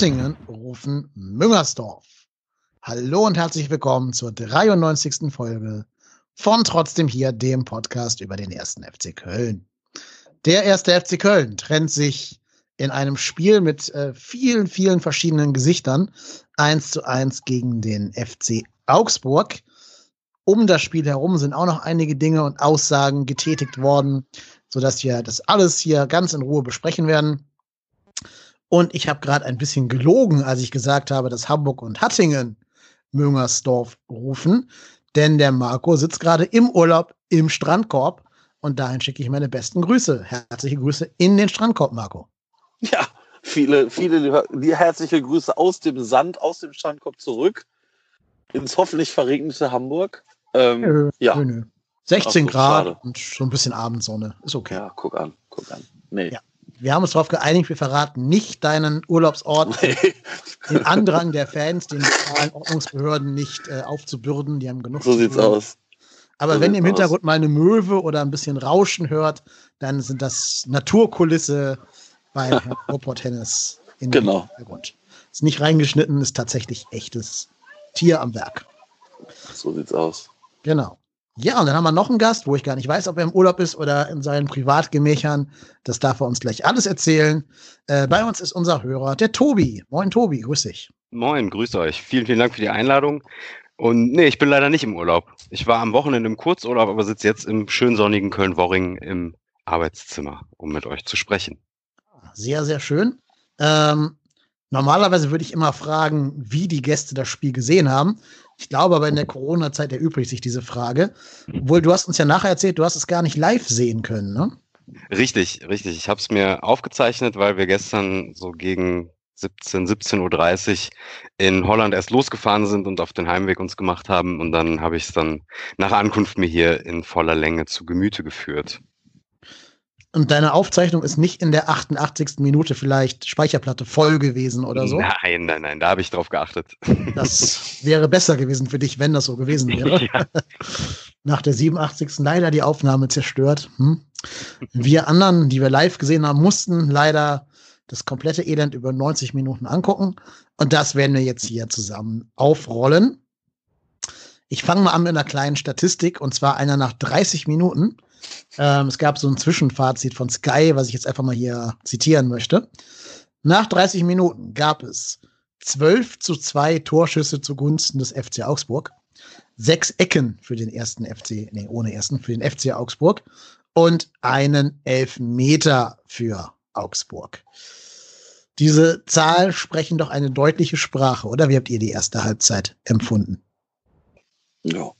Hattingen rufen Müngersdorf. Hallo und herzlich willkommen zur 93. Folge von Trotzdem hier, dem Podcast über den ersten FC Köln. Der erste FC Köln trennt sich in einem Spiel mit äh, vielen, vielen verschiedenen Gesichtern eins zu eins gegen den FC Augsburg. Um das Spiel herum sind auch noch einige Dinge und Aussagen getätigt worden, sodass wir das alles hier ganz in Ruhe besprechen werden. Und ich habe gerade ein bisschen gelogen, als ich gesagt habe, dass Hamburg und Hattingen Müngersdorf rufen. Denn der Marco sitzt gerade im Urlaub im Strandkorb und dahin schicke ich meine besten Grüße. Herzliche Grüße in den Strandkorb, Marco. Ja, viele, viele herzliche Grüße aus dem Sand, aus dem Strandkorb zurück ins hoffentlich verregnete Hamburg. Ähm, nö, ja. Nö, nö. 16 Ach, Grad schade. und schon ein bisschen Abendsonne. Ist okay. Ja, guck an, guck an. Nee. Ja. Wir haben uns darauf geeinigt, wir verraten nicht deinen Urlaubsort, den Andrang der Fans, den lokalen Ordnungsbehörden nicht äh, aufzubürden. Die haben genug. So sieht's aus. Aber so wenn ihr im Hintergrund aus. mal eine Möwe oder ein bisschen Rauschen hört, dann sind das Naturkulisse bei Robot Hennes in genau. Hintergrund. Ist nicht reingeschnitten, ist tatsächlich echtes Tier am Werk. So sieht's aus. Genau. Ja, und dann haben wir noch einen Gast, wo ich gar nicht weiß, ob er im Urlaub ist oder in seinen Privatgemächern. Das darf er uns gleich alles erzählen. Äh, bei uns ist unser Hörer, der Tobi. Moin, Tobi, grüß dich. Moin, grüß euch. Vielen, vielen Dank für die Einladung. Und nee, ich bin leider nicht im Urlaub. Ich war am Wochenende im Kurzurlaub, aber sitze jetzt im schön sonnigen Köln-Worring im Arbeitszimmer, um mit euch zu sprechen. Sehr, sehr schön. Ähm, normalerweise würde ich immer fragen, wie die Gäste das Spiel gesehen haben. Ich glaube aber in der Corona-Zeit erübrigt sich diese Frage. Obwohl, du hast uns ja nachher erzählt, du hast es gar nicht live sehen können, ne? Richtig, richtig. Ich habe es mir aufgezeichnet, weil wir gestern so gegen 17, 17.30 Uhr in Holland erst losgefahren sind und auf den Heimweg uns gemacht haben. Und dann habe ich es dann nach Ankunft mir hier in voller Länge zu Gemüte geführt. Und deine Aufzeichnung ist nicht in der 88. Minute vielleicht Speicherplatte voll gewesen oder so? Nein, nein, nein, da habe ich drauf geachtet. Das wäre besser gewesen für dich, wenn das so gewesen wäre. Ja. Nach der 87. leider die Aufnahme zerstört. Hm? Wir anderen, die wir live gesehen haben, mussten leider das komplette Elend über 90 Minuten angucken. Und das werden wir jetzt hier zusammen aufrollen. Ich fange mal an mit einer kleinen Statistik, und zwar einer nach 30 Minuten. Ähm, es gab so ein Zwischenfazit von Sky, was ich jetzt einfach mal hier zitieren möchte. Nach 30 Minuten gab es 12 zu 2 Torschüsse zugunsten des FC Augsburg, sechs Ecken für den ersten FC, nee, ohne ersten, für den FC Augsburg und einen Elfmeter für Augsburg. Diese Zahlen sprechen doch eine deutliche Sprache, oder? Wie habt ihr die erste Halbzeit empfunden? Ja,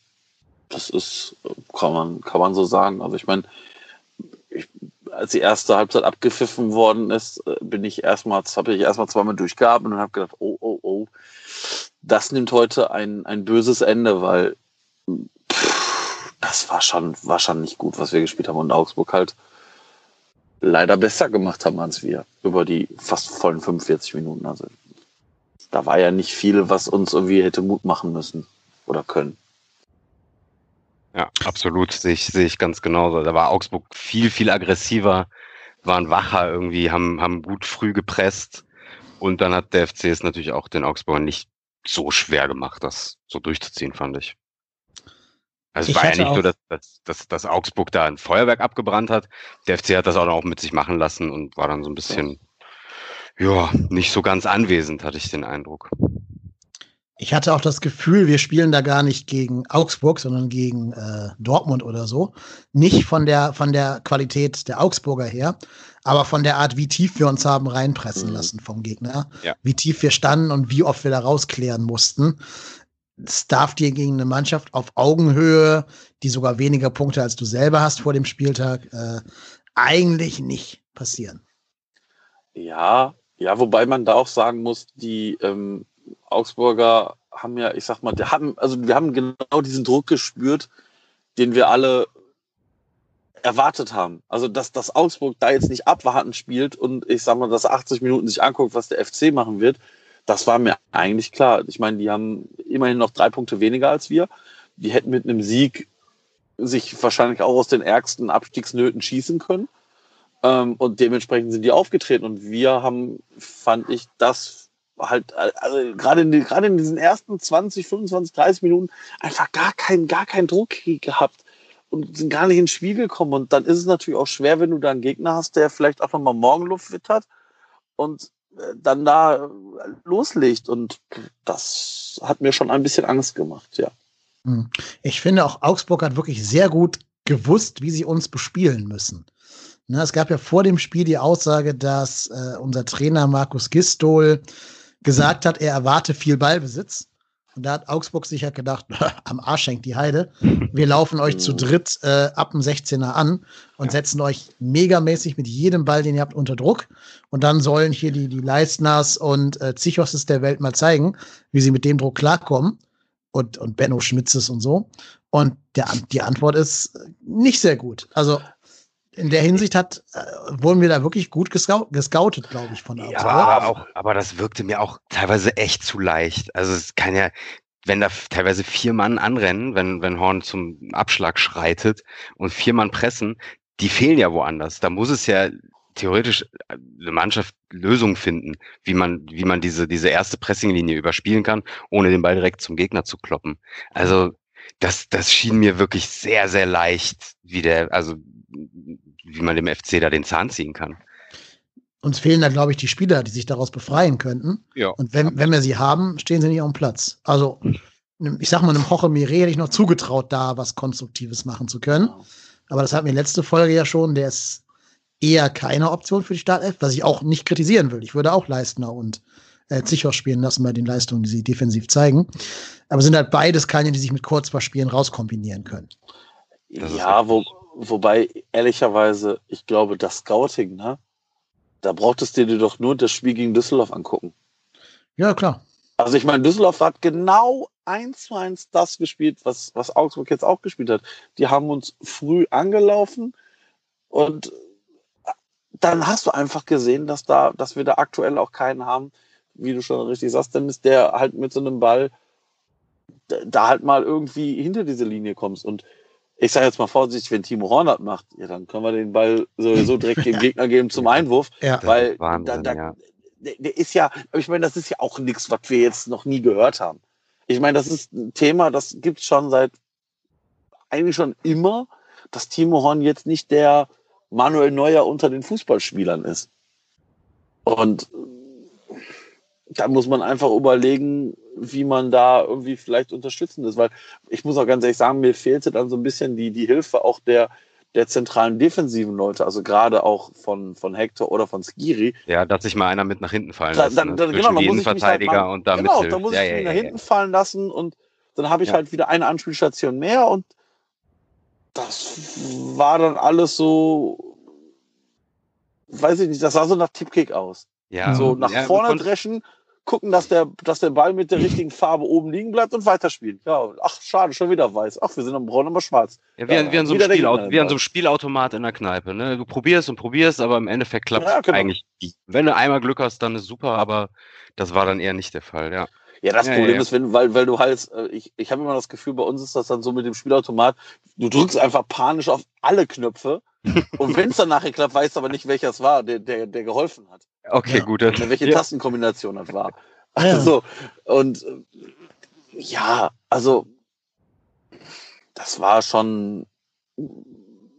das ist, kann man, kann man so sagen. Also ich meine, als die erste Halbzeit abgepfiffen worden ist, äh, bin ich erstmals, habe ich erstmal zweimal durchgeatmet und habe gedacht, oh, oh, oh, das nimmt heute ein, ein böses Ende, weil pff, das war schon, war schon nicht gut, was wir gespielt haben und Augsburg halt leider besser gemacht haben als wir über die fast vollen 45 Minuten. Also da war ja nicht viel, was uns irgendwie hätte Mut machen müssen oder können. Ja, absolut, sehe ich, sehe ich ganz genauso. Da war Augsburg viel, viel aggressiver, waren wacher irgendwie, haben, haben gut früh gepresst. Und dann hat der FC es natürlich auch den Augsburgern nicht so schwer gemacht, das so durchzuziehen, fand ich. Also es war ja nicht so, dass, dass, dass, dass Augsburg da ein Feuerwerk abgebrannt hat. Der FC hat das auch noch mit sich machen lassen und war dann so ein bisschen, ja, nicht so ganz anwesend, hatte ich den Eindruck. Ich hatte auch das Gefühl, wir spielen da gar nicht gegen Augsburg, sondern gegen äh, Dortmund oder so. Nicht von der, von der Qualität der Augsburger her, aber von der Art, wie tief wir uns haben reinpressen mhm. lassen vom Gegner. Ja. Wie tief wir standen und wie oft wir da rausklären mussten. Es darf dir gegen eine Mannschaft auf Augenhöhe, die sogar weniger Punkte als du selber hast vor dem Spieltag, äh, eigentlich nicht passieren. Ja, ja, wobei man da auch sagen muss, die ähm, Augsburger haben ja, ich sag mal, die haben, also wir haben genau diesen Druck gespürt, den wir alle erwartet haben. Also, dass das Augsburg da jetzt nicht abwarten spielt und ich sag mal, dass 80 Minuten sich anguckt, was der FC machen wird, das war mir eigentlich klar. Ich meine, die haben immerhin noch drei Punkte weniger als wir. Die hätten mit einem Sieg sich wahrscheinlich auch aus den ärgsten Abstiegsnöten schießen können. Ähm, und dementsprechend sind die aufgetreten. Und wir haben, fand ich, das halt, also gerade in, gerade in diesen ersten 20, 25, 30 Minuten einfach gar keinen, gar keinen Druck gehabt und sind gar nicht ins Spiel gekommen. Und dann ist es natürlich auch schwer, wenn du da einen Gegner hast, der vielleicht auch nochmal Morgenluft wittert und äh, dann da loslegt. Und das hat mir schon ein bisschen Angst gemacht, ja. Hm. Ich finde auch, Augsburg hat wirklich sehr gut gewusst, wie sie uns bespielen müssen. Ne, es gab ja vor dem Spiel die Aussage, dass äh, unser Trainer Markus Gistol gesagt hat, er erwarte viel Ballbesitz. Und da hat Augsburg sich ja gedacht, am Arsch hängt die Heide. Wir laufen euch zu dritt äh, ab dem 16er an und ja. setzen euch megamäßig mit jedem Ball, den ihr habt, unter Druck. Und dann sollen hier die, die Leistners und äh, Zichoses der Welt mal zeigen, wie sie mit dem Druck klarkommen. Und, und Benno Schmitzes und so. Und der, die Antwort ist nicht sehr gut. Also in der Hinsicht hat, äh, wurden wir da wirklich gut gescoutet, gescoutet glaube ich, von der Ja, aber, auch, aber das wirkte mir auch teilweise echt zu leicht. Also es kann ja, wenn da teilweise vier Mann anrennen, wenn, wenn Horn zum Abschlag schreitet und vier Mann pressen, die fehlen ja woanders. Da muss es ja theoretisch äh, eine Mannschaft Lösungen finden, wie man, wie man diese, diese erste Pressinglinie überspielen kann, ohne den Ball direkt zum Gegner zu kloppen. Also das, das schien mir wirklich sehr, sehr leicht, wie der, also wie man dem FC da den Zahn ziehen kann. Uns fehlen da, glaube ich, die Spieler, die sich daraus befreien könnten. Ja. Und wenn, wenn wir sie haben, stehen sie nicht auf dem Platz. Also, ich sag mal, einem Hoche Mire hätte ich noch zugetraut, da was Konstruktives machen zu können. Aber das hatten wir letzte Folge ja schon. Der ist eher keine Option für die Startelf, was ich auch nicht kritisieren will. Ich würde auch Leistner und äh, Zichos spielen lassen bei den Leistungen, die sie defensiv zeigen. Aber sind halt beides keine, die sich mit Kurzballspielen rauskombinieren können. Ja, wo, wobei ehrlicherweise, ich glaube, das Scouting, ne, da brauchtest du dir doch nur das Spiel gegen Düsseldorf angucken. Ja, klar. Also ich meine, Düsseldorf hat genau eins zu eins das gespielt, was, was Augsburg jetzt auch gespielt hat. Die haben uns früh angelaufen und dann hast du einfach gesehen, dass da, dass wir da aktuell auch keinen haben, wie du schon richtig sagst, Dennis, der halt mit so einem Ball da halt mal irgendwie hinter diese Linie kommst. Und ich sage jetzt mal vorsichtig, wenn Timo Hornert macht, ja, dann können wir den Ball sowieso direkt dem Gegner geben zum Einwurf. Ja, weil Wahnsinn, da, da, ja. Der, der ist ja, ich meine, das ist ja auch nichts, was wir jetzt noch nie gehört haben. Ich meine, das ist ein Thema, das gibt es schon seit eigentlich schon immer, dass Timo Horn jetzt nicht der Manuel Neuer unter den Fußballspielern ist. Und da muss man einfach überlegen, wie man da irgendwie vielleicht unterstützend ist. Weil ich muss auch ganz ehrlich sagen, mir fehlte dann so ein bisschen die, die Hilfe auch der, der zentralen defensiven Leute, also gerade auch von, von Hector oder von Skiri. Ja, dass sich mal einer mit nach hinten fallen lässt. Dann, dann, genau, dann muss ich mich halt mal, und da Genau, da muss ja, ich ja, mich ja, nach hinten fallen lassen und dann habe ich halt wieder eine Anspielstation mehr und das war dann alles so, weiß ich nicht, das sah so nach Tipkick aus. Ja. So nach vorne dreschen, gucken, dass der, dass der Ball mit der richtigen Farbe oben liegen bleibt und weiterspielen. Ja, ach, schade, schon wieder weiß. Ach, wir sind am braun, aber schwarz. Ja, wie, ja, wie, an so einem Spielauto, wie an so einem Spielautomat in der Kneipe. Ne? Du probierst und probierst, aber im Endeffekt klappt es ja, genau. eigentlich. Wenn du einmal Glück hast, dann ist super, aber das war dann eher nicht der Fall, ja. Ja, das ja, Problem ja. ist, wenn, weil, weil du halt, äh, ich, ich habe immer das Gefühl, bei uns ist das dann so mit dem Spielautomat, du drückst einfach panisch auf alle Knöpfe und wenn es dann nachher klappt, weißt du aber nicht, welcher es war, der, der, der geholfen hat. Okay, ja. gut. Welche Tastenkombination das war. Also, und äh, ja, also das war schon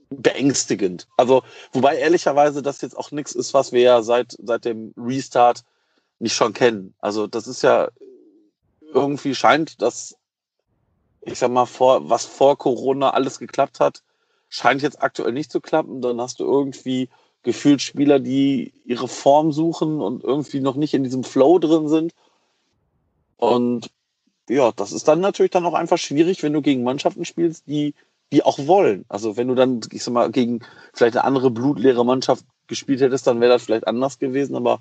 beängstigend. Also, wobei ehrlicherweise das jetzt auch nichts ist, was wir ja seit, seit dem Restart nicht schon kennen. Also, das ist ja irgendwie scheint das, ich sag mal, vor, was vor Corona alles geklappt hat, scheint jetzt aktuell nicht zu klappen. Dann hast du irgendwie gefühlt Spieler, die ihre Form suchen und irgendwie noch nicht in diesem Flow drin sind. Und ja, das ist dann natürlich dann auch einfach schwierig, wenn du gegen Mannschaften spielst, die, die auch wollen. Also wenn du dann, ich sag mal, gegen vielleicht eine andere blutleere Mannschaft gespielt hättest, dann wäre das vielleicht anders gewesen. Aber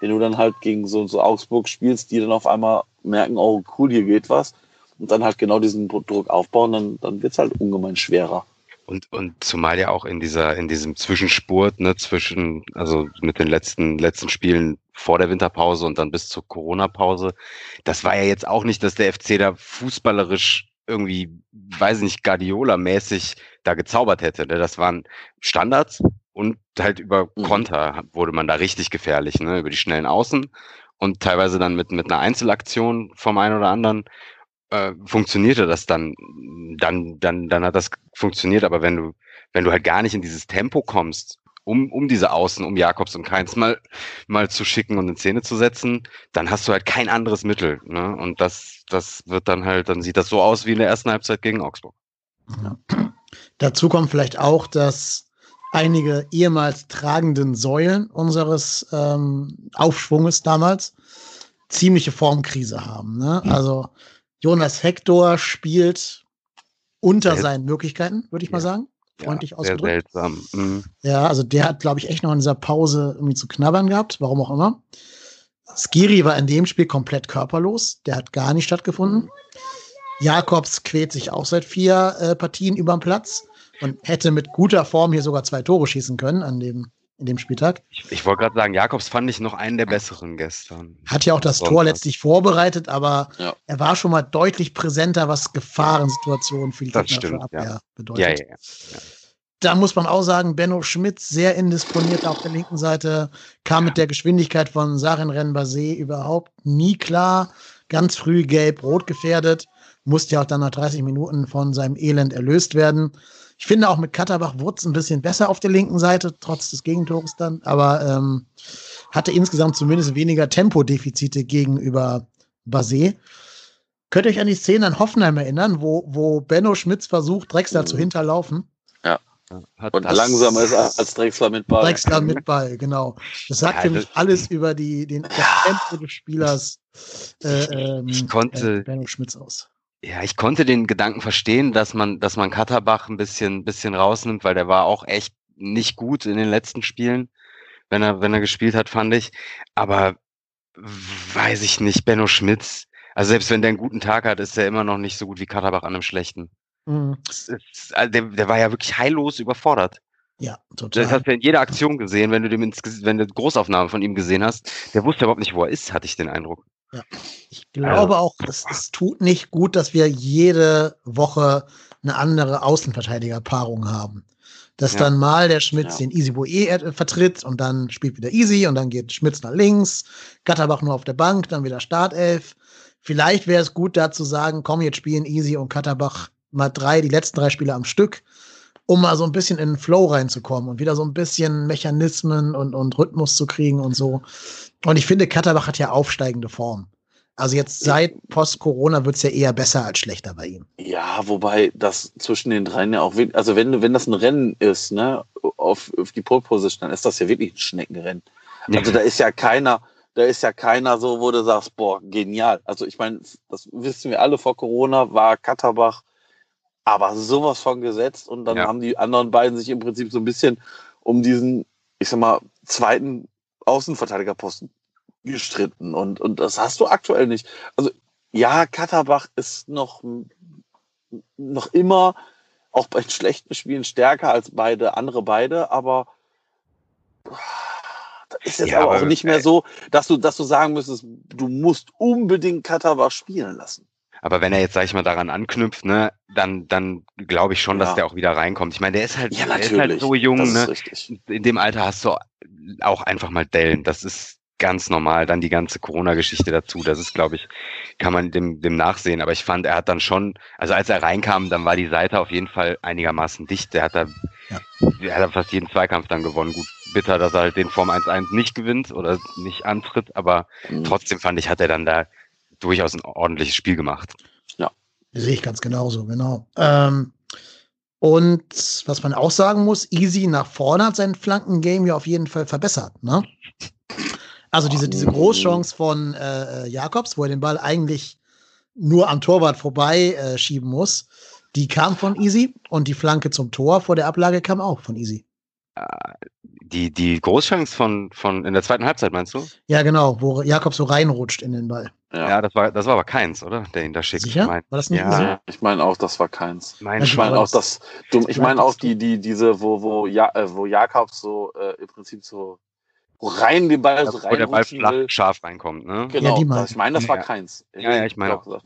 wenn du dann halt gegen so, so Augsburg spielst, die dann auf einmal merken, oh cool, hier geht was, und dann halt genau diesen Druck aufbauen, dann, dann wird's halt ungemein schwerer. Und, und zumal ja auch in dieser, in diesem Zwischenspurt, ne, zwischen, also mit den letzten, letzten Spielen vor der Winterpause und dann bis zur Corona-Pause, das war ja jetzt auch nicht, dass der FC da fußballerisch irgendwie, weiß ich nicht, Guardiola-mäßig da gezaubert hätte. Ne? Das waren Standards und halt über mhm. Konter wurde man da richtig gefährlich, ne? über die schnellen Außen und teilweise dann mit, mit einer Einzelaktion vom einen oder anderen äh, funktionierte das dann, dann, dann, dann hat das funktioniert, aber wenn du, wenn du halt gar nicht in dieses Tempo kommst, um, um diese Außen, um Jakobs und Keins mal, mal zu schicken und in Szene zu setzen, dann hast du halt kein anderes Mittel. Ne? Und das, das wird dann halt, dann sieht das so aus wie in der ersten Halbzeit gegen Augsburg. Ja. Dazu kommt vielleicht auch, dass einige ehemals tragenden Säulen unseres ähm, Aufschwunges damals ziemliche Formkrise haben. Ne? Also Jonas Hector spielt unter seinen Möglichkeiten, würde ich ja. mal sagen freundlich ja, ausgedrückt. Sehr seltsam. Mhm. Ja, also der hat, glaube ich, echt noch in dieser Pause irgendwie zu knabbern gehabt, warum auch immer. Skiri war in dem Spiel komplett körperlos, der hat gar nicht stattgefunden. Jakobs quält sich auch seit vier äh, Partien über den Platz und hätte mit guter Form hier sogar zwei Tore schießen können an dem in dem Spieltag. Ich, ich wollte gerade sagen, Jakobs fand ich noch einen der besseren gestern. Hat ja auch das Tor letztlich vorbereitet, aber ja. er war schon mal deutlich präsenter, was Gefahrensituationen für die gegnerische Abwehr ja. bedeutet. Ja, ja, ja. Da muss man auch sagen, Benno Schmidt sehr indisponiert auf der linken Seite, kam mit der Geschwindigkeit von Sarin Renbase überhaupt nie klar. Ganz früh gelb-rot gefährdet, musste ja auch dann nach 30 Minuten von seinem Elend erlöst werden. Ich finde auch mit Katterbach wurde es ein bisschen besser auf der linken Seite, trotz des Gegentores dann, aber ähm, hatte insgesamt zumindest weniger Tempodefizite gegenüber Basé. Könnt ihr euch an die Szene an Hoffenheim erinnern, wo, wo Benno Schmitz versucht, Drexler mhm. zu hinterlaufen? Ja. Hat und langsamer ist als Drexler mit Ball. Drexler mit Ball, genau. Das sagt ja, für mich alles über die, den, Tempo des Spielers äh, ähm, ich konnte, äh, Benno Schmitz aus. Ja, ich konnte den Gedanken verstehen, dass man, dass man Katterbach ein bisschen, bisschen rausnimmt, weil der war auch echt nicht gut in den letzten Spielen, wenn er, wenn er gespielt hat, fand ich. Aber weiß ich nicht, Benno Schmitz. Also selbst wenn der einen guten Tag hat, ist er immer noch nicht so gut wie Katterbach an einem schlechten. Mhm. Also der, der war ja wirklich heillos überfordert. Ja, total. Das hast du in jeder Aktion gesehen, wenn du dem ins, wenn du Großaufnahmen von ihm gesehen hast. Der wusste überhaupt nicht, wo er ist, hatte ich den Eindruck. Ja. Ich glaube auch, es, es tut nicht gut, dass wir jede Woche eine andere Außenverteidigerpaarung haben. Dass ja. dann mal der Schmitz ja. den Easy Boe vertritt und dann spielt wieder Easy und dann geht Schmitz nach links, Gatterbach nur auf der Bank, dann wieder Startelf. Vielleicht wäre es gut, da zu sagen, komm, jetzt spielen Easy und Katterbach mal drei, die letzten drei Spiele am Stück, um mal so ein bisschen in den Flow reinzukommen und wieder so ein bisschen Mechanismen und, und Rhythmus zu kriegen und so. Und ich finde, Katterbach hat ja aufsteigende Form. Also jetzt seit Post-Corona wird es ja eher besser als schlechter bei ihm. Ja, wobei das zwischen den dreien ja auch, also wenn, wenn das ein Rennen ist, ne, auf, auf die Pole Position, dann ist das ja wirklich ein Schneckenrennen. Also da ist ja keiner, da ist ja keiner so, wo du sagst, boah, genial. Also ich meine, das wissen wir alle vor Corona, war Katterbach aber sowas von gesetzt und dann ja. haben die anderen beiden sich im Prinzip so ein bisschen um diesen, ich sag mal, zweiten Außenverteidigerposten gestritten und, und das hast du aktuell nicht. Also ja, Katterbach ist noch, noch immer auch bei schlechten Spielen stärker als beide, andere beide, aber da ist jetzt ja, aber auch nicht mehr so, dass du, dass du sagen müsstest, du musst unbedingt Katterbach spielen lassen. Aber wenn er jetzt, sag ich mal, daran anknüpft, ne, dann, dann glaube ich schon, ja. dass der auch wieder reinkommt. Ich meine, der ist halt, ja, der ist halt so jung, ne? In dem Alter hast du auch einfach mal Dellen. Das ist ganz normal. Dann die ganze Corona-Geschichte dazu. Das ist, glaube ich, kann man dem, dem nachsehen. Aber ich fand, er hat dann schon, also als er reinkam, dann war die Seite auf jeden Fall einigermaßen dicht. Der hat da, ja. der hat fast jeden Zweikampf dann gewonnen. Gut, bitter, dass er halt den Form 1-1 nicht gewinnt oder nicht antritt. Aber mhm. trotzdem fand ich, hat er dann da durchaus ein ordentliches Spiel gemacht. Ja. Sehe ich ganz genauso, genau. Ähm, und was man auch sagen muss, Easy nach vorne hat sein Flankengame ja auf jeden Fall verbessert. Ne? Also diese, diese Großchance von äh, Jakobs, wo er den Ball eigentlich nur am Torwart vorbei äh, schieben muss, die kam von Easy und die Flanke zum Tor vor der Ablage kam auch von Easy. Die, die Großchance von, von in der zweiten Halbzeit, meinst du? Ja, genau, wo Jakobs so reinrutscht in den Ball. Ja. ja, das war das war aber keins, oder? Der ihn da schickt. Sicher? Ich mein, war das nicht ja. So? Ich meine auch, das war keins. Mein ich meine auch, das, du, ich meine auch die, die, diese, wo, wo, ja, äh, wo Jakobs so äh, im Prinzip so rein den Ball so rein. Wo der Ball flach scharf reinkommt, ne? Genau. Ja, ich meine, das war keins. Ja, ja, ich meine auch.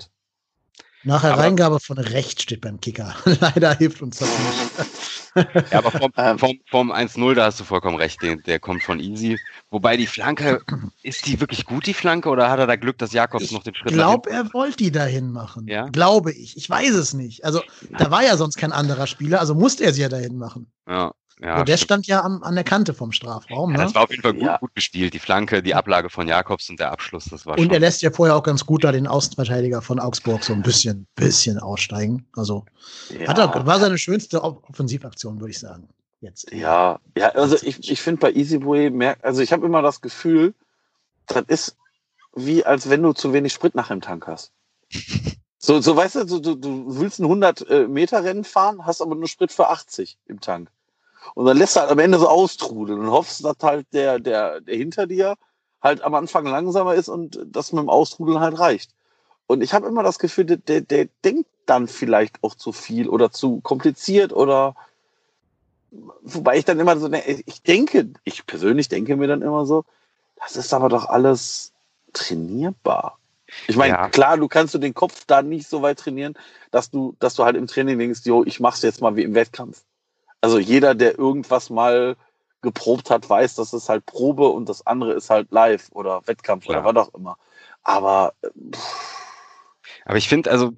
Nach Hereingabe von Recht steht beim Kicker. Leider hilft uns das nicht. ja, aber vom, ähm. vom, vom 1-0, da hast du vollkommen recht, der, der, kommt von Easy. Wobei die Flanke, ist die wirklich gut, die Flanke, oder hat er da Glück, dass Jakobs ich noch den Schritt Ich glaube, er wollte die dahin machen. Ja? Glaube ich. Ich weiß es nicht. Also, da war ja sonst kein anderer Spieler, also musste er sie ja dahin machen. Ja. Ja, der stimmt. stand ja am, an der Kante vom Strafraum. Ja, ne? Das war auf jeden Fall gut, ja. gut gespielt. Die Flanke, die Ablage von Jakobs und der Abschluss, das war Und schon. er lässt ja vorher auch ganz gut da den Außenverteidiger von Augsburg so ein bisschen, bisschen aussteigen. Also hat er, war seine schönste Offensivaktion, würde ich sagen. Jetzt. Ja, ja, also ich, ich finde bei Easyway, also ich habe immer das Gefühl, das ist wie als wenn du zu wenig Sprit nach dem Tank hast. So, so weißt du, du, du willst ein 100 äh, Meter Rennen fahren, hast aber nur Sprit für 80 im Tank. Und dann lässt du halt am Ende so austrudeln und hoffst, dass halt der, der, der hinter dir halt am Anfang langsamer ist und das mit dem Austrudeln halt reicht. Und ich habe immer das Gefühl, der, der, denkt dann vielleicht auch zu viel oder zu kompliziert oder wobei ich dann immer so, ich denke, ich persönlich denke mir dann immer so, das ist aber doch alles trainierbar. Ich meine, ja. klar, du kannst du den Kopf da nicht so weit trainieren, dass du, dass du halt im Training denkst, jo, ich mach's jetzt mal wie im Wettkampf. Also jeder, der irgendwas mal geprobt hat, weiß, dass es halt Probe und das andere ist halt live oder Wettkampf ja. oder was auch immer. Aber pff. aber ich finde, also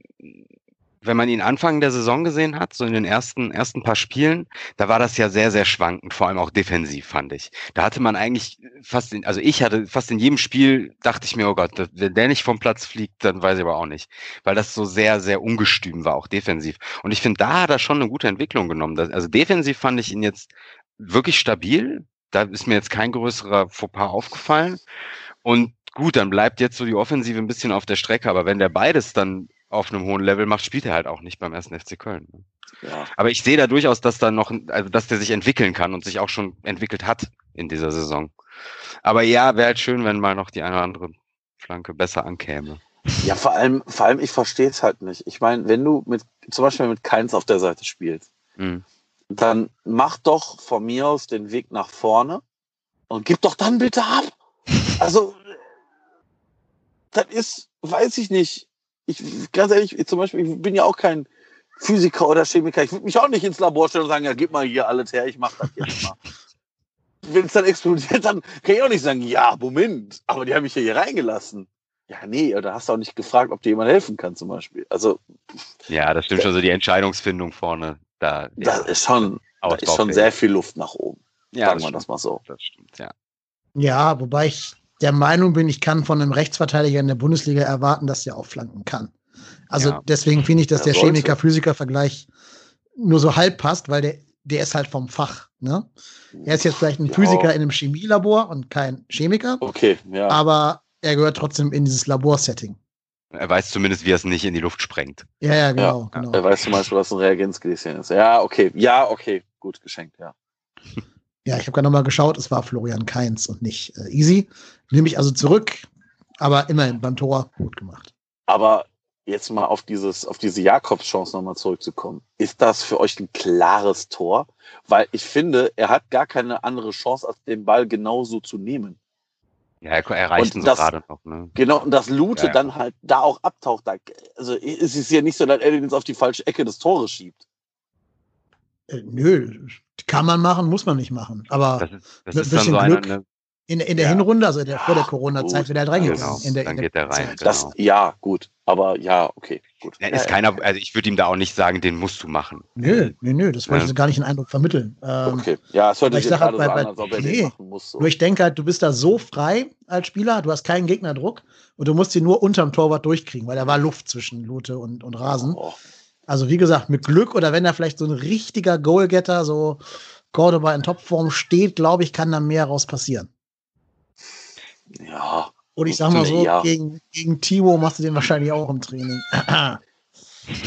wenn man ihn Anfang der Saison gesehen hat, so in den ersten, ersten paar Spielen, da war das ja sehr, sehr schwankend, vor allem auch defensiv, fand ich. Da hatte man eigentlich fast, in, also ich hatte fast in jedem Spiel, dachte ich mir, oh Gott, wenn der nicht vom Platz fliegt, dann weiß ich aber auch nicht. Weil das so sehr, sehr ungestüm war, auch defensiv. Und ich finde, da hat er schon eine gute Entwicklung genommen. Also defensiv fand ich ihn jetzt wirklich stabil. Da ist mir jetzt kein größerer Fauxpas aufgefallen. Und gut, dann bleibt jetzt so die Offensive ein bisschen auf der Strecke. Aber wenn der beides dann auf einem hohen Level macht, spielt er halt auch nicht beim ersten FC Köln. Ne? Ja. Aber ich sehe da durchaus, dass da noch, also dass der sich entwickeln kann und sich auch schon entwickelt hat in dieser Saison. Aber ja, wäre halt schön, wenn mal noch die eine oder andere Flanke besser ankäme. Ja, vor allem, vor allem, ich verstehe es halt nicht. Ich meine, wenn du mit, zum Beispiel mit Keins auf der Seite spielst, mhm. dann mach doch von mir aus den Weg nach vorne und gib doch dann bitte ab. Also, das ist, weiß ich nicht ich, ganz ehrlich, ich, zum Beispiel, ich bin ja auch kein Physiker oder Chemiker. Ich würde mich auch nicht ins Labor stellen und sagen, ja, gib mal hier alles her, ich mach das jetzt mal. Wenn es dann explodiert, dann kann ich auch nicht sagen, ja, Moment, aber die haben mich ja hier reingelassen. Ja, nee, oder hast du auch nicht gefragt, ob dir jemand helfen kann, zum Beispiel. Also. Ja, das stimmt schon, so die Entscheidungsfindung vorne. Da, da ist schon, da ist schon sehr viel Luft nach oben. Ja, sagen wir das mal so. Das stimmt, ja. Ja, wobei ich der Meinung bin, ich kann von einem Rechtsverteidiger in der Bundesliga erwarten, dass er aufflanken kann. Also ja. deswegen finde ich, dass der Chemiker-Physiker-Vergleich nur so halb passt, weil der, der ist halt vom Fach. Ne? Er ist jetzt vielleicht ein ja. Physiker in einem Chemielabor und kein Chemiker. Okay, ja. Aber er gehört trotzdem in dieses Laborsetting. Er weiß zumindest, wie er es nicht in die Luft sprengt. Ja, ja, genau. Ja, genau. Er weiß zum Beispiel, was ein Reagenzgläschen ist. Ja, okay. Ja, okay. Gut geschenkt, ja. Ja, ich habe gerade nochmal geschaut, es war Florian Keins und nicht äh, Easy. Nehme ich also zurück, aber immerhin beim Tor gut gemacht. Aber jetzt mal auf dieses, auf diese Jakobs-Chance nochmal zurückzukommen. Ist das für euch ein klares Tor? Weil ich finde, er hat gar keine andere Chance, als den Ball genauso zu nehmen. Ja, er erreicht ihn so gerade noch. Ne? Genau, und dass Lute ja, ja. dann halt da auch abtaucht. Da, also es ist ja nicht so, dass er den jetzt auf die falsche Ecke des Tores schiebt. Äh, nö, kann man machen, muss man nicht machen. Aber das ist, das mit ein bisschen so Glück. Eine, in, in der ja. Hinrunde, also der, vor der Corona-Zeit, wird er reingegangen. Genau, in der, dann in der geht er rein. Genau. Das, ja, gut. Aber ja, okay, gut. Er ist keiner, also ich würde ihm da auch nicht sagen, den musst du machen. Nö, nö, nö, das wollte ja. ich gar nicht den Eindruck vermitteln. Ähm, okay, ja, es sollte ich sage halt, bei, bei, als ob er nee, machen muss. So. Nur ich denke halt, du bist da so frei als Spieler, du hast keinen Gegnerdruck und du musst ihn nur unterm Torwart durchkriegen, weil da war Luft zwischen Lute und, und Rasen. Oh. Also wie gesagt, mit Glück oder wenn da vielleicht so ein richtiger Goalgetter, so Cordoba in Topform steht, glaube ich, kann da mehr raus passieren. Ja. Und ich sag mal so, ja. gegen, gegen Timo machst du den wahrscheinlich auch im Training.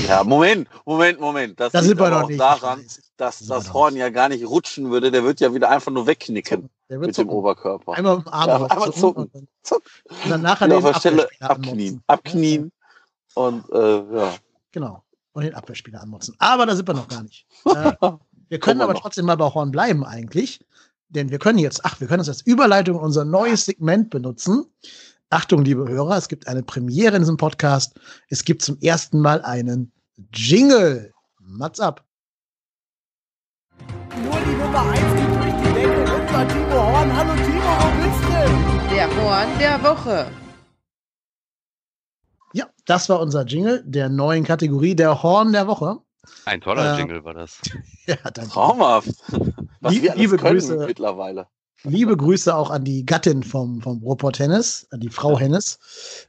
ja, Moment, Moment, Moment. Das da sind wir noch nicht. daran, dass das Horn ja gar nicht rutschen würde. Der wird ja wieder einfach nur wegknicken mit zucken. dem Oberkörper. Einmal im Arm ja, einmal zucken. Und dann, zucken. Und dann nachher den auf der Stelle abknien. Abknien. Und äh, ja. Genau. Und den Abwehrspieler anmotzen. Aber da sind wir noch gar nicht. Äh, wir können aber noch. trotzdem mal bei Horn bleiben eigentlich. Denn wir können jetzt, ach, wir können das als Überleitung unser neues Segment benutzen. Achtung, liebe Hörer, es gibt eine Premiere in diesem Podcast. Es gibt zum ersten Mal einen Jingle. Mats ab. Nur die Nummer 1 geht durch die Decke. Unser Timo Horn. Hallo Timo, wo bist du? Der Horn der Woche. Ja, das war unser Jingle der neuen Kategorie, der Horn der Woche. Ein toller Äh, Jingle war das. Ja, danke. Traumhaft. Was Lieb- wir alles liebe Grüße. mittlerweile. Liebe Grüße auch an die Gattin vom, vom Robot Hennes, an die Frau Hennes.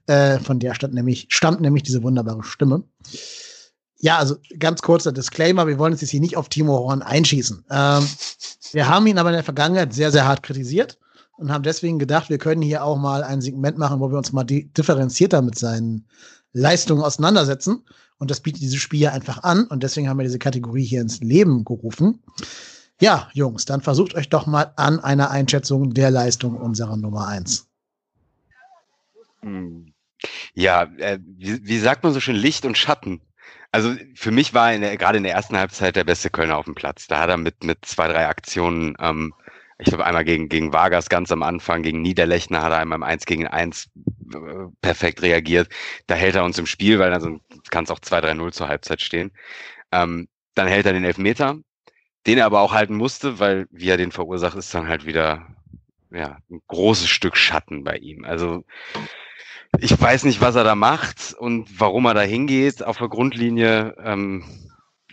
Äh, von der stand nämlich, stammt nämlich diese wunderbare Stimme. Ja, also ganz kurzer Disclaimer, wir wollen uns jetzt hier nicht auf Timo Horn einschießen. Ähm, wir haben ihn aber in der Vergangenheit sehr, sehr hart kritisiert und haben deswegen gedacht, wir können hier auch mal ein Segment machen, wo wir uns mal di differenzierter mit seinen Leistungen auseinandersetzen. Und das bietet dieses Spiel ja einfach an. Und deswegen haben wir diese Kategorie hier ins Leben gerufen. Ja, Jungs, dann versucht euch doch mal an einer Einschätzung der Leistung unserer Nummer eins. Hm. Ja, äh, wie, wie sagt man so schön, Licht und Schatten. Also für mich war gerade in der ersten Halbzeit der beste Kölner auf dem Platz. Da hat er mit, mit zwei, drei Aktionen, ähm, ich glaube einmal gegen, gegen Vargas ganz am Anfang, gegen Niederlechner hat er einmal im 1 gegen 1 äh, perfekt reagiert. Da hält er uns im Spiel, weil dann kann es auch 2-3-0 zur Halbzeit stehen. Ähm, dann hält er den Elfmeter, den er aber auch halten musste, weil wie er den verursacht, ist dann halt wieder ja, ein großes Stück Schatten bei ihm. Also ich weiß nicht, was er da macht und warum er da hingeht auf der Grundlinie. Ähm,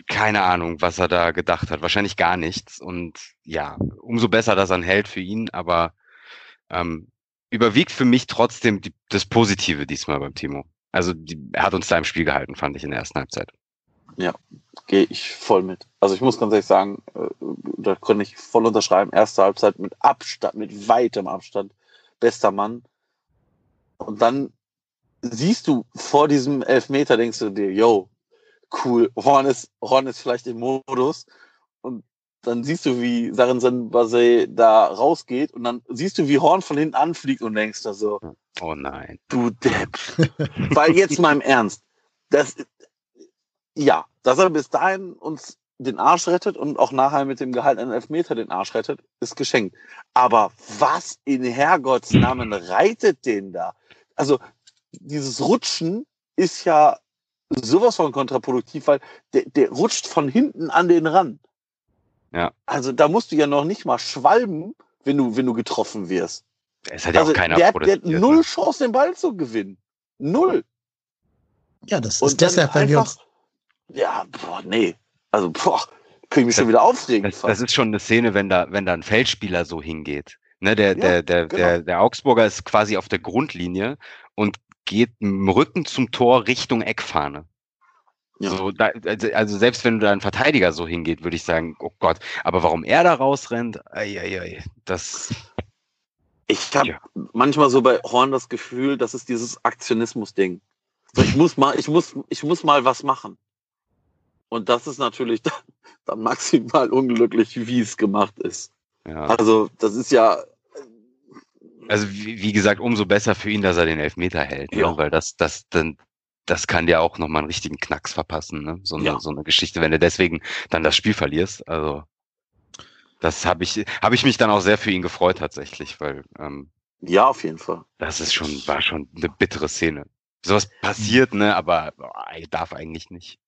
keine Ahnung, was er da gedacht hat. Wahrscheinlich gar nichts. Und ja, umso besser, dass er ihn hält für ihn, aber ähm, überwiegt für mich trotzdem die, das Positive diesmal beim Timo. Also die, er hat uns da im Spiel gehalten, fand ich in der ersten Halbzeit. Gehe ich voll mit. Also ich muss ganz ehrlich sagen, äh, da konnte ich voll unterschreiben. Erste Halbzeit mit Abstand, mit weitem Abstand. Bester Mann. Und dann siehst du vor diesem Elfmeter, denkst du dir, yo, cool, Horn ist, Horn ist vielleicht im Modus. Dann siehst du, wie Sarensen Basay da rausgeht und dann siehst du, wie Horn von hinten anfliegt und denkst da so, Oh nein. du Depp. Weil jetzt mal im Ernst, das, ja, dass er bis dahin uns den Arsch rettet und auch nachher mit dem gehaltenen Elfmeter den Arsch rettet, ist geschenkt. Aber was in Herrgotts Namen reitet den da? Also, dieses Rutschen ist ja sowas von kontraproduktiv, weil der, der rutscht von hinten an den ran. Ja. Also, da musst du ja noch nicht mal schwalben, wenn du, wenn du getroffen wirst. Es hat ja Also, auch keiner der, hat, der hat null ne? Chance, den Ball zu gewinnen. Null. Ja, das Und ist deshalb, wenn wir einfach- uns. Ja, boah, nee. Also, boah, kann ich mich schon wieder aufregen. Das, das ist schon eine Szene, wenn da, wenn da ein Feldspieler so hingeht. Ne, der, Ja, der, der, genau. der, der Augsburger ist quasi auf der Grundlinie und geht mit dem Rücken zum Tor Richtung Eckfahne. Ja. So, da, also, also selbst wenn da ein Verteidiger so hingeht, würde ich sagen, oh Gott, aber warum er da rausrennt, ei, ei, ei, das, ich habe Ja. manchmal so bei Horn das Gefühl, das ist dieses Aktionismus-Ding. So, ich muss mal, ich muss, ich muss mal was machen. Und das ist natürlich dann, dann maximal unglücklich, wie es gemacht ist. ja. Also, das ist ja, Also wie, wie gesagt, umso besser für ihn, dass er den Elfmeter hält, Ja. ne? weil das, das, dann, das kann dir auch nochmal einen richtigen Knacks verpassen, ne? So eine, Ja. so eine Geschichte, wenn du deswegen dann das Spiel verlierst. Also das habe ich, habe ich mich dann auch sehr für ihn gefreut tatsächlich, weil ähm, ja, auf jeden Fall. das ist schon, war schon eine bittere Szene. Sowas passiert, ne? Aber boah, darf eigentlich nicht.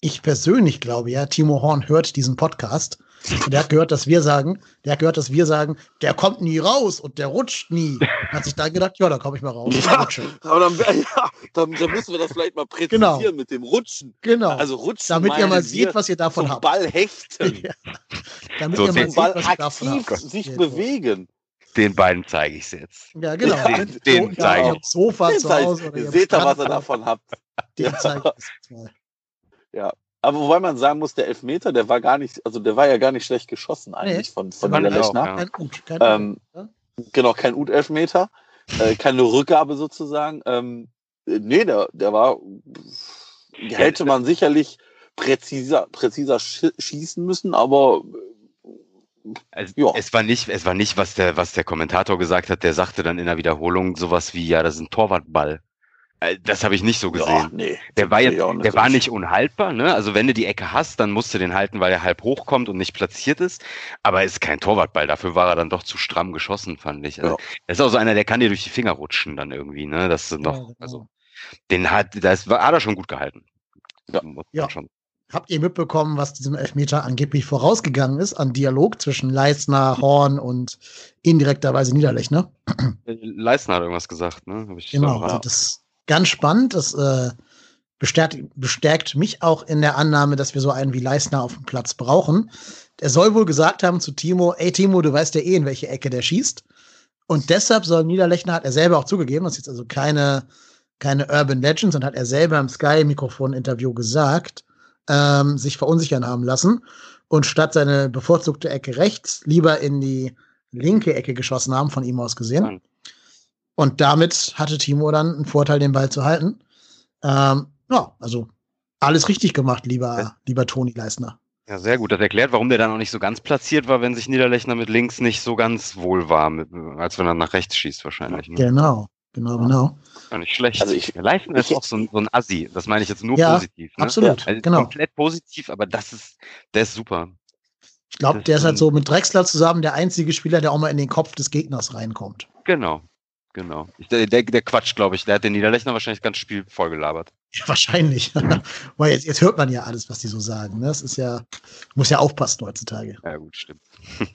Ich persönlich glaube ja, Timo Horn hört diesen Podcast. Und der hat gehört, dass wir sagen, der hat gehört, dass wir sagen, der kommt nie raus und der rutscht nie. Hat sich dann gedacht, ja, da komme ich mal raus. Ja. Aber dann, ja, dann, dann müssen wir das vielleicht mal präzisieren Genau. mit dem Rutschen. Genau. Also rutschen, damit ihr mal seht, was ihr davon habt. Ball hechten. Ja. Damit So, ihr mal den Den seht, Ball was ihr davon aktiv habt. sich Ja, bewegen. Den beiden zeige ich es jetzt. Ja, genau. Den- den so- ja, zeige auf dem Sofa Den zu Hause Ihr seht ihr, was ihr davon habt. Den Ja. zeige ich jetzt mal. Aber wobei man sagen muss, der Elfmeter, der war gar nicht, also der war ja gar nicht schlecht geschossen eigentlich von, von ich Niederlechner. Kein kein Ähm, Genau, kein Ut-Elfmeter, äh, keine Rückgabe sozusagen. Ähm, äh, nee, der, der war, hätte man sicherlich präziser, präziser sch schießen müssen, aber Also, Ja. Es war nicht, es war nicht, was der, was der Kommentator gesagt hat. Der sagte dann in der Wiederholung sowas wie, ja, das ist ein Torwartball. Äh, Das habe ich nicht so gesehen. Ja, nee. Der war jetzt, nicht der so war nicht unhaltbar, ne? Also wenn du die Ecke hast, dann musst du den halten, weil er halb hochkommt und nicht platziert ist. Aber er ist kein Torwartball. Dafür war er dann doch zu stramm geschossen, fand ich. Also, Ja. Das ist auch so einer, der kann dir durch die Finger rutschen dann irgendwie, ne? Das ist noch, Ja, genau. also den hat, das war, hat er schon gut gehalten. Ja. Ja. Schon. Habt ihr mitbekommen, was diesem Elfmeter angeblich vorausgegangen ist an Dialog zwischen Leisner, Horn und indirekterweise Niederlechner? Leistner hat irgendwas gesagt, ne? Genau, so- also das ganz spannend. Das äh, bestärkt, bestärkt mich auch in der Annahme, dass wir so einen wie Leisner auf dem Platz brauchen. Er soll wohl gesagt haben zu Timo, ey Timo, du weißt ja eh, in welche Ecke der schießt. Und deshalb soll Niederlechner, hat er selber auch zugegeben, das ist jetzt also keine, keine Urban Legend, sondern hat er selber im Sky-Mikrofon-Interview gesagt, ähm, sich verunsichern haben lassen und statt seine bevorzugte Ecke rechts lieber in die linke Ecke geschossen haben, von ihm aus gesehen. Und damit hatte Timo dann einen Vorteil, den Ball zu halten. Ähm, ja, also alles richtig gemacht, lieber, Ja. lieber Toni Leisner. Ja, sehr gut. Das erklärt, warum der dann auch nicht so ganz platziert war, wenn sich Niederlechner mit links nicht so ganz wohl war, mit, als wenn er nach rechts schießt wahrscheinlich. Ne? Genau, genau, genau. Ja, nicht schlecht. Also ich- Der Leistner ist ich- auch so ein, so ein Assi. Das meine ich jetzt nur Ja, positiv. Ne? Absolut, Also genau. Komplett positiv, aber das ist, der ist super. Ich glaube, der ist halt so mit Drexler zusammen der einzige Spieler, der auch mal in den Kopf des Gegners reinkommt. Genau. Genau. Ich, der, der, der Quatsch, glaube ich. Der hat den Niederlechner wahrscheinlich das ganze Spiel vollgelabert. Ja, wahrscheinlich. Weil jetzt, jetzt hört man ja alles, was die so sagen. Ne? Das ist ja, muss ja aufpassen heutzutage. Ja, gut, stimmt.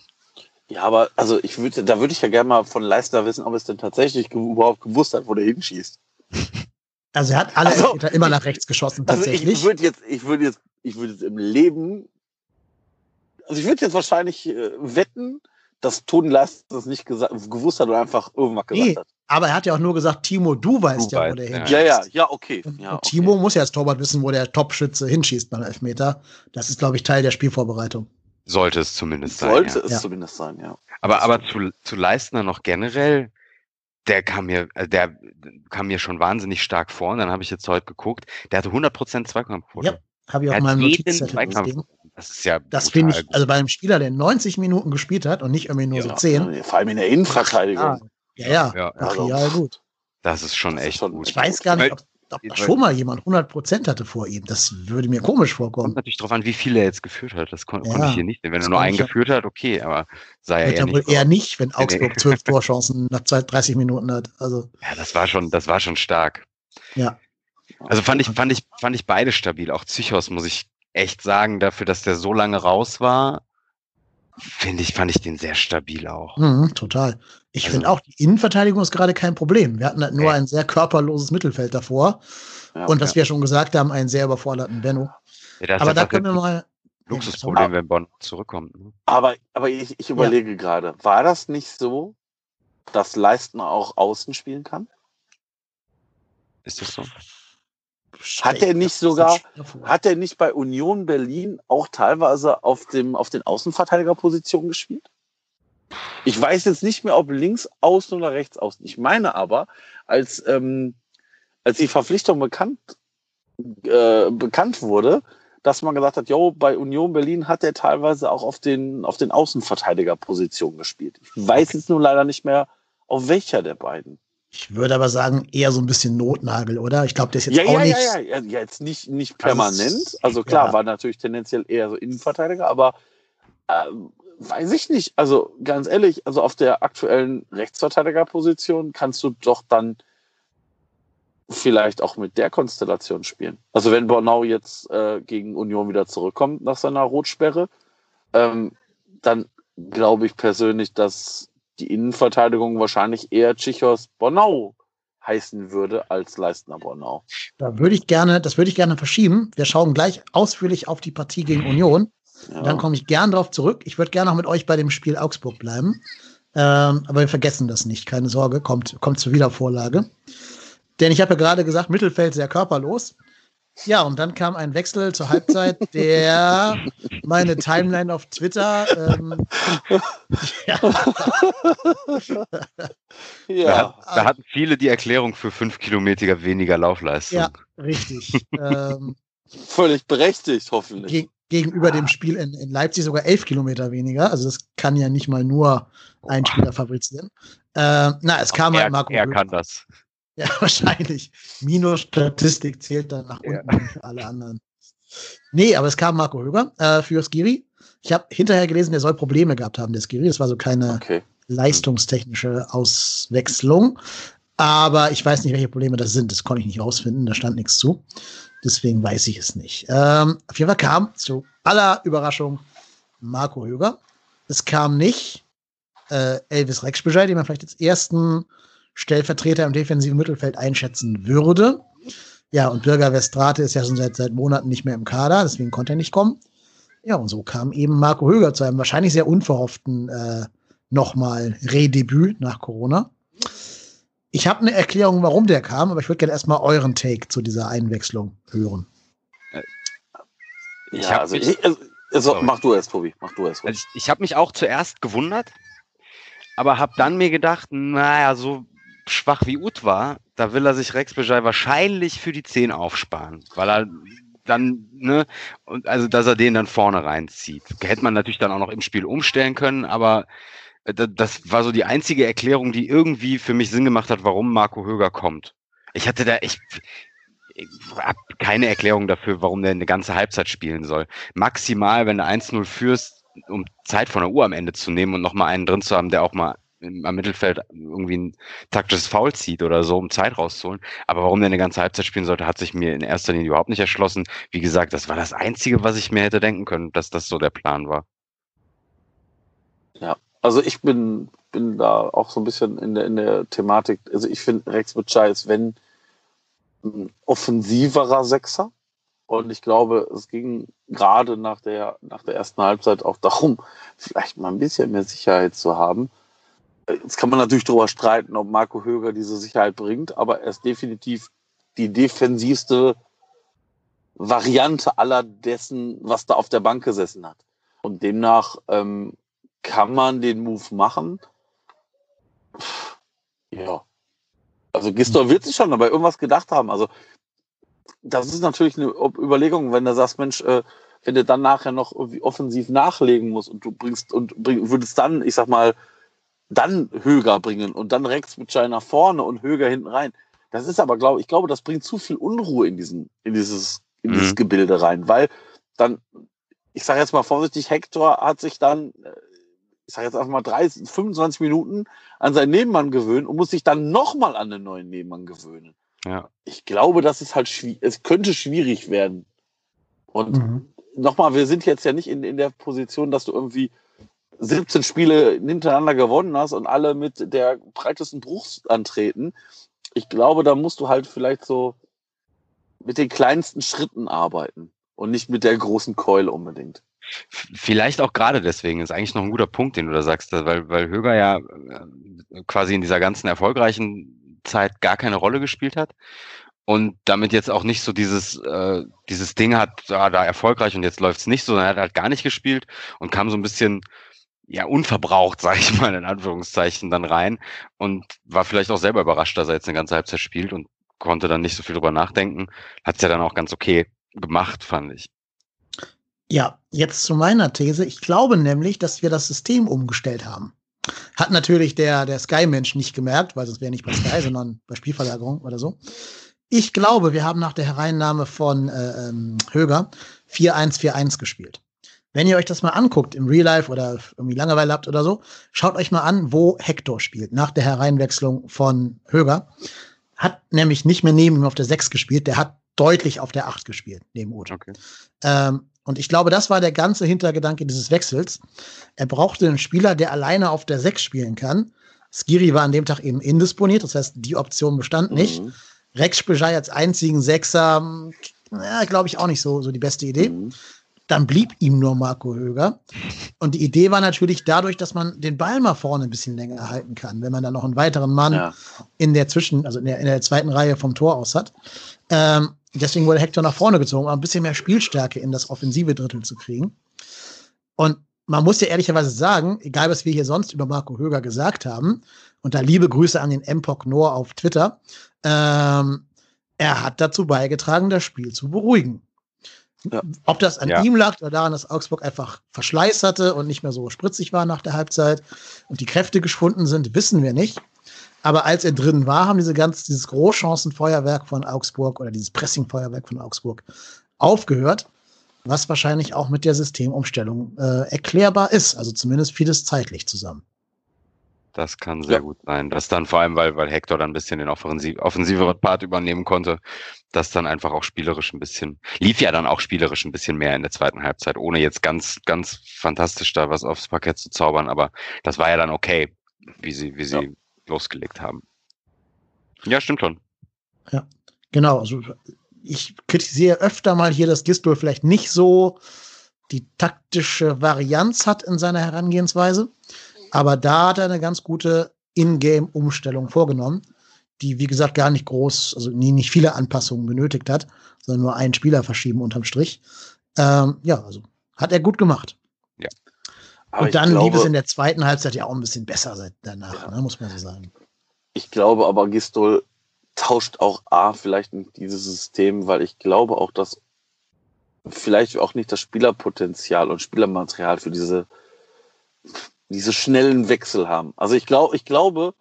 Ja, aber also ich würde, da würde ich ja gerne mal von Leistner wissen, ob es denn tatsächlich ge überhaupt gewusst hat, wo der hinschießt. Also er hat alle Also, immer nach rechts geschossen, Also ich tatsächlich. würde jetzt, ich würde jetzt, ich würde jetzt im Leben, also ich würde jetzt wahrscheinlich äh, wetten, dass Toni Leistner das nicht gesagt, gewusst hat oder einfach irgendwas gesagt Nee, hat. Aber er hat ja auch nur gesagt, Timo, du weißt Du ja, wo weißt, der ja. hinschießt. Ja, ja, ja, okay. Ja, und okay. Timo muss ja als Torwart wissen, wo der Top-Schütze hinschießt beim Elfmeter. Das ist, glaube ich, Teil der Spielvorbereitung. Sollte es zumindest sein. Sollte ja. es Ja. zumindest sein, ja. Aber, aber zu, zu Leistner noch generell, der kam mir, äh, der kam mir schon wahnsinnig stark vor. Und dann habe ich jetzt heute geguckt, der hatte 100% Zweikampfquote. Ja, Habe ich auf hat meinem jeden Zweikampf. Das ist ja Das finde ich, gut. also bei einem Spieler, der 90 Minuten gespielt hat und nicht irgendwie nur so 10. Vor allem in der Innenverteidigung. Ja, ja, Ja, Material gut. das ist schon Das ist echt schon- gut. Ich weiß gar nicht, ob, ob da schon mal jemand 100% hatte vor ihm. Das würde mir komisch Kommt vorkommen. natürlich drauf an, wie viel er jetzt geführt hat. Das kon Ja, konnte ich hier nicht sehen. Wenn er nur einen ja- geführt hat, okay, aber sei er ja wohl nicht. eher nicht, wenn nee. Augsburg zwölf Torchancen nach zwei- 30 Minuten hat. Also, Ja, das war schon, das war schon stark. ja. Also fand ich, fand ich, fand ich beide stabil. Auch Psychos muss ich echt sagen, dafür, dass der so lange raus war, finde ich, fand ich den sehr stabil auch. Mhm, total. Ich Also- finde auch, die Innenverteidigung ist gerade kein Problem. Wir hatten halt nur Nee. ein sehr körperloses Mittelfeld davor. Ja, und was ja. wir schon gesagt haben, einen sehr überforderten Benno. Ja, das Aber da können wir mal. Luxusproblem, wenn Bonn zurückkommt. Ne? Aber, aber ich, ich überlege gerade, war das nicht so, dass Leistner auch außen spielen kann? Ist das so? Hat er nicht sogar- Hat er nicht bei Union Berlin auch teilweise auf, dem, auf den Außenverteidigerpositionen gespielt? Ich weiß jetzt nicht mehr, ob links außen oder rechts außen. Ich meine aber, als, ähm, als die Verpflichtung bekannt, äh, bekannt wurde, dass man gesagt hat, jo, bei Union Berlin hat er teilweise auch auf den, auf den Außenverteidigerpositionen gespielt. Ich weiß jetzt nur leider nicht mehr, auf welcher der beiden. Ich würde aber sagen, eher so ein bisschen Notnagel, oder? Ich glaube, der ist jetzt Ja, auch ja, nicht. ja, ja, ja, jetzt nicht, nicht permanent. Also, Also klar, ja. war natürlich tendenziell eher so Innenverteidiger, aber ähm, weiß ich nicht. Also ganz ehrlich, also auf der aktuellen Rechtsverteidigerposition kannst du doch dann vielleicht auch mit der Konstellation spielen. Also wenn Bornau jetzt äh, gegen Union wieder zurückkommt nach seiner Rotsperre, ähm, dann glaube ich persönlich, dass die Innenverteidigung wahrscheinlich eher Tschichos Bornau heißen würde als Leistner Bornau. Da würde ich gerne, das würde ich gerne verschieben. Wir schauen gleich ausführlich auf die Partie gegen Union. Ja. Dann komme ich gern drauf zurück. Ich würde gerne noch mit euch bei dem Spiel Augsburg bleiben. Ähm, aber wir vergessen das nicht. Keine Sorge, kommt, kommt zur Wiedervorlage. Denn ich habe ja gerade gesagt, Mittelfeld sehr körperlos. Ja, und dann kam ein Wechsel zur Halbzeit, der meine Timeline auf Twitter. Ähm, ja, Da, ja. hat, da hatten viele die Erklärung für fünf Kilometer weniger Laufleistung. ja, richtig. ähm, völlig berechtigt, hoffentlich. ge gegenüber dem Spiel in, in Leipzig sogar elf Kilometer weniger. Also das kann ja nicht mal nur ein Spieler fabrizieren. Äh, na, es kam er, halt Marco er Römer. kann das. Ja, wahrscheinlich. Minus-Statistik zählt dann nach unten ja. alle anderen. Nee, aber es kam Marco Höger äh, für Skiri. Ich habe hinterher gelesen, der soll Probleme gehabt haben, der Skiri. Das war so keine okay. leistungstechnische Auswechslung. Aber ich weiß nicht, welche Probleme das sind. Das konnte ich nicht rausfinden. Da stand nichts zu. Deswegen weiß ich es nicht. Ähm, auf jeden Fall kam zu aller Überraschung Marco Höger. Es kam nicht äh, Elvis Rexbescheid, den man vielleicht als ersten Stellvertreter im defensiven Mittelfeld einschätzen würde. Ja, und Bürger Westrate ist ja schon seit, seit Monaten nicht mehr im Kader, deswegen konnte er nicht kommen. Ja, und so kam eben Marco Höger zu einem wahrscheinlich sehr unverhofften äh, nochmal Redebüt nach Corona. Ich habe eine Erklärung, warum der kam, aber ich würde gerne erstmal euren Take zu dieser Einwechslung hören. Ich ja, also, mich, ich, also, also mach du erst, Tobi, mach du erst. Also ich, ich habe mich auch zuerst gewundert, aber habe dann mir gedacht, naja, so schwach wie Ut war, da will er sich Rex Bejai wahrscheinlich für die 10 aufsparen, weil er dann, ne, und also dass er den dann vorne reinzieht. Hätte man natürlich dann auch noch im Spiel umstellen können, aber äh, das war so die einzige Erklärung, die irgendwie für mich Sinn gemacht hat, warum Marco Höger kommt. Ich hatte da, ich, ich habe keine Erklärung dafür, warum der eine ganze Halbzeit spielen soll. Maximal, wenn du 1-0 führst, um Zeit von der Uhr am Ende zu nehmen und nochmal einen drin zu haben, der auch mal am Mittelfeld irgendwie ein taktisches Foul zieht oder so, um Zeit rauszuholen. Aber warum der eine ganze Halbzeit spielen sollte, hat sich mir in erster Linie überhaupt nicht erschlossen. Wie gesagt, das war das Einzige, was ich mir hätte denken können, dass das so der Plan war. Ja, also ich bin, bin da auch so ein bisschen in der, in der Thematik. Also ich finde, Rex Butchai ist, wenn ein offensiverer Sechser. Und ich glaube, es ging gerade nach der, nach der ersten Halbzeit auch darum, vielleicht mal ein bisschen mehr Sicherheit zu haben. Jetzt kann man natürlich darüber streiten, ob Marco Höger diese Sicherheit bringt, aber er ist definitiv die defensivste Variante aller dessen, was da auf der Bank gesessen hat. Und demnach ähm, kann man den Move machen. Ja. Also Gistor wird sich schon dabei irgendwas gedacht haben. Also das ist natürlich eine Überlegung, wenn du sagst, Mensch, äh, wenn du dann nachher noch irgendwie offensiv nachlegen musst und du bringst und bring, würdest dann, ich sag mal, dann Höger bringen und dann Rex mit Schein nach vorne und Höger hinten rein. Das ist aber, glaube ich, glaube, das bringt zu viel Unruhe in diesen, in dieses, in mhm. dieses Gebilde rein, weil dann, ich sage jetzt mal vorsichtig, Hector hat sich dann äh, ich sage jetzt einfach mal 30, 25 Minuten an seinen Nebenmann gewöhnen und muss sich dann nochmal an den neuen Nebenmann gewöhnen. Ja. Ich glaube, das ist halt schwierig, es könnte schwierig werden. Und mhm. nochmal, wir sind jetzt ja nicht in, in der Position, dass du irgendwie 17 Spiele hintereinander gewonnen hast und alle mit der breitesten Bruchs antreten. Ich glaube, da musst du halt vielleicht so mit den kleinsten Schritten arbeiten und nicht mit der großen Keule unbedingt. Vielleicht auch gerade deswegen ist eigentlich noch ein guter Punkt, den du da sagst, weil, weil Höger ja äh, quasi in dieser ganzen erfolgreichen Zeit gar keine Rolle gespielt hat und damit jetzt auch nicht so dieses, äh, dieses Ding hat, ja, da erfolgreich und jetzt läuft's nicht so, sondern er hat halt gar nicht gespielt und kam so ein bisschen ja unverbraucht, sage ich mal in Anführungszeichen, dann rein und war vielleicht auch selber überrascht, dass er jetzt eine ganze Halbzeit spielt und konnte dann nicht so viel drüber nachdenken. Hat's ja dann auch ganz okay gemacht, fand ich. Ja, jetzt zu meiner These. Ich glaube nämlich, dass wir das System umgestellt haben. Hat natürlich der, der Sky-Mensch nicht gemerkt, weil sonst wäre nicht bei Sky, sondern bei Spielverlagerung oder so. Ich glaube, wir haben nach der Hereinnahme von äh, ähm, Höger 4-1-4-1 gespielt. Wenn ihr euch das mal anguckt im Real Life oder irgendwie Langeweile habt oder so, schaut euch mal an, wo Hector spielt nach der Hereinwechslung von Höger. Hat nämlich nicht mehr neben ihm auf der 6 gespielt, der hat deutlich auf der 8 gespielt, neben Uth. Okay. Ähm, und ich glaube, das war der ganze Hintergedanke dieses Wechsels. Er brauchte einen Spieler, der alleine auf der 6 spielen kann. Skiri war an dem Tag eben indisponiert, das heißt, die Option bestand nicht. Mhm. Rex Spejai als einzigen Sechser, ja, glaube ich auch nicht so, so die beste Idee. Mhm. Dann blieb ihm nur Marco Höger. Und die Idee war natürlich dadurch, dass man den Ball mal vorne ein bisschen länger halten kann, wenn man dann noch einen weiteren Mann ja. in der Zwischen, also in der, in der zweiten Reihe vom Tor aus hat. Ähm, Deswegen wurde Hector nach vorne gezogen, um ein bisschen mehr Spielstärke in das offensive Drittel zu kriegen. Und man muss ja ehrlicherweise sagen, egal was wir hier sonst über Marco Höger gesagt haben, und da liebe Grüße an den MPOC Noor auf Twitter, ähm, er hat dazu beigetragen, das Spiel zu beruhigen. Ja. Ob das an ja. ihm lag oder daran, dass Augsburg einfach Verschleiß hatte und nicht mehr so spritzig war nach der Halbzeit und die Kräfte geschwunden sind, wissen wir nicht. Aber als er drin war, haben diese ganz, dieses Großchancenfeuerwerk von Augsburg oder dieses Pressingfeuerwerk von Augsburg aufgehört, was wahrscheinlich auch mit der Systemumstellung äh, erklärbar ist. Also zumindest vieles zeitlich zusammen. Das kann sehr ja. gut sein. Das dann vor allem, weil, weil Hector dann ein bisschen den offensiv, offensiveren Part übernehmen konnte, das dann einfach auch spielerisch ein bisschen, lief ja dann auch spielerisch ein bisschen mehr in der zweiten Halbzeit, ohne jetzt ganz, ganz fantastisch da was aufs Parkett zu zaubern, aber das war ja dann okay, wie sie, wie sie ja. losgelegt haben. Ja, stimmt schon. Ja, genau. Also ich kritisiere öfter mal hier, dass Gistol vielleicht nicht so die taktische Varianz hat in seiner Herangehensweise. Aber da hat er eine ganz gute Ingame-Umstellung vorgenommen, die, wie gesagt, gar nicht groß, also nie, nicht viele Anpassungen benötigt hat, sondern nur einen Spieler verschieben unterm Strich. Ähm, ja, also hat er gut gemacht. Ja. Aber Und dann glaube, lief es in der zweiten Halbzeit ja auch ein bisschen besser seit danach, ja. ne, muss man so sagen. Ich glaube aber, Gistol tauscht auch A vielleicht in dieses System, weil ich glaube auch, dass vielleicht auch nicht das Spielerpotenzial und Spielermaterial für diese diese schnellen Wechsel haben. Also ich glaube, ich glaube,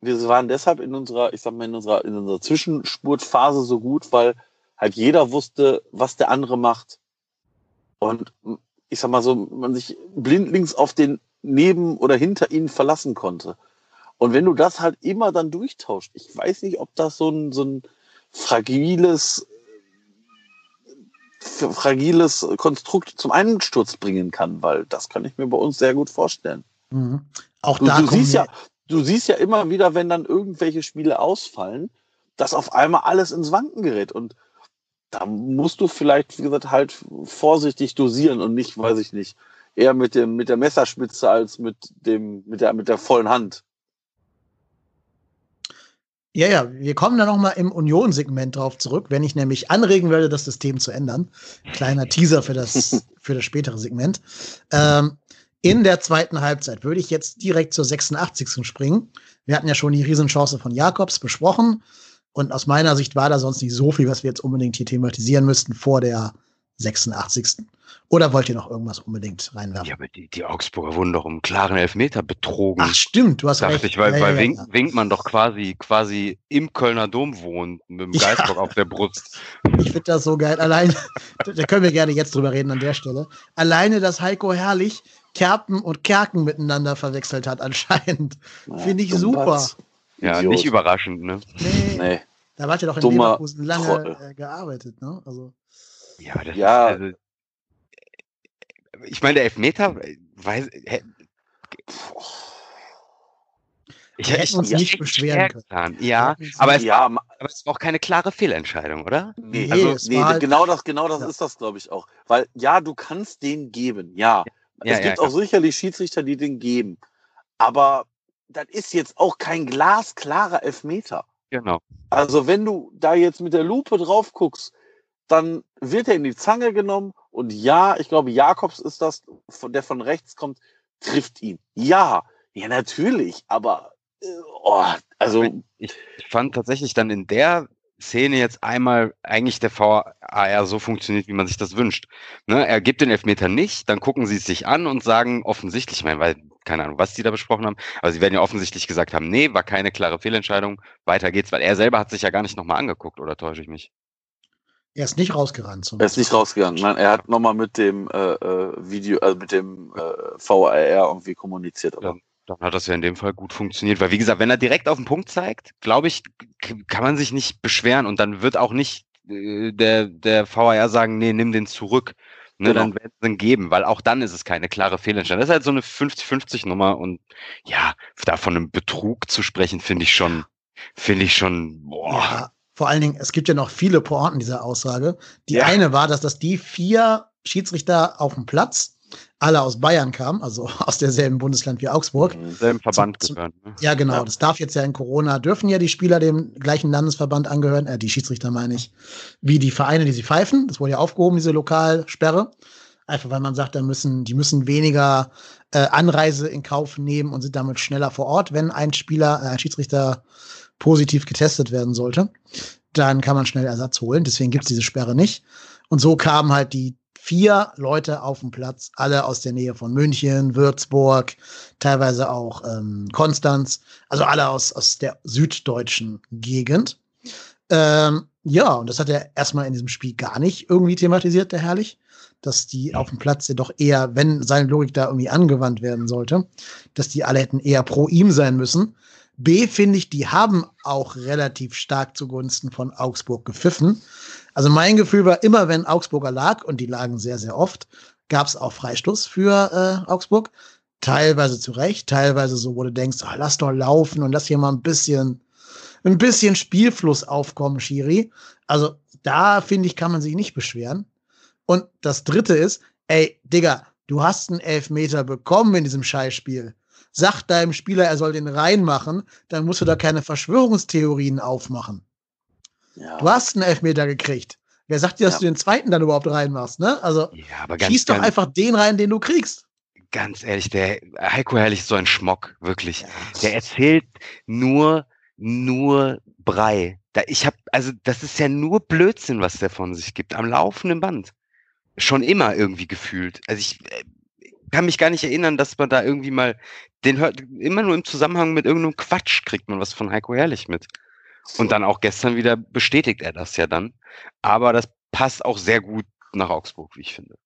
wir waren deshalb in unserer, ich sag mal, in unserer, in unserer Zwischenspurtphase so gut, weil halt jeder wusste, was der andere macht. Und ich sag mal so, man sich blindlings auf den neben oder hinter ihnen verlassen konnte. Und wenn du das halt immer dann durchtauscht, ich weiß nicht, ob das so ein, so ein fragiles fragiles Konstrukt zum Einsturz bringen kann, weil das kann ich mir bei uns sehr gut vorstellen. Mhm. Auch du, da du siehst ja, du siehst ja immer wieder, wenn dann irgendwelche Spiele ausfallen, dass auf einmal alles ins Wanken gerät und da musst du vielleicht, wie gesagt, halt vorsichtig dosieren und nicht, weiß ich nicht, eher mit dem mit der Messerspitze als mit dem mit der mit der vollen Hand. Ja, ja, wir kommen da nochmal im Union-Segment drauf zurück, wenn ich nämlich anregen werde, das System zu ändern. Kleiner Teaser für das, für das spätere Segment. Ähm, in der zweiten Halbzeit würde ich jetzt direkt zur 86. springen. Wir hatten ja schon die Riesenchance von Jakobs besprochen. Und aus meiner Sicht war da sonst nicht so viel, was wir jetzt unbedingt hier thematisieren müssten vor der 86. Oder wollt ihr noch irgendwas unbedingt reinwerfen? Ja, aber die, die Augsburger wurden doch um klaren Elfmeter betrogen. Ach stimmt, du hast Dachte recht. ich, weil, Ja, weil ja, Wink, ja. Winkmann doch quasi, quasi im Kölner Dom wohnt, mit dem Ja. Geistbock auf der Brust. Ich finde das so geil. Allein, da können wir gerne jetzt drüber reden an der Stelle. Alleine, dass Heiko Herrlich Kerpen und Kerken miteinander verwechselt hat, anscheinend. Finde ich Dummbatz. super. Ja, Idiot. nicht überraschend, ne? Nee, Nee. da wart ihr doch in Dummer Leverkusen lange äh, gearbeitet, ne? Also, Ja, das Ja. ist, also, ich meine, der Elfmeter, äh, weiß, hä, ich, Wir hätten uns nicht hätte beschweren schwer können. getan. Ja, aber es, Ja, ma- aber es war auch keine klare Fehlentscheidung, oder? nee, Nee, also, nee war halt- genau das, genau das Ja. ist das, glaube ich, auch. Weil ja, du kannst den geben, ja. Ja, es ja, gibt auch sicherlich Schiedsrichter, die den geben. Aber das ist jetzt auch kein glasklarer Elfmeter. Genau. Also wenn du da jetzt mit der Lupe drauf guckst, dann wird er in die Zange genommen und ja, ich glaube, Jakobs ist das, der von rechts kommt, trifft ihn. Ja, ja, natürlich, aber äh, oh, also Ich, ich fand tatsächlich dann in der Szene jetzt einmal eigentlich der VAR so funktioniert, wie man sich das wünscht. Ne, er gibt den Elfmeter nicht, dann gucken sie es sich an und sagen offensichtlich, ich meine, weil, keine Ahnung, was die da besprochen haben, aber sie werden ja offensichtlich gesagt haben, nee, war keine klare Fehlentscheidung, weiter geht's, weil er selber hat sich ja gar nicht nochmal angeguckt, oder täusche ich mich? Er ist nicht rausgerannt. zum er ist nicht rausgegangen. Nein, er hat nochmal mit dem äh, äh, Video, also mit dem äh, VAR irgendwie kommuniziert. Aber Dann hat das ja in dem Fall gut funktioniert, weil wie gesagt, wenn er direkt auf den Punkt zeigt, glaube ich, kann man sich nicht beschweren und dann wird auch nicht äh, der, der VAR sagen, nee, nimm den zurück. Ne, Genau. Dann werden sie ihn geben, weil auch dann ist es keine klare Fehlentscheidung. Das ist halt so eine 50-50-Nummer und ja, da von einem Betrug zu sprechen, finde ich schon, finde ich schon, boah. Ja, vor allen Dingen, es gibt ja noch viele Pointen dieser Aussage. Die Ja. eine war, dass das die vier Schiedsrichter auf dem Platz alle aus Bayern kamen, also aus derselben Bundesland wie Augsburg. Selben Verband zum- gehören. Ne? Ja, genau. Ja. Das darf jetzt ja in Corona, dürfen ja die Spieler dem gleichen Landesverband angehören, äh, die Schiedsrichter meine ich, wie die Vereine, die sie pfeifen. Das wurde ja aufgehoben, diese Lokalsperre. Einfach weil man sagt, da müssen, die müssen weniger äh, Anreise in Kauf nehmen und sind damit schneller vor Ort, wenn ein Spieler, äh, ein Schiedsrichter positiv getestet werden sollte. Dann kann man schnell Ersatz holen. Deswegen gibt es diese Sperre nicht. Und so kamen halt die vier Leute auf dem Platz, alle aus der Nähe von München, Würzburg, teilweise auch ähm, Konstanz, also alle aus, aus der süddeutschen Gegend. Ähm, ja, und das hat er erstmal in diesem Spiel gar nicht irgendwie thematisiert, der Herrlich, dass die auf dem Platz ja doch eher, wenn seine Logik da irgendwie angewandt werden sollte, dass die alle hätten eher pro ihm sein müssen. B finde ich, die haben auch relativ stark zugunsten von Augsburg gepfiffen. Also mein Gefühl war immer, wenn Augsburger lag, und die lagen sehr, sehr oft, gab es auch Freistoß für äh, Augsburg. Teilweise zu Recht, teilweise so, wo du denkst, oh, lass doch laufen und lass hier mal ein bisschen, ein bisschen Spielfluss aufkommen, Schiri. Also da finde ich, kann man sich nicht beschweren. Und das dritte ist, ey, Digga, du hast einen Elfmeter bekommen in diesem Scheißspiel. Sag deinem Spieler, er soll den reinmachen, dann musst du da keine Verschwörungstheorien aufmachen. Ja. Du hast einen Elfmeter gekriegt. Wer sagt dir, dass Ja. du den zweiten dann überhaupt reinmachst, ne? Also Ja, aber ganz, schieß doch einfach den rein, den du kriegst. ganz ehrlich, der Heiko Herrlich ist so ein Schmock, wirklich. Der erzählt nur, nur Brei. Da, ich hab, also das ist ja nur Blödsinn, was der von sich gibt, am laufenden Band. Schon immer irgendwie gefühlt. Also ich äh, kann mich gar nicht erinnern, dass man da irgendwie mal, den hört, immer nur im Zusammenhang mit irgendeinem Quatsch kriegt man was von Heiko Herrlich mit. Und dann auch gestern wieder bestätigt er das ja dann. Aber das passt auch sehr gut nach Augsburg, wie ich finde.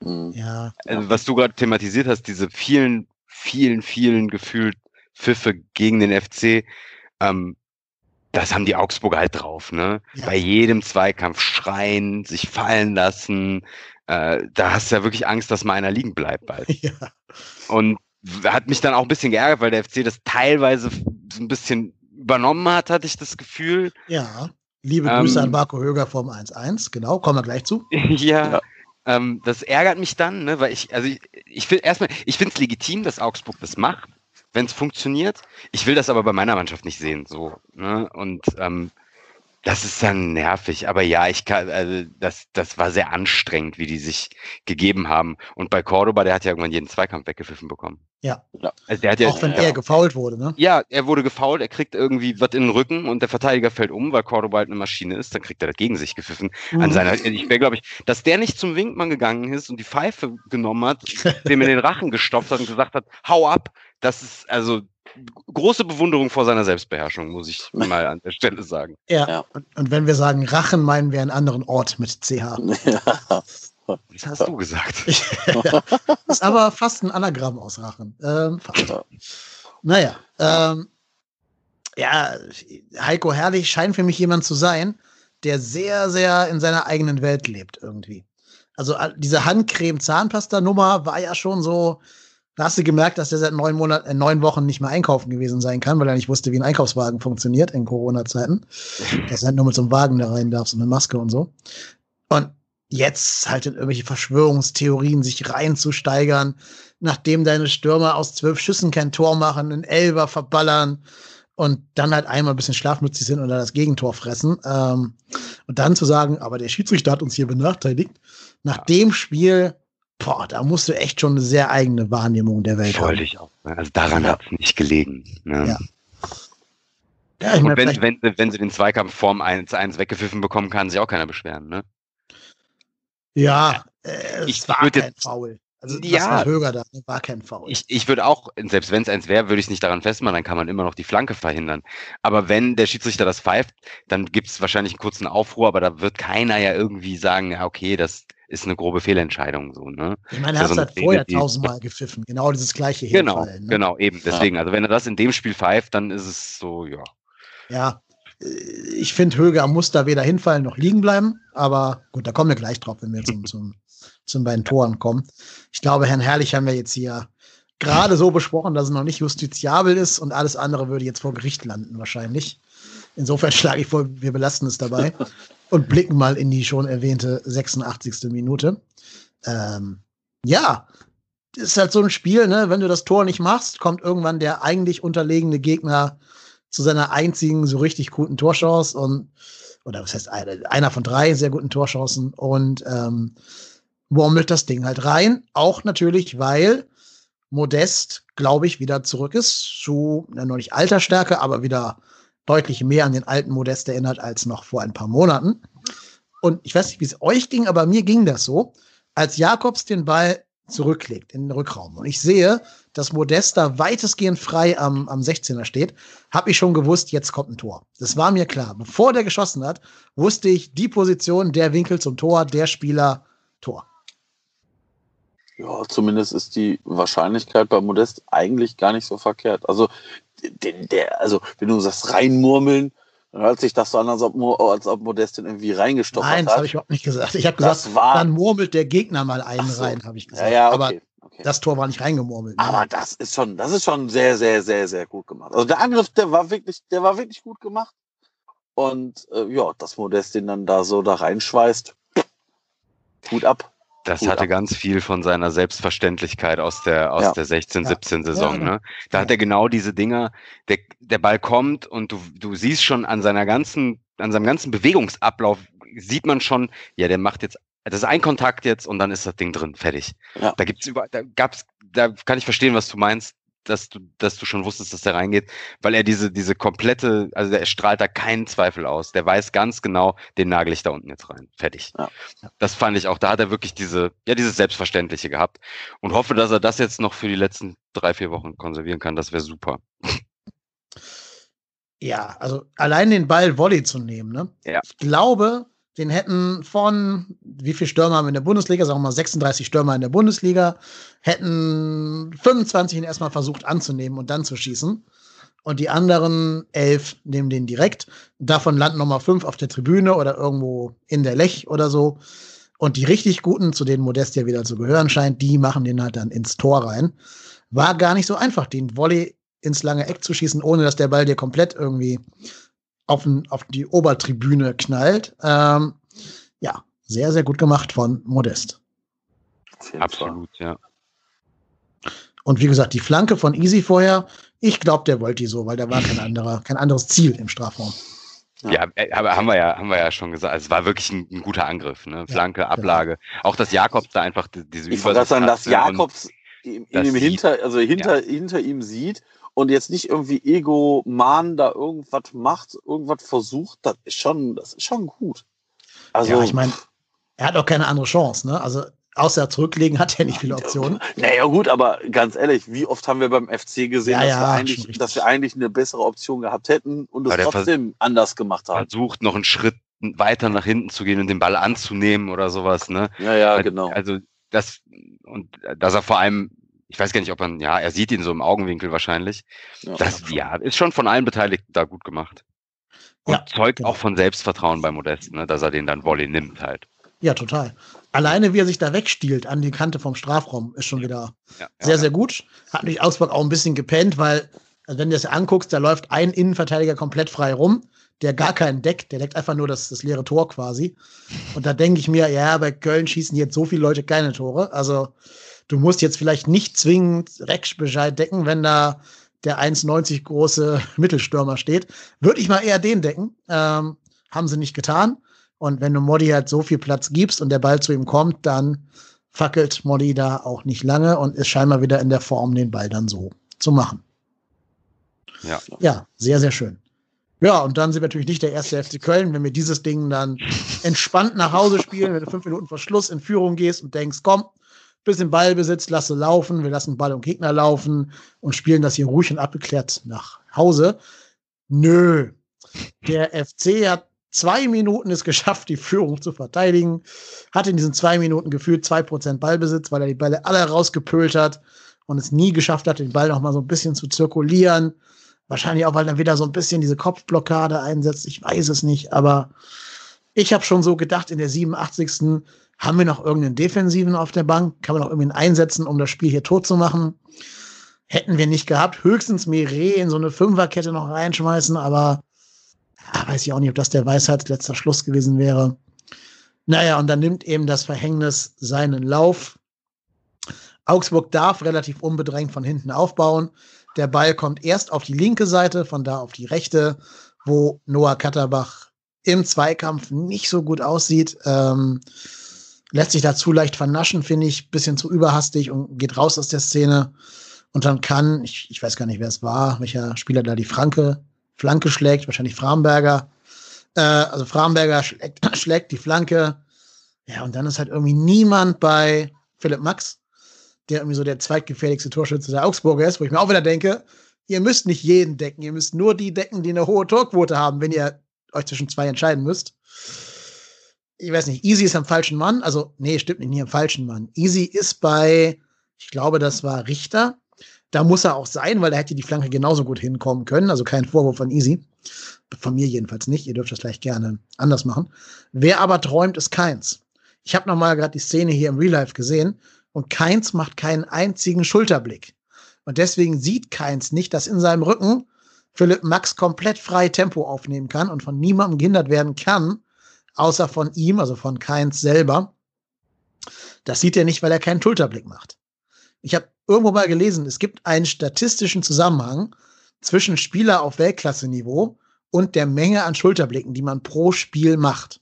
Mhm. Ja, Also, was du gerade thematisiert hast, diese vielen, vielen, vielen gefühlt Pfiffe gegen den FC, ähm, das haben die Augsburger halt drauf, ne? Ja. Bei jedem Zweikampf schreien, sich fallen lassen. Äh, da hast du ja wirklich Angst, dass mal einer liegen bleibt bald. ja. Und hat mich dann auch ein bisschen geärgert, weil der FC das teilweise so ein bisschen übernommen hat, hatte ich das Gefühl. ja. Liebe Grüße Ähm, an Marco Höger vom 1-1, genau, kommen wir gleich zu. ja. Ja. Ähm, das ärgert mich dann, ne, weil ich, also ich, ich finde erstmal, ich finde es legitim, dass Augsburg das macht, wenn es funktioniert. Ich will das aber bei meiner Mannschaft nicht sehen, so. Ne? Und ähm, das ist dann nervig. Aber ja, ich kann, also das, das war sehr anstrengend, wie die sich gegeben haben. Und bei Cordoba, der hat ja irgendwann jeden Zweikampf weggepfiffen bekommen. Ja. Also der hat ja, Auch wenn ja. er gefault wurde, ne? ja, er wurde gefault, er kriegt irgendwie was in den Rücken und der Verteidiger fällt um, weil Cordoba halt eine Maschine ist, dann kriegt er das gegen sich gepfiffen. An Mhm. seiner, ich wäre, glaube ich, dass der nicht zum Winkmann gegangen ist und die Pfeife genommen hat, dem in den Rachen gestopft hat und gesagt hat, hau ab, das ist also große Bewunderung vor seiner Selbstbeherrschung, muss ich mal an der Stelle sagen. Ja. Ja. Und, und wenn wir sagen Rachen, meinen wir einen anderen Ort mit CH. Ja. Das hast du gesagt. ist aber fast ein Anagramm aus Rachen. Ähm. Ja. Naja, ähm, ja, Heiko Herrlich scheint für mich jemand zu sein, der sehr, sehr in seiner eigenen Welt lebt irgendwie. Also diese Handcreme-Zahnpasta-Nummer war ja schon so, da hast du gemerkt, dass er seit neun Monaten, äh, neun Wochen nicht mehr einkaufen gewesen sein kann, weil er nicht wusste, wie ein Einkaufswagen funktioniert in Corona-Zeiten. Dass du halt nur mit so einem Wagen da rein darfst und mit Maske und so. Und jetzt halt in irgendwelche Verschwörungstheorien sich reinzusteigern, nachdem deine Stürmer aus zwölf Schüssen kein Tor machen, einen Elber verballern und dann halt einmal ein bisschen schlafmützig sind und dann das Gegentor fressen. Ähm, und dann zu sagen, aber der Schiedsrichter hat uns hier benachteiligt. Nach Ja. dem Spiel, boah, da musst du echt schon eine sehr eigene Wahrnehmung der Welt Wollte haben. ich auch. ne? Also daran Ja. hat es nicht gelegen. Ne? Ja. Ja, ich Und meine, wenn, wenn, sie- wenn sie den Zweikampf vorm 1-1 weggepfiffen bekommen, kann sich auch keiner beschweren. Ne? ja, äh, Ich es war kein jetzt- Foul. Also Ja. war Höger da, war kein Foul. Ich, ich würde auch, selbst wenn es eins wäre, würde ich es nicht daran festmachen, dann kann man immer noch die Flanke verhindern. Aber wenn der Schiedsrichter das pfeift, dann gibt es wahrscheinlich einen kurzen Aufruhr, aber da wird keiner ja irgendwie sagen, ja, okay, das ist eine grobe Fehlentscheidung. So, ne? Ich meine, er hat halt eine vorher tausendmal gepfiffen. Genau dieses gleiche Genau, Hinfallen. Ne? genau, eben. Deswegen, also wenn er das in dem Spiel pfeift, dann ist es so, ja. Ja, äh, ich finde, Höger muss da weder hinfallen noch liegen bleiben. Aber gut, da kommen wir gleich drauf, wenn wir zum, zum, zum beiden Toren kommen. Ich glaube, Herrn Herrlich haben wir jetzt hier gerade so besprochen, dass es noch nicht justiziabel ist und alles andere würde jetzt vor Gericht landen wahrscheinlich. Insofern schlage ich vor, wir belassen es dabei und blicken mal in die schon erwähnte 86. Minute. Ähm, ja, ist halt so ein Spiel, ne? Wenn du das Tor nicht machst, kommt irgendwann der eigentlich unterlegene Gegner zu seiner einzigen so richtig guten Torchance und oder was heißt eine, einer von drei sehr guten Torchancen und ähm, wurmelt das Ding halt rein. Auch natürlich, weil Modest, glaube ich, wieder zurück ist zu na, noch nicht alter Stärke, aber wieder deutlich mehr an den alten Modest erinnert als noch vor ein paar Monaten. Und ich weiß nicht, wie es euch ging, aber mir ging das so. als Jakobs den Ball zurücklegt in den Rückraum und ich sehe, dass Modesta weitestgehend frei am, am 16er steht, habe ich schon gewusst, jetzt kommt ein Tor. Das war mir klar. Bevor der geschossen hat, wusste ich, die Position, der Winkel zum Tor, der Spieler, Tor. Ja, zumindest ist die Wahrscheinlichkeit bei Modest eigentlich gar nicht so verkehrt. Also, der, der, also wenn du sagst reinmurmeln, dann hört sich das so an, als ob, als ob Modest den irgendwie reingestopft hat. Nein, das habe ich überhaupt nicht gesagt. Ich habe gesagt, war, dann murmelt der Gegner mal einen so. rein, habe ich gesagt. Ja, ja, okay, Aber okay. das Tor war nicht reingemurmelt. ne? Aber das ist schon, das ist schon sehr, sehr, sehr, sehr gut gemacht. Also der Angriff, der war wirklich, der war wirklich gut gemacht. Und äh, ja, dass Modest den dann da so da reinschweißt, gut ab. Das Gut hatte ab. ganz viel von seiner Selbstverständlichkeit aus der, aus Ja. der 16, Ja. 17 Saison. Ja, ne? Da hat er genau diese Dinger, der, der Ball kommt und du, du siehst schon an seiner ganzen, an seinem ganzen Bewegungsablauf, sieht man schon, ja, der macht jetzt, das ist ein Kontakt jetzt und dann ist das Ding drin, fertig. Ja. Da gibt's über, da gab's, da kann ich verstehen, was du meinst, dass du, dass du schon wusstest, dass der reingeht, weil er diese, diese komplette, also der strahlt da keinen Zweifel aus. Der weiß ganz genau, den nagel ich da unten jetzt rein. Fertig. Ja. Das fand ich auch. Da hat er wirklich diese, ja, dieses Selbstverständliche gehabt und hoffe, dass er das jetzt noch für die letzten drei, vier Wochen konservieren kann. Das wäre super. Ja, also allein den Ball Volley zu nehmen, ne? Ja. Ich glaube, den hätten von, wie viele Stürmer haben wir in der Bundesliga? Sagen wir mal 36 Stürmer in der Bundesliga, hätten 25 ihn erstmal versucht anzunehmen und dann zu schießen. Und die anderen elf nehmen den direkt. Davon landen nochmal fünf auf der Tribüne oder irgendwo in der Lech oder so. Und die richtig guten, zu denen Modest ja wieder zu gehören scheint, die machen den halt dann ins Tor rein. War gar nicht so einfach, den Volley ins lange Eck zu schießen, ohne dass der Ball dir komplett irgendwie auf, auf die Obertribüne knallt. Ähm, ja, sehr, sehr gut gemacht von Modest. Absolut, ja. Und wie gesagt, die Flanke von Easy vorher, ich glaube, der wollte die so, weil da war kein anderer, kein anderes Ziel im Strafraum. Ja. Ja, äh, aber haben wir ja, haben wir ja schon gesagt. Also es war wirklich ein, ein guter Angriff, ne? Flanke, genau. Ablage. Auch dass Jakobs da einfach die- diese Ich wollte sagen, dass und- Jakobs ihm, das sieht- hinter, also hinter, hinter ihm sieht und jetzt nicht irgendwie Ego-Man da irgendwas macht, irgendwas versucht, das ist schon, das ist schon gut. Also, ja, ich meine, er hat auch keine andere Chance, ne? Also außer zurücklegen hat er nicht viele Optionen. naja, gut, aber ganz ehrlich, wie oft haben wir beim FC gesehen, Ja, dass, ja, wir eigentlich, dass wir eigentlich eine bessere Option gehabt hätten und es trotzdem anders gemacht haben? versucht, noch einen Schritt weiter nach hinten zu gehen und den Ball anzunehmen oder sowas, ne? Ja, ja, genau. Also das und dass er vor allem, ich weiß gar nicht, ob man, ja, er sieht ihn so im Augenwinkel wahrscheinlich. Ja. Das ja, ist schon von allen Beteiligten da gut gemacht. Und Ja, zeugt genau. auch von Selbstvertrauen bei Modest, ne, dass er den dann Volley nimmt halt. Ja, total. Alleine, wie er sich da wegstiehlt an die Kante vom Strafraum, ist schon wieder Ja, sehr, sehr gut. Hat mich Augsburg auch ein bisschen gepennt, weil, also wenn du das anguckst, da läuft ein Innenverteidiger komplett frei rum, der gar keinen deckt, der deckt einfach nur das, das leere Tor quasi. Und da denke ich mir, ja, bei Köln schießen jetzt so viele Leute keine Tore. Also du musst jetzt vielleicht nicht zwingend Rex Bescheid decken, wenn da der 1,90 große Mittelstürmer steht. Würde ich mal eher den decken. Ähm, haben sie nicht getan. Und wenn du Modi halt so viel Platz gibst und der Ball zu ihm kommt, dann fackelt Modi da auch nicht lange und ist scheinbar wieder in der Form, den Ball dann so zu machen. Ja. Ja, sehr, sehr schön. Ja, und dann sind wir natürlich nicht der erste FC Köln, wenn wir dieses Ding dann entspannt nach Hause spielen, wenn du fünf Minuten vor Schluss in Führung gehst und denkst, komm, bisschen Ballbesitz, lasse laufen, wir lassen Ball und Gegner laufen und spielen das hier ruhig und abgeklärt nach Hause. Nö. Der FC hat zwei Minuten es geschafft, die Führung zu verteidigen. Hat in diesen zwei Minuten gefühlt zwei Prozent Ballbesitz, weil er die Bälle alle rausgepölt hat und es nie geschafft hat, den Ball noch mal so ein bisschen zu zirkulieren. Wahrscheinlich auch, weil dann wieder so ein bisschen diese Kopfblockade einsetzt. Ich weiß es nicht, aber ich habe schon so gedacht, in der 87. haben wir noch irgendeinen Defensiven auf der Bank? Kann man noch irgendwen einsetzen, um das Spiel hier tot zu machen? Hätten wir nicht gehabt. Höchstens Mire in so eine Fünferkette noch reinschmeißen, aber ja, weiß ich auch nicht, ob das der Weisheit letzter Schluss gewesen wäre. Naja, und dann nimmt eben das Verhängnis seinen Lauf. Augsburg darf relativ unbedrängt von hinten aufbauen. Der Ball kommt erst auf die linke Seite, von da auf die rechte, wo Noah Katterbach im Zweikampf nicht so gut aussieht. Ähm, lässt sich dazu leicht vernaschen, finde ich, bisschen zu überhastig und geht raus aus der Szene. Und dann kann, ich, ich weiß gar nicht, wer es war, welcher Spieler da die Franke, Flanke schlägt, wahrscheinlich Framberger. Äh, also Framberger schlägt, schlägt die Flanke. Ja, und dann ist halt irgendwie niemand bei Philipp Max, der irgendwie so der zweitgefährlichste Torschütze der Augsburger ist, wo ich mir auch wieder denke, ihr müsst nicht jeden decken, ihr müsst nur die decken, die eine hohe Torquote haben, wenn ihr euch zwischen zwei entscheiden müsst. Ich weiß nicht, Easy ist am falschen Mann, also nee, stimmt nicht, nie am falschen Mann. Easy ist bei, ich glaube, das war Richter. Da muss er auch sein, weil er hätte die Flanke genauso gut hinkommen können. Also kein Vorwurf von Easy. Von mir jedenfalls nicht. Ihr dürft das gleich gerne anders machen. Wer aber träumt, ist Keins. Ich habe noch mal gerade die Szene hier im Real Life gesehen und Keins macht keinen einzigen Schulterblick. Und deswegen sieht Keins nicht, dass in seinem Rücken Philipp Max komplett frei Tempo aufnehmen kann und von niemandem gehindert werden kann, außer von ihm, also von Keins selber. Das sieht er nicht, weil er keinen Schulterblick macht. Ich habe irgendwo mal gelesen, es gibt einen statistischen Zusammenhang zwischen Spieler auf Weltklasse-Niveau und der Menge an Schulterblicken, die man pro Spiel macht.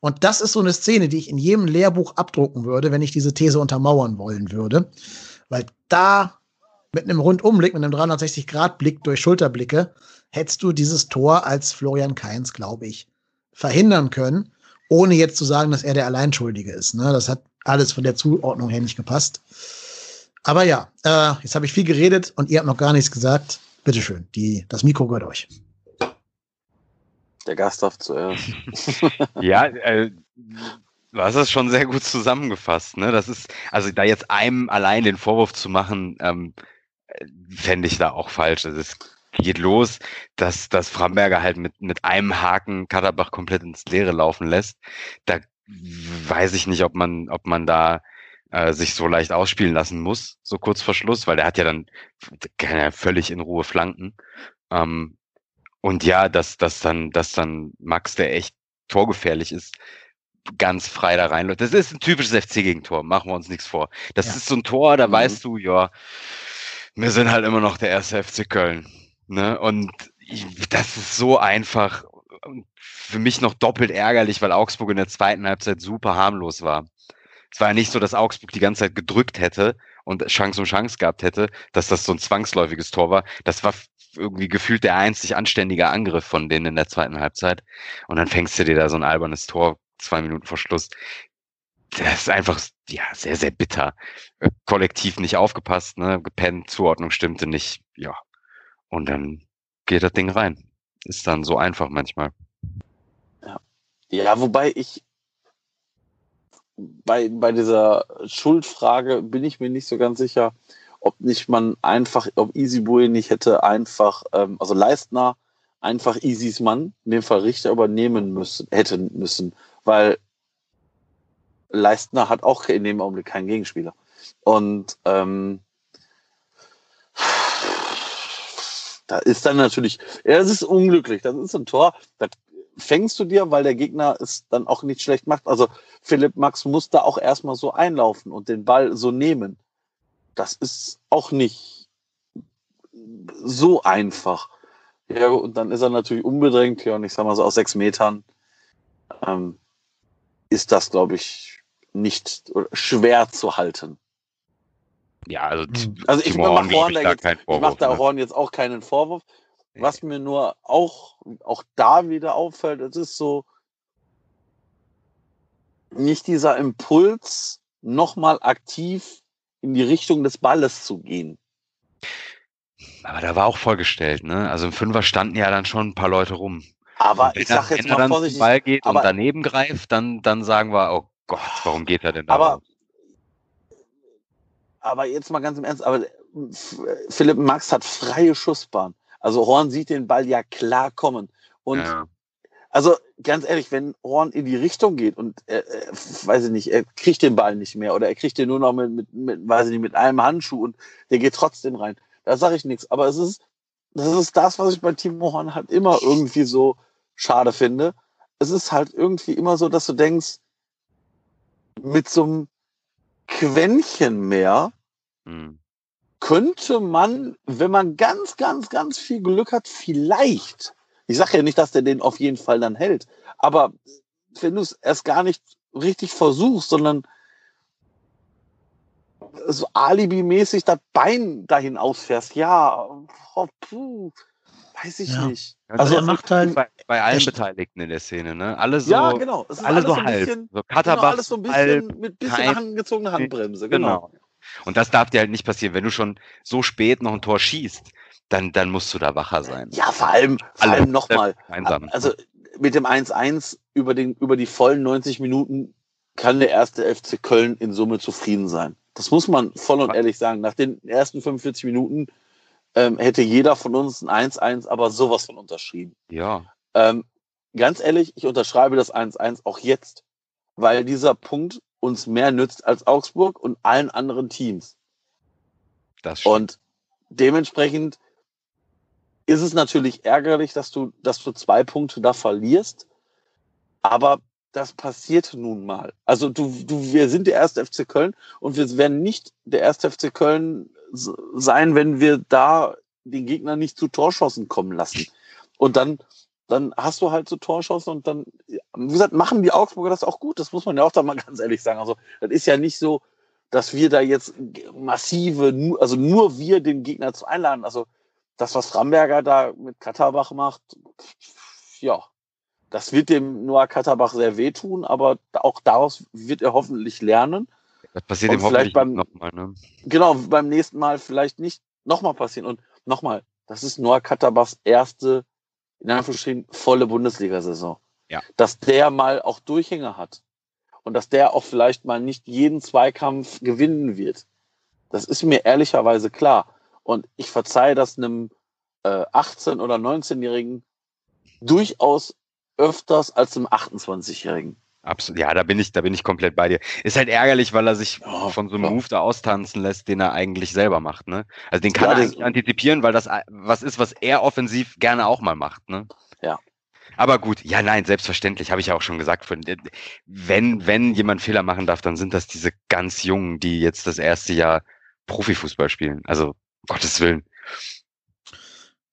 Und das ist so eine Szene, die ich in jedem Lehrbuch abdrucken würde, wenn ich diese These untermauern wollen würde. Weil da mit einem Rundumblick, mit einem 360-Grad-Blick durch Schulterblicke, hättest du dieses Tor als Florian Kainz, glaube ich, verhindern können, ohne jetzt zu sagen, dass er der Alleinschuldige ist. Ne? Das hat alles von der Zuordnung her nicht gepasst. Aber ja, äh, jetzt habe ich viel geredet und ihr habt noch gar nichts gesagt. Bitteschön, die, das Mikro gehört euch. Der Gast darf zuerst. ja, äh, du hast es schon sehr gut zusammengefasst. Ne? Das ist, also da jetzt einem allein den Vorwurf zu machen, ähm, fände ich da auch falsch. Also es geht los, dass, dass Framberger halt mit, mit einem Haken Kaderbach komplett ins Leere laufen lässt. Da weiß ich nicht, ob man, ob man da äh, sich so leicht ausspielen lassen muss, so kurz vor Schluss, weil der hat ja dann kann ja völlig in Ruhe flanken. Ähm, und ja, dass, dass dann, dass dann Max, der echt torgefährlich ist, ganz frei da reinläuft. Das ist ein typisches FC-Gegentor, machen wir uns nichts vor. Das ja. ist so ein Tor, da mhm. weißt du, ja, wir sind halt immer noch der erste FC Köln. Ne? Und ich, das ist so einfach für mich noch doppelt ärgerlich, weil Augsburg in der zweiten Halbzeit super harmlos war. Es war ja nicht so, dass Augsburg die ganze Zeit gedrückt hätte und Chance um Chance gehabt hätte, dass das so ein zwangsläufiges Tor war. Das war irgendwie gefühlt der einzig anständige Angriff von denen in der zweiten Halbzeit. Und dann fängst du dir da so ein albernes Tor zwei Minuten vor Schluss. Das ist einfach, ja, sehr, sehr bitter. Kollektiv nicht aufgepasst, ne, gepennt, Zuordnung stimmte nicht, ja. Und dann geht das Ding rein. Ist dann so einfach manchmal. Ja, ja wobei ich bei, bei dieser Schuldfrage bin ich mir nicht so ganz sicher, ob nicht man einfach, ob Easy nicht hätte einfach, ähm, also Leistner einfach Easys Mann, in dem Fall Richter, übernehmen müssen, hätten müssen, weil Leistner hat auch in dem Augenblick keinen Gegenspieler. Und ähm, da ist dann natürlich, ja, das ist unglücklich, das ist ein Tor, das fängst du dir, weil der Gegner es dann auch nicht schlecht macht. Also Philipp Max muss da auch erstmal so einlaufen und den Ball so nehmen das ist auch nicht so einfach. Ja, und dann ist er natürlich unbedrängt, ja, und ich sag mal so aus sechs Metern ähm, ist das, glaube ich, nicht schwer zu halten. Ja, also, hm. also ich mache Horn, ich, jetzt, ich mach da ne? Horn jetzt auch keinen Vorwurf. Was mir nur auch, auch da wieder auffällt, es ist so nicht dieser Impuls, nochmal aktiv in die Richtung des Balles zu gehen. Aber da war auch vollgestellt, ne? Also im Fünfer standen ja dann schon ein paar Leute rum. Aber ich sag jetzt mal vorsichtig. Wenn er Ball geht und daneben greift, dann, dann sagen wir, oh Gott, warum geht er denn da? Aber, aber jetzt mal ganz im Ernst, aber Philipp Max hat freie Schussbahn. Also Horn sieht den Ball ja klar kommen. Und ja. Also ganz ehrlich, wenn Horn in die Richtung geht und er, er, weiß ich nicht, er kriegt den Ball nicht mehr oder er kriegt den nur noch mit, mit, mit weiß ich nicht, mit einem Handschuh und der geht trotzdem rein. Da sage ich nichts. Aber es ist, das ist das, was ich bei Timo Horn halt immer irgendwie so schade finde. Es ist halt irgendwie immer so, dass du denkst, mit so einem Quäntchen mehr hm. könnte man, wenn man ganz, ganz, ganz viel Glück hat, vielleicht ich sage ja nicht, dass der den auf jeden Fall dann hält. Aber wenn du es erst gar nicht richtig versuchst, sondern so alibimäßig das Bein dahin ausfährst, ja, oh, puh, weiß ich Ja. nicht. Also er macht halt. bei, bei allen? Beteiligten in der Szene, ne? Alle so, ja, genau. Es ist alle so halb. bisschen, so genau, Katterbach, alles so ein halb, bisschen mit bisschen kein- angezogener Handbremse, genau. Genau. Und das darf dir halt nicht passieren. Wenn du schon so spät noch ein Tor schießt, dann, dann musst du da wacher sein. Ja, vor allem, vor Alle. allem nochmal. Also mit dem 1-1 über, den, über die vollen 90 Minuten kann der erste FC Köln in Summe zufrieden sein. Das muss man voll und ehrlich sagen. Nach den ersten 45 Minuten ähm, hätte jeder von uns ein 1-1 aber sowas von unterschrieben. ja. Ähm, ganz ehrlich, ich unterschreibe das 1-1 auch jetzt, weil dieser Punkt uns mehr nützt als Augsburg und allen anderen Teams. Das stimmt. Und dementsprechend ist es natürlich ärgerlich, dass du, dass du zwei Punkte da verlierst. Aber das passiert nun mal. Also du, du, wir sind der erste FC Köln und wir werden nicht der erste FC Köln sein, wenn wir da den Gegner nicht zu Torschossen kommen lassen. Und dann, dann hast du halt so Torschossen und dann, wie gesagt, machen die Augsburger das auch gut. Das muss man ja auch da mal ganz ehrlich sagen. Also das ist ja nicht so, dass wir da jetzt massive, also nur wir den Gegner zu einladen. Also das, was Ramberger da mit Katterbach macht, ja, das wird dem Noah Katterbach sehr wehtun, aber auch daraus wird er hoffentlich lernen. Das passiert und ihm vielleicht beim- nochmal. Ne? Genau, beim nächsten Mal vielleicht nicht nochmal passieren. Und nochmal, das ist Noah Katterbachs erste, in Anführungsstrichen, volle Bundesliga-Saison. Ja. Dass der mal auch Durchhänger hat. Und dass der auch vielleicht mal nicht jeden Zweikampf gewinnen wird. Das ist mir ehrlicherweise klar. Und ich verzeihe das einem äh, 18- oder 19-Jährigen durchaus öfters als einem 28-Jährigen. Absolut. Ja, da bin ich, da bin ich komplett bei dir. Ist halt ärgerlich, weil er sich Ja, von so einem ja. Move da austanzen lässt, den er eigentlich selber macht, ne? Also den kann Ja, er das- eigentlich antizipieren, weil das was ist, was er offensiv gerne auch mal macht, ne? Ja. Aber gut, ja, nein, selbstverständlich, habe ich ja auch schon gesagt. von- Wenn, wenn jemand Fehler machen darf, dann sind das diese ganz Jungen, die jetzt das erste Jahr Profifußball spielen. Also, Gottes Willen.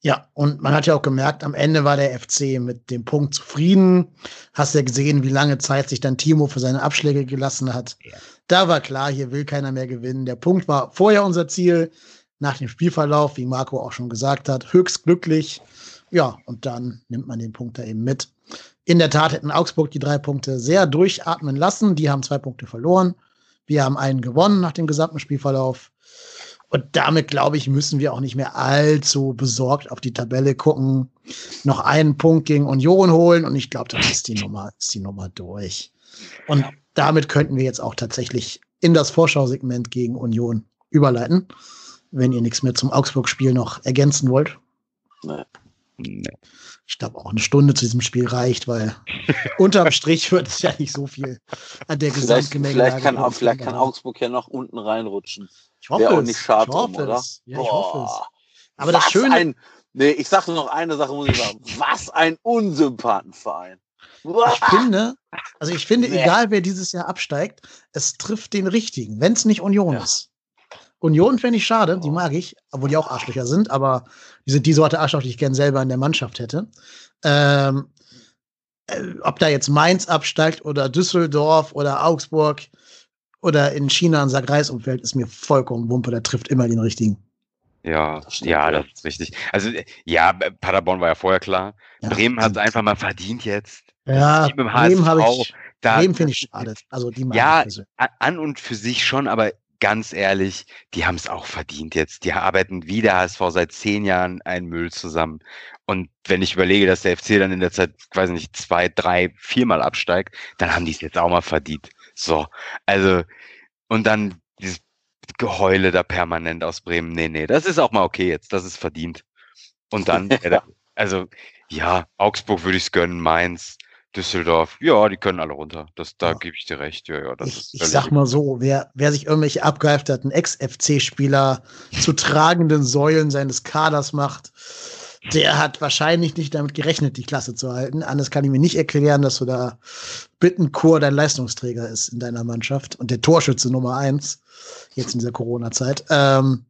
Ja, und man hat ja auch gemerkt, am Ende war der FC mit dem Punkt zufrieden. Hast ja gesehen, wie lange Zeit sich dann Timo für seine Abschläge gelassen hat. Ja. Da war klar, hier will keiner mehr gewinnen. Der Punkt war vorher unser Ziel, nach dem Spielverlauf, wie Marco auch schon gesagt hat, höchst glücklich. Ja, und dann nimmt man den Punkt da eben mit. In der Tat hätten Augsburg die drei Punkte sehr durchatmen lassen. Die haben zwei Punkte verloren. Wir haben einen gewonnen nach dem gesamten Spielverlauf. Und damit, glaube ich, müssen wir auch nicht mehr allzu besorgt auf die Tabelle gucken. Noch einen Punkt gegen Union holen und ich glaube, dann ist die Nummer, ist die Nummer durch. Und damit könnten wir jetzt auch tatsächlich in das Vorschausegment gegen Union überleiten, wenn ihr nichts mehr zum Augsburg-Spiel noch ergänzen wollt. Nee. Ich glaube, auch eine Stunde zu diesem Spiel reicht, weil unterm Strich wird es ja nicht so viel an der Vielleicht, Gesamtgemengelage. vielleicht, kann, vielleicht kann. Augsburg ja noch unten reinrutschen. Ich hoffe auch es. nicht schade ich hoffe drum, oder? es. Ja, ich hoffe es. Boah. Aber das Was Schöne, Ein, nee, ich sage noch eine Sache, muss ich sagen. Was ein Unsympathenverein. Boah. ich finde, also ich finde, Nee. egal wer dieses Jahr absteigt, es trifft den richtigen, wenn es nicht Union Ja. ist. Union fände ich schade, die Oh. mag ich, obwohl die auch Arschlöcher sind, aber die sind die Sorte Arschloch, die ich gern selber in der Mannschaft hätte. Ähm, äh, ob da jetzt Mainz absteigt oder Düsseldorf oder Augsburg oder in China ein Sack-Reis-Umfeld, ist mir vollkommen Wumpe, der trifft immer den richtigen. Ja, Das ja, das ist richtig. Also, ja, Paderborn war ja vorher klar. Ja. Bremen hat es einfach mal verdient jetzt. Ja, Bremen habe ich, Da, Bremen finde ich schade. Also die Ja, an und für sich schon, aber ganz ehrlich, die haben es auch verdient jetzt. Die arbeiten wie der HSV seit zehn Jahren einen Müll zusammen. Und wenn ich überlege, dass der FC dann in der Zeit, weiß nicht, zwei, drei, viermal absteigt, dann haben die es jetzt auch mal verdient. So, also, und dann dieses Geheule da permanent aus Bremen. Nee, nee, das ist auch mal okay jetzt. Das ist verdient. Und dann, da- also, ja, Augsburg würde ich es gönnen, Mainz, Düsseldorf, ja, die können alle runter. Das, da Ja. gebe ich dir recht. Ja, ja, das Ich, ist ich sag mal so, wer, wer sich irgendwelche abgehalfterten Ex-FC-Spieler zu tragenden Säulen seines Kaders macht, der hat wahrscheinlich nicht damit gerechnet, die Klasse zu halten. Anders kann ich mir nicht erklären, dass du da Bittenkur dein Leistungsträger ist in deiner Mannschaft und der Torschütze Nummer eins jetzt in dieser Corona-Zeit. Ähm,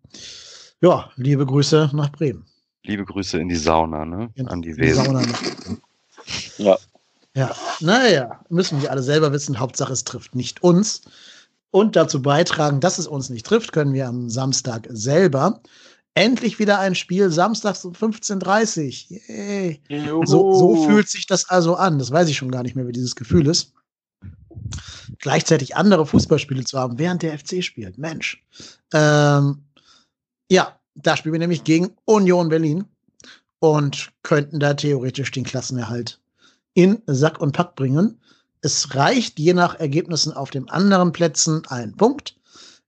ja, liebe Grüße nach Bremen. Liebe Grüße in die Sauna, ne? In- An die die Wesen. Sauna nach Bremen. Ja. Ja, naja, müssen wir alle selber wissen. Hauptsache, es trifft nicht uns. Und dazu beitragen, dass es uns nicht trifft, können wir am Samstag selber. Endlich wieder ein Spiel samstags um 15.30 Uhr. So, so fühlt sich das also an. Das weiß ich schon gar nicht mehr, wie dieses Gefühl ist. Gleichzeitig andere Fußballspiele zu haben, während der FC spielt. Mensch. Ähm, ja, da spielen wir nämlich gegen Union Berlin und könnten da theoretisch den Klassenerhalt in Sack und Pack bringen. Es reicht je nach Ergebnissen auf den anderen Plätzen ein Punkt.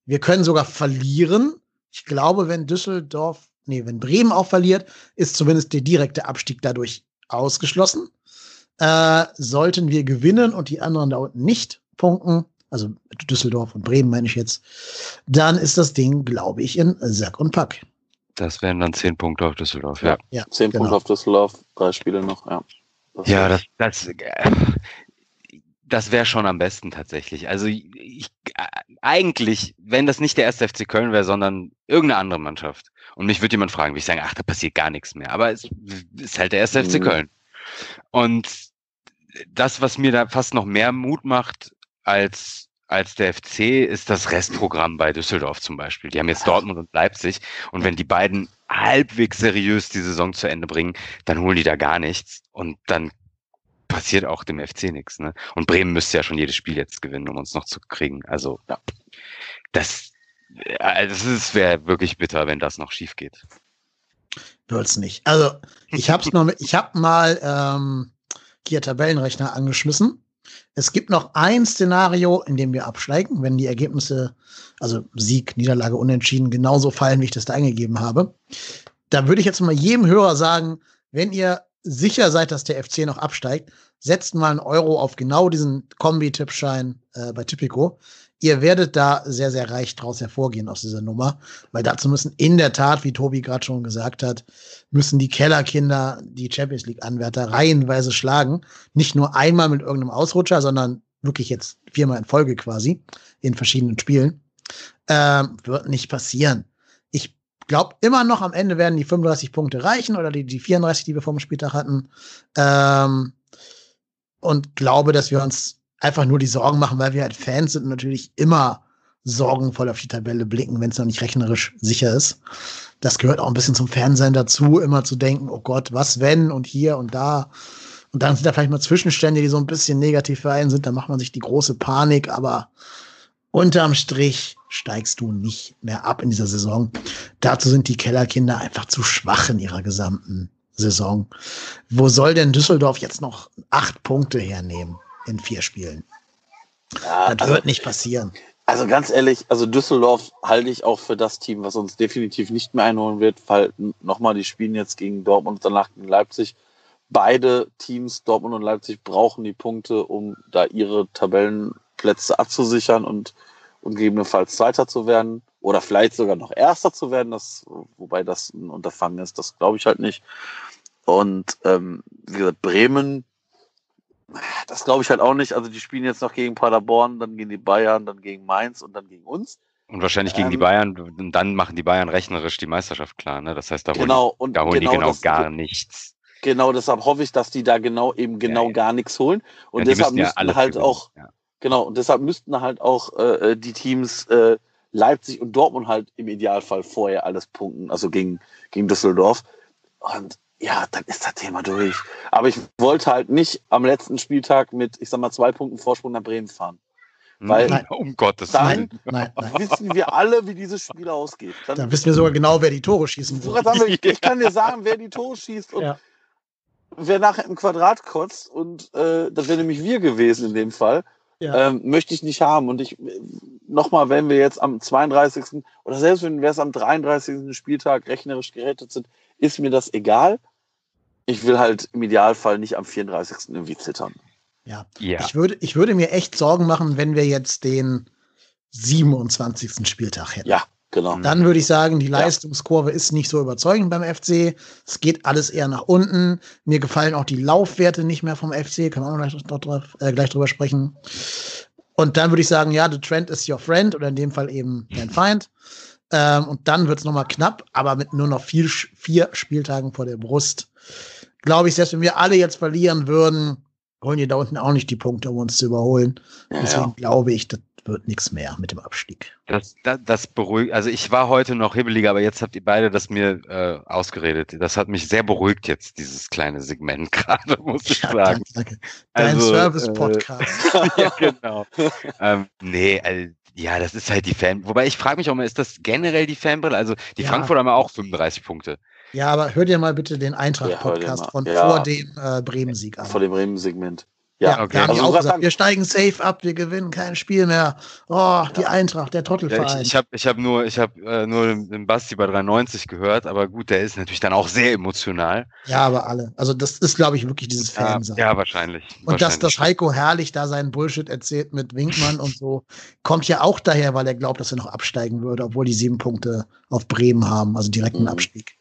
Wir können sogar verlieren. Ich glaube, wenn Düsseldorf, nee, wenn Bremen auch verliert, ist zumindest der direkte Abstieg dadurch ausgeschlossen. Äh, sollten wir gewinnen und die anderen da unten nicht punkten, also Düsseldorf und Bremen meine ich jetzt, dann ist das Ding, glaube ich, in Sack und Pack. Das wären dann zehn Punkte auf Düsseldorf, ja. ja zehn genau. Punkte auf Düsseldorf, drei Spiele noch, ja. Das ja, das, das, äh, das wäre schon am besten tatsächlich. Also ich, eigentlich, wenn das nicht der erste FC Köln wäre, sondern irgendeine andere Mannschaft. Und mich würde jemand fragen, wie ich sagen, ach, da passiert gar nichts mehr. Aber es ist halt der erste mhm. FC Köln. Und das, was mir da fast noch mehr Mut macht als als der FC ist das Restprogramm bei Düsseldorf zum Beispiel. Die haben jetzt Dortmund und Leipzig und wenn die beiden halbwegs seriös die Saison zu Ende bringen, dann holen die da gar nichts und dann passiert auch dem FC nichts. Ne? Und Bremen müsste ja schon jedes Spiel jetzt gewinnen, um uns noch zu kriegen. Also ja, das, äh, das wäre wirklich bitter, wenn das noch schief geht. Wird's nicht. Also ich habe noch, ich habe mal ähm, hier Tabellenrechner angeschmissen es gibt noch ein Szenario, in dem wir absteigen, wenn die Ergebnisse, also Sieg, Niederlage, Unentschieden, genauso fallen, wie ich das da eingegeben habe. Da würde ich jetzt mal jedem Hörer sagen, wenn ihr sicher seid, dass der FC noch absteigt, setzt mal einen Euro auf genau diesen Kombi-Tippschein äh, bei Typico ihr werdet da sehr, sehr reich draus hervorgehen aus dieser Nummer, weil dazu müssen in der Tat, wie Tobi gerade schon gesagt hat, müssen die Kellerkinder die Champions League-Anwärter reihenweise schlagen. Nicht nur einmal mit irgendeinem Ausrutscher, sondern wirklich jetzt viermal in Folge quasi in verschiedenen Spielen. Ähm, wird nicht passieren. Ich glaube immer noch am Ende werden die 35 Punkte reichen oder die, die 34, die wir vor dem Spieltag hatten. Ähm, und glaube, dass wir uns einfach nur die Sorgen machen, weil wir halt Fans sind und natürlich immer sorgenvoll auf die Tabelle blicken, wenn es noch nicht rechnerisch sicher ist. Das gehört auch ein bisschen zum Fernsehen dazu, immer zu denken, oh Gott, was wenn und hier und da. Und dann sind da vielleicht mal Zwischenstände, die so ein bisschen negativ für einen sind, dann macht man sich die große Panik, aber unterm Strich steigst du nicht mehr ab in dieser Saison. Dazu sind die Kellerkinder einfach zu schwach in ihrer gesamten Saison. Wo soll denn Düsseldorf jetzt noch acht Punkte hernehmen? in vier Spielen. Ja, das also, wird nicht passieren. Also ganz ehrlich, also Düsseldorf halte ich auch für das Team, was uns definitiv nicht mehr einholen wird, weil nochmal, die spielen jetzt gegen Dortmund und danach gegen Leipzig. Beide Teams, Dortmund und Leipzig, brauchen die Punkte, um da ihre Tabellenplätze abzusichern und, und gegebenenfalls Zweiter zu werden oder vielleicht sogar noch Erster zu werden, das, wobei das ein Unterfangen ist, das glaube ich halt nicht. Und ähm, wie gesagt, Bremen das glaube ich halt auch nicht. Also die spielen jetzt noch gegen Paderborn, dann gegen die Bayern, dann gegen Mainz und dann gegen uns. Und wahrscheinlich gegen ähm, die Bayern, und dann machen die Bayern rechnerisch die Meisterschaft klar. Ne? Das heißt, da genau, holen, da holen genau die genau das, gar nichts. Genau, deshalb hoffe ich, dass die da genau eben genau ja, gar nichts holen. Und ja, deshalb müssten ja halt gewinnen. auch, genau, und deshalb müssten halt auch äh, die Teams äh, Leipzig und Dortmund halt im Idealfall vorher alles punkten, also gegen, gegen Düsseldorf. Und ja, dann ist das Thema durch. Aber ich wollte halt nicht am letzten Spieltag mit, ich sag mal, zwei Punkten Vorsprung nach Bremen fahren. Weil nein, um Gottes Willen. Nein, nein, wissen wir alle, wie dieses Spiel ausgeht. Dann, dann wissen wir sogar genau, wer die Tore schießen wird. Ich kann dir sagen, wer die Tore schießt und ja. wer nachher im Quadrat kotzt. Und äh, das wäre nämlich wir gewesen in dem Fall. Ja. Ähm, möchte ich nicht haben. Und ich nochmal, wenn wir jetzt am 32. oder selbst wenn wir es am 33. Spieltag rechnerisch gerettet sind, ist mir das egal ich will halt im Idealfall nicht am 34. irgendwie zittern. Ja. ja. Ich, würde, ich würde mir echt Sorgen machen, wenn wir jetzt den 27. Spieltag hätten. Ja, genau. Dann würde ich sagen, die Leistungskurve ja. ist nicht so überzeugend beim FC. Es geht alles eher nach unten. Mir gefallen auch die Laufwerte nicht mehr vom FC. Kann man auch gleich, drauf, äh, gleich drüber sprechen. Und dann würde ich sagen, ja, the trend is your friend oder in dem Fall eben dein Feind. Ähm, und dann wird es nochmal knapp, aber mit nur noch vier, vier Spieltagen vor der Brust glaube ich, selbst wenn wir alle jetzt verlieren würden, holen die da unten auch nicht die Punkte, um uns zu überholen. Ja, Deswegen ja. glaube ich, das wird nichts mehr mit dem Abstieg. Das, das, das beruhigt, also ich war heute noch hibbeliger, aber jetzt habt ihr beide das mir äh, ausgeredet. Das hat mich sehr beruhigt jetzt, dieses kleine Segment gerade, muss ich Ja, sagen. danke, danke. Dein Also, Service-Podcast. ja, genau. ähm, nee, also, ja, das ist halt die Fan. Wobei ich frage mich auch mal, ist das generell die Fanbrille? Also die Ja. Frankfurter haben ja auch 35 Punkte. ja, aber hör dir mal bitte den Ja, Eintracht-Podcast mal. von Ja. vor dem äh, Bremen-Sieg an. Vor dem Bremen-Segment. Ja, Ja, okay. Also gesagt, wir steigen safe ab, wir gewinnen kein Spiel mehr. Oh, die Eintracht, der Ja, Trottelverein. ich ich habe ich hab nur, ich hab, äh, nur den, den Basti bei 390 gehört, aber gut, der ist natürlich dann auch sehr emotional. ja, aber alle. Also das ist, glaube ich, wirklich dieses Ja, Fansein. ja wahrscheinlich. Und dass, wahrscheinlich. dass Heiko herrlich da seinen Bullshit erzählt mit Winkmann und so, kommt ja auch daher, weil er glaubt, dass er noch absteigen würde, obwohl die sieben Punkte auf Bremen haben, also direkten Mhm. Abstieg.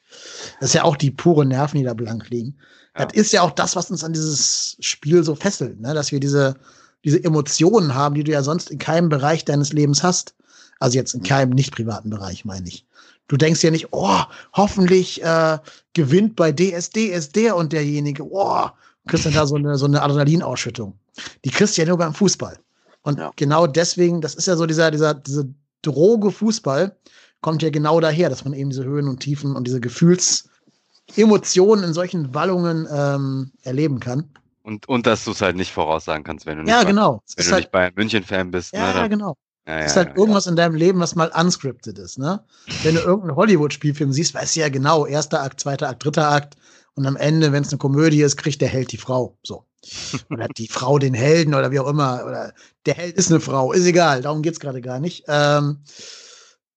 Das ist ja auch die pure Nerven, die da blank liegen. Ja. Das ist ja auch das, was uns an dieses Spiel so fesselt, ne? dass wir diese, diese Emotionen haben, die du ja sonst in keinem Bereich deines Lebens hast. Also jetzt in keinem nicht privaten Bereich, meine ich. Du denkst ja nicht, oh, hoffentlich äh, gewinnt bei DSD ist der und derjenige, oh, kriegst dann da so eine, so eine Adrenalinausschüttung. Die kriegst du ja nur beim Fußball. Und Ja. genau deswegen, das ist ja so dieser, dieser, diese Droge Fußball, kommt ja genau daher, dass man eben diese Höhen und Tiefen und diese Gefühlsemotionen in solchen Wallungen ähm, erleben kann. Und, und dass du es halt nicht voraussagen kannst, wenn du nicht, Ja, bei- genau. Es wenn du halt, nicht Bayern München-Fan bist. ja, ne, dann, genau. ja, ja, Es ist halt ja, irgendwas in deinem Leben, was mal unscripted ist, ne? Wenn du irgendeinen Hollywood-Spielfilm siehst, weißt du ja genau, erster Akt, zweiter Akt, dritter Akt. Und am Ende, wenn es eine Komödie ist, kriegt der Held die Frau. So. Oder die Frau den Helden oder wie auch immer. Oder der Held ist eine Frau. Ist egal, darum geht's gerade gar nicht. Ähm,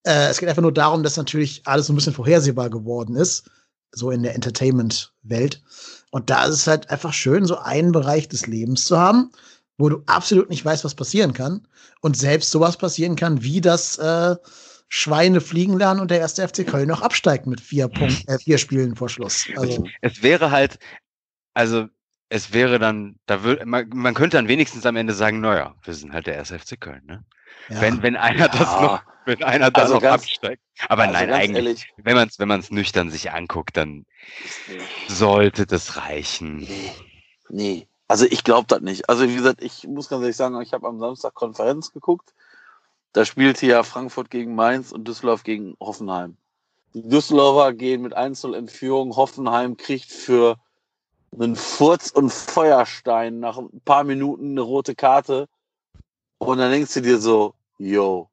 äh, es geht einfach nur darum, dass natürlich alles so ein bisschen vorhersehbar geworden ist. So in der Entertainment-Welt. Und da ist es halt einfach schön, so einen Bereich des Lebens zu haben, wo du absolut nicht weißt, was passieren kann. Und selbst sowas passieren kann, wie das äh, Schweine fliegen lernen und der erste FC Köln noch absteigt mit vier, Punkt, äh, vier Spielen vor Schluss. Also, Es wäre halt, also es wäre dann, da würde man, man könnte dann wenigstens am Ende sagen, naja, wir sind halt der erste FC Köln, ne? Ja. Wenn, wenn einer das Ja. noch, wenn einer da Also noch ganz- absteigt. Aber Also nein, eigentlich, ehrlich, wenn man es wenn man's nüchtern sich anguckt, dann sollte das reichen. Nee. Nee. Also ich glaube das nicht. Also wie gesagt, ich muss ganz ehrlich sagen, ich habe am Samstag Konferenz geguckt. Da spielte ja Frankfurt gegen Mainz und Düsseldorf gegen Hoffenheim. Die Düsseldorfer gehen mit 1-0 in Führung. Hoffenheim kriegt für einen Furz und Feuerstein nach ein paar Minuten eine rote Karte. Und dann denkst du dir so, yo,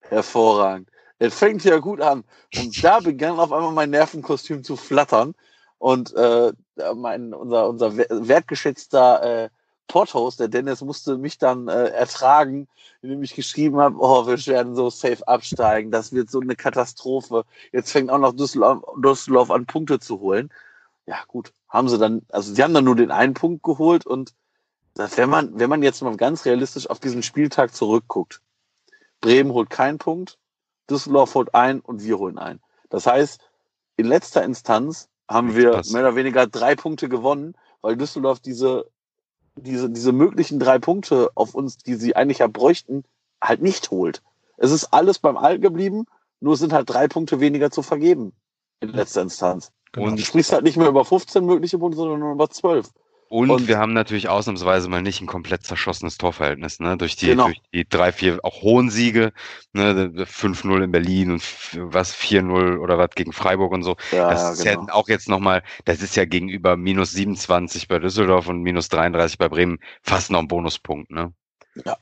hervorragend. Es fängt ja gut an. Und da begann auf einmal mein Nervenkostüm zu flattern. Und äh, mein, unser, unser wer- wertgeschätzter äh, Podhost, der Dennis, musste mich dann äh, ertragen, indem ich geschrieben habe, oh, wir werden so safe absteigen, das wird so eine Katastrophe. Jetzt fängt auch noch Düsseldorf, Düsseldorf an, Punkte zu holen. Ja, gut, haben sie dann, also sie haben dann nur den einen Punkt geholt und das, wenn man, wenn man jetzt mal ganz realistisch auf diesen Spieltag zurückguckt, Bremen holt keinen Punkt, Düsseldorf holt einen und wir holen einen. Das heißt, in letzter Instanz haben wir Das- mehr oder weniger drei Punkte gewonnen, weil Düsseldorf diese, diese, diese möglichen drei Punkte auf uns, die sie eigentlich ja bräuchten, halt nicht holt. Es ist alles beim Alten geblieben, nur sind halt drei Punkte weniger zu vergeben in letzter Instanz. genau. Du sprichst halt nicht mehr über 15 mögliche Punkte, sondern nur über 12. Und, Und- wir haben natürlich ausnahmsweise mal nicht ein komplett zerschossenes Torverhältnis, ne? Durch die, Genau. durch die drei, vier auch hohen Siege, ne? 5-0 in Berlin und was 4-0 oder was gegen Freiburg und so. Ja, Das ist genau. ja auch jetzt nochmal, das ist ja gegenüber minus 27 bei Düsseldorf und minus 33 bei Bremen fast noch ein Bonuspunkt, ne? Ja.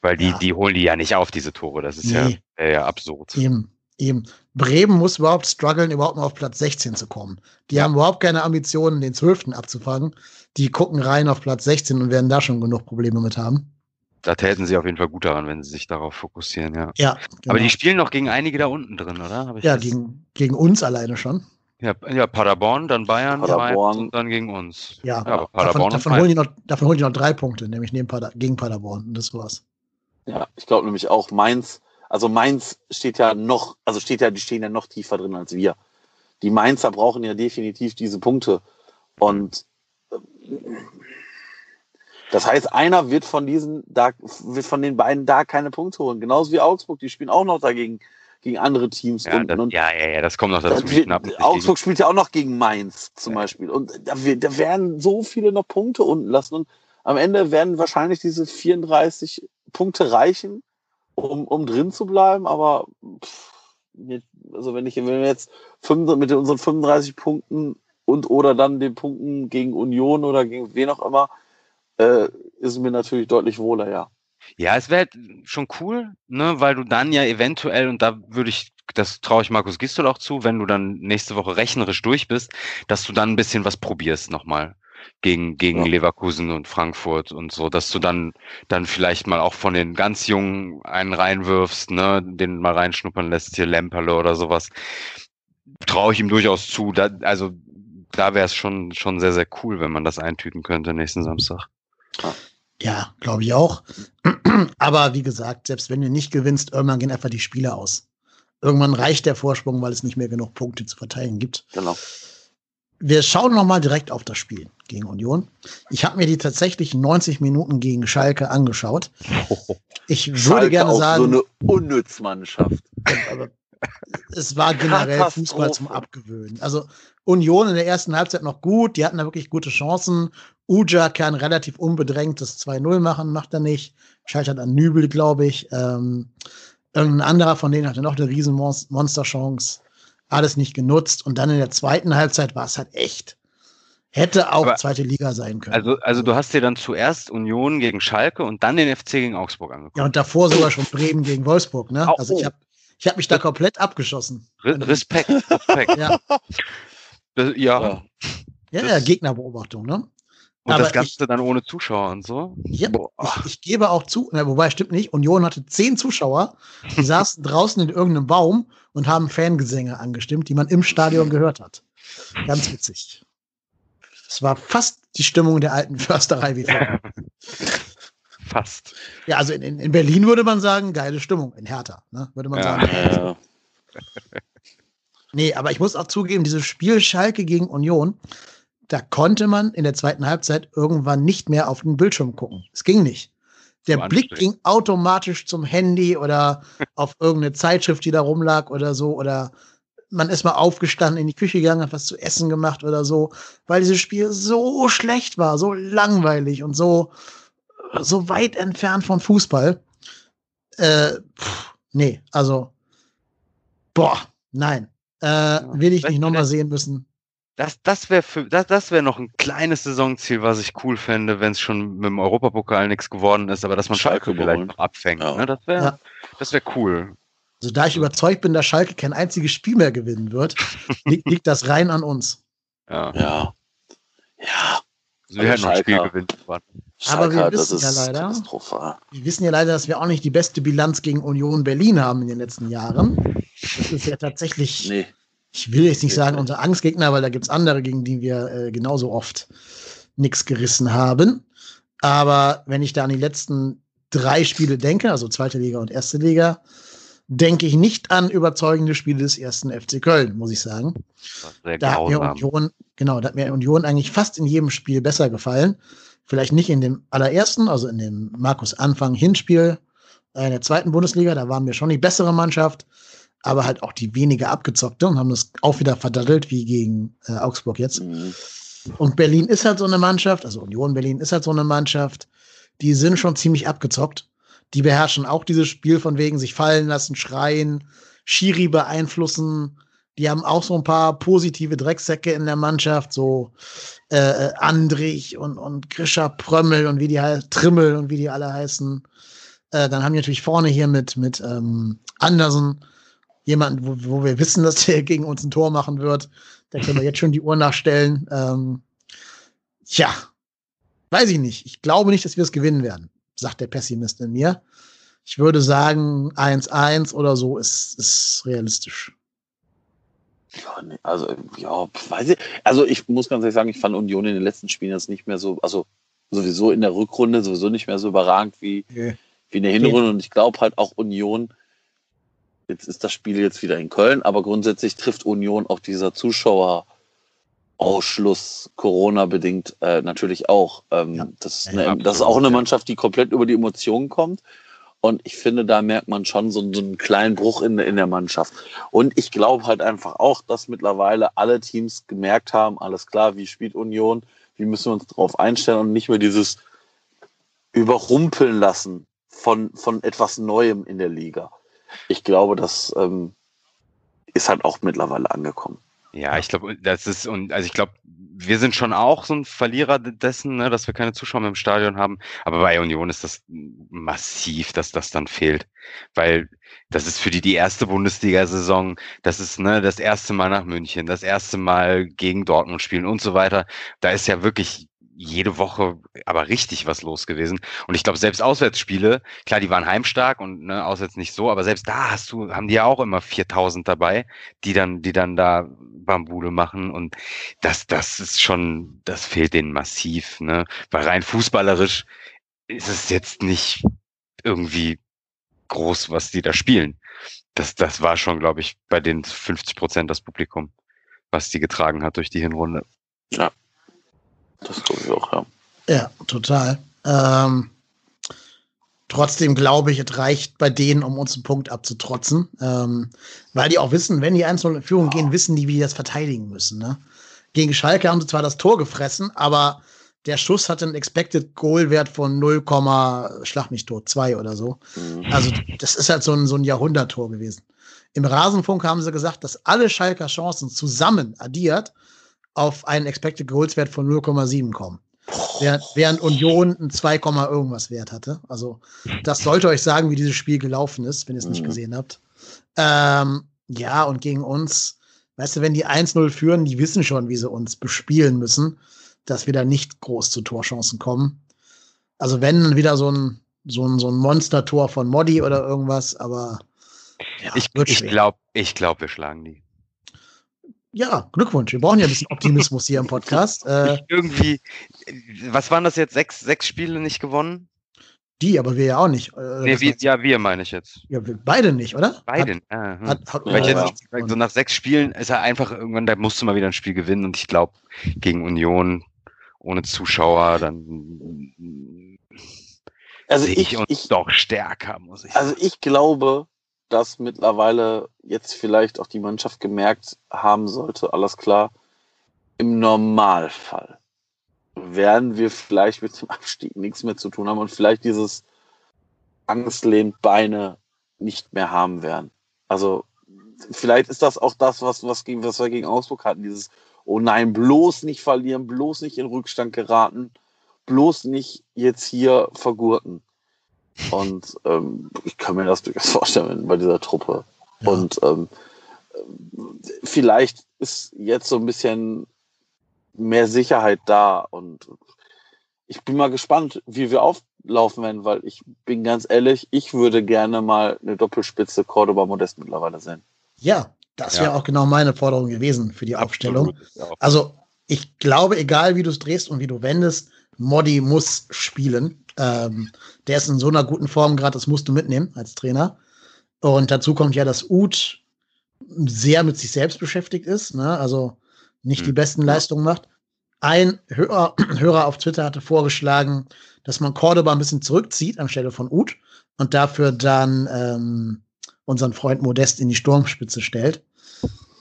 Weil die, Ja. die holen die ja nicht auf, diese Tore. Das ist ja, Nee. ja, ja absurd. Eben, eben. Bremen muss überhaupt strugglen, überhaupt mal auf Platz 16 zu kommen. Die haben überhaupt keine Ambitionen, den 12. abzufangen. Die gucken rein auf Platz 16 und werden da schon genug Probleme mit haben. Da täten sie auf jeden Fall gut daran, wenn sie sich darauf fokussieren, ja. Ja, genau. Aber die spielen noch gegen einige da unten drin, oder? Ja das- gegen, gegen uns alleine schon. Ja, ja, Paderborn, dann Bayern, Paderborn. Und dann gegen uns. Ja, aber davon, Paderborn davon, und holen die noch, davon holen die noch drei Punkte, nämlich neben Pader, gegen Paderborn. Und das war's. Ja, ich glaube nämlich auch Mainz, also Mainz steht ja noch, also steht ja, die stehen ja noch tiefer drin als wir. Die Mainzer brauchen ja definitiv diese Punkte. Und äh, das heißt, einer wird von diesen, da wird von den beiden da keine Punkte holen. Genauso wie Augsburg, die spielen auch noch dagegen gegen andere Teams. Ja, unten. das, und ja, ja, ja, das kommt noch dazu. das Augsburg spielt ja auch noch gegen Mainz zum Ja. Beispiel. Und da, da werden so viele noch Punkte unten lassen. Und am Ende werden wahrscheinlich diese 34 Punkte reichen, um, um drin zu bleiben, aber pff, also wenn ich wenn wir jetzt fünf, mit unseren 35 Punkten und oder dann den Punkten gegen Union oder gegen wen auch immer, äh, ist mir natürlich deutlich wohler, ja. Ja, es wäre halt schon cool, ne, weil du dann ja eventuell, und da würde ich, das traue ich Markus Gistol auch zu, wenn du dann nächste Woche rechnerisch durch bist, dass du dann ein bisschen was probierst nochmal gegen, gegen ja. Leverkusen und Frankfurt und so, dass du dann, dann vielleicht mal auch von den ganz Jungen einen reinwirfst, ne, den mal reinschnuppern lässt, hier Lemperle oder sowas. Traue ich ihm durchaus zu. Da, also da wäre es schon, schon sehr, sehr cool, wenn man das eintüten könnte nächsten Samstag. Ja, glaube ich auch. Aber wie gesagt, selbst wenn du nicht gewinnst, irgendwann gehen einfach die Spiele aus. Irgendwann reicht der Vorsprung, weil es nicht mehr genug Punkte zu verteilen gibt. Genau. Wir schauen noch mal direkt auf das Spiel gegen Union. Ich habe mir die tatsächlich 90 Minuten gegen Schalke angeschaut. Ich würde Schalke gerne auch sagen, so eine Unnützmannschaft. Aber es war generell Fußball zum Abgewöhnen. Also Union in der ersten Halbzeit noch gut, die hatten da wirklich gute Chancen. Uja kann relativ unbedrängtes 2-0 machen, macht er nicht. Scheitert an Nübel, glaube ich. Ähm, irgendein anderer von denen hatte noch eine riesen Monsterchance. Alles nicht genutzt. Und dann in der zweiten Halbzeit war es halt echt. Hätte auch Aber, zweite Liga sein können. Also, also du hast dir dann zuerst Union gegen Schalke und dann den FC gegen Augsburg angeguckt. Ja, und davor sogar schon Bremen gegen Wolfsburg. Ne? Also ich habe ich hab mich da komplett abgeschossen. Respekt, Respekt. ja. Das, ja. Ja, ja, Gegnerbeobachtung, ne? Und Aber das Ganze ich, dann ohne Zuschauer und so? Ja, ich, ich, gebe auch zu, na, wobei stimmt nicht, Union hatte zehn Zuschauer, die saßen draußen in irgendeinem Baum und haben Fangesänge angestimmt, die man im Stadion gehört hat. Ganz witzig. Es war fast die Stimmung der alten Försterei wie vorher. fast. Ja, also in, in, Berlin würde man sagen, geile Stimmung. In Hertha, ne? würde man ja. sagen. Ja. Nee, aber ich muss auch zugeben, dieses Spiel Schalke gegen Union, da konnte man in der zweiten Halbzeit irgendwann nicht mehr auf den Bildschirm gucken. Es ging nicht. Der so Blick ging automatisch zum Handy oder auf irgendeine Zeitschrift, die da rumlag oder so. Oder man ist mal aufgestanden, in die Küche gegangen, hat was zu essen gemacht oder so, weil dieses Spiel so schlecht war, so langweilig und so, so weit entfernt von Fußball. Äh, pff, nee, also, boah, nein. Äh, will ich nicht nochmal sehen müssen. Das, das wäre das, das wäre noch ein kleines Saisonziel, was ich cool fände, wenn es schon mit dem Europapokal nichts geworden ist, aber dass man Schalke, Schalke vielleicht noch abfängt. Ja. Ne? Das wäre ja. das wäre cool. Also da ich überzeugt bin, dass Schalke kein einziges Spiel mehr gewinnen wird, liegt, liegt das rein an uns. Ja. Ja. Ja. Also wir hätten noch ein Spiel gewinnen. Aber wir wissen ja leider, wir wissen ja leider, dass wir auch nicht die beste Bilanz gegen Union Berlin haben in den letzten Jahren. Das ist ja tatsächlich, nee. Ich will jetzt nicht sagen unser Angstgegner, weil da gibt es andere, gegen die wir äh, genauso oft nichts gerissen haben. Aber wenn ich da an die letzten drei Spiele denke, also zweite Liga und erste Liga, denke ich nicht an überzeugende Spiele des ersten FC Köln, muss ich sagen. Da hat mir Union, genau, da hat mir Union eigentlich fast in jedem Spiel besser gefallen. Vielleicht nicht in dem allerersten, also in dem Markus Anfang Hinspiel in der zweiten Bundesliga, da waren wir schon die bessere Mannschaft, aber halt auch die weniger abgezockte und haben das auch wieder verdattelt, wie gegen äh, Augsburg jetzt. Mhm. Und Berlin ist halt so eine Mannschaft, also Union Berlin ist halt so eine Mannschaft, die sind schon ziemlich abgezockt die beherrschen auch dieses Spiel von wegen sich fallen lassen, schreien, Schiri beeinflussen. Die haben auch so ein paar positive Drecksäcke in der Mannschaft, so äh, Andrich und, und Grisha Prömmel und wie die heißen, Trimmel und wie die alle heißen. Äh, dann haben die natürlich vorne hier mit, mit ähm, Andersen jemanden, wo, wo wir wissen, dass der gegen uns ein Tor machen wird. Da können wir jetzt schon die Uhr nachstellen. Ähm, tja, weiß ich nicht. Ich glaube nicht, dass wir es gewinnen werden sagt der Pessimist in mir. Ich würde sagen, 1-1 oder so ist, ist realistisch. Ja, nee, also, ja, weiß ich. Also, ich muss ganz ehrlich sagen, ich fand Union in den letzten Spielen jetzt nicht mehr so, also sowieso in der Rückrunde sowieso nicht mehr so überragend wie, okay. wie in der Hinrunde. Und ich glaube halt auch Union, jetzt ist das Spiel jetzt wieder in Köln, aber grundsätzlich trifft Union auch dieser Zuschauer. Ausschluss Corona-bedingt äh, natürlich auch. Ähm, ja. das, ist eine, das ist auch eine Mannschaft, die komplett über die Emotionen kommt. Und ich finde, da merkt man schon so, so einen kleinen Bruch in, in der Mannschaft. Und ich glaube halt einfach auch, dass mittlerweile alle Teams gemerkt haben, alles klar, wie spielt Union, wie müssen wir uns darauf einstellen und nicht mehr dieses Überrumpeln lassen von, von etwas Neuem in der Liga. Ich glaube, das ähm, ist halt auch mittlerweile angekommen. Ja, ich glaube, das ist, und also ich glaube, wir sind schon auch so ein Verlierer dessen, ne, dass wir keine Zuschauer mehr im Stadion haben. Aber bei Union ist das massiv, dass das dann fehlt. Weil das ist für die die erste Bundesliga-Saison, das ist ne, das erste Mal nach München, das erste Mal gegen Dortmund spielen und so weiter. Da ist ja wirklich jede Woche aber richtig was los gewesen. Und ich glaube, selbst Auswärtsspiele, klar, die waren heimstark und ne, auswärts nicht so, aber selbst da hast du, haben die ja auch immer 4000 dabei, die dann, die dann da Bambule machen. Und das, das ist schon, das fehlt denen massiv, ne? Weil rein fußballerisch ist es jetzt nicht irgendwie groß, was die da spielen. Das, das war schon, glaube ich, bei den 50 Prozent das Publikum, was die getragen hat durch die Hinrunde. Ja, das glaube ich auch, ja. Ja, total. Ähm, trotzdem glaube ich, es reicht bei denen, um uns einen Punkt abzutrotzen. Ähm, weil die auch wissen, wenn die 1 in Führung gehen, wissen die, wie die das verteidigen müssen. Ne? Gegen Schalke haben sie zwar das Tor gefressen, aber der Schuss hatte einen Expected Goal-Wert von 0, Schlag mich tot, 2 oder so. Mhm. Also, das ist halt so ein, so ein Jahrhunderttor gewesen. Im Rasenfunk haben sie gesagt, dass alle Schalker Chancen zusammen addiert auf einen Expected Goals Wert von 0,7 kommen. Während, während Union ein 2, irgendwas Wert hatte. Also, das sollte euch sagen, wie dieses Spiel gelaufen ist, wenn ihr es nicht mhm. gesehen habt. Ähm, ja, und gegen uns, weißt du, wenn die 1-0 führen, die wissen schon, wie sie uns bespielen müssen, dass wir da nicht groß zu Torchancen kommen. Also, wenn dann wieder so ein, so ein, so ein Monster-Tor von Modi oder irgendwas, aber ja, ich, ich glaube, ich glaub, wir schlagen die ja, Glückwunsch. Wir brauchen ja ein bisschen Optimismus hier im Podcast. Äh, irgendwie, was waren das jetzt? Sechs, sechs Spiele nicht gewonnen? Die, aber wir ja auch nicht. Äh, nee, wir, ja, wir meine ich jetzt. Ja, wir beide nicht, oder? Beide. Hat, ah, hat, hat, ja, so nach sechs Spielen ist er einfach irgendwann, da musst du mal wieder ein Spiel gewinnen und ich glaube, gegen Union ohne Zuschauer, dann also ich, ich uns ich, doch stärker, muss ich also sagen. Also ich glaube, dass mittlerweile jetzt vielleicht auch die Mannschaft gemerkt haben sollte, alles klar, im Normalfall werden wir vielleicht mit dem Abstieg nichts mehr zu tun haben und vielleicht dieses Angstlehnt Beine nicht mehr haben werden. Also vielleicht ist das auch das, was, was, was wir gegen Augsburg hatten, dieses Oh nein, bloß nicht verlieren, bloß nicht in Rückstand geraten, bloß nicht jetzt hier vergurten. Und ähm, ich kann mir das durchaus vorstellen bei dieser Truppe. Ja. Und ähm, vielleicht ist jetzt so ein bisschen mehr Sicherheit da. Und ich bin mal gespannt, wie wir auflaufen werden, weil ich bin ganz ehrlich, ich würde gerne mal eine Doppelspitze Cordoba Modest mittlerweile sehen. Ja, das wäre ja. auch genau meine Forderung gewesen für die Aufstellung. Also ich glaube, egal wie du es drehst und wie du wendest, Modi muss spielen. Ähm, der ist in so einer guten Form gerade, das musst du mitnehmen als Trainer. Und dazu kommt ja, dass Uth sehr mit sich selbst beschäftigt ist, ne? also nicht mhm. die besten Leistungen macht. Ein Hörer, Hörer auf Twitter hatte vorgeschlagen, dass man Cordoba ein bisschen zurückzieht anstelle von Uth und dafür dann ähm, unseren Freund Modest in die Sturmspitze stellt.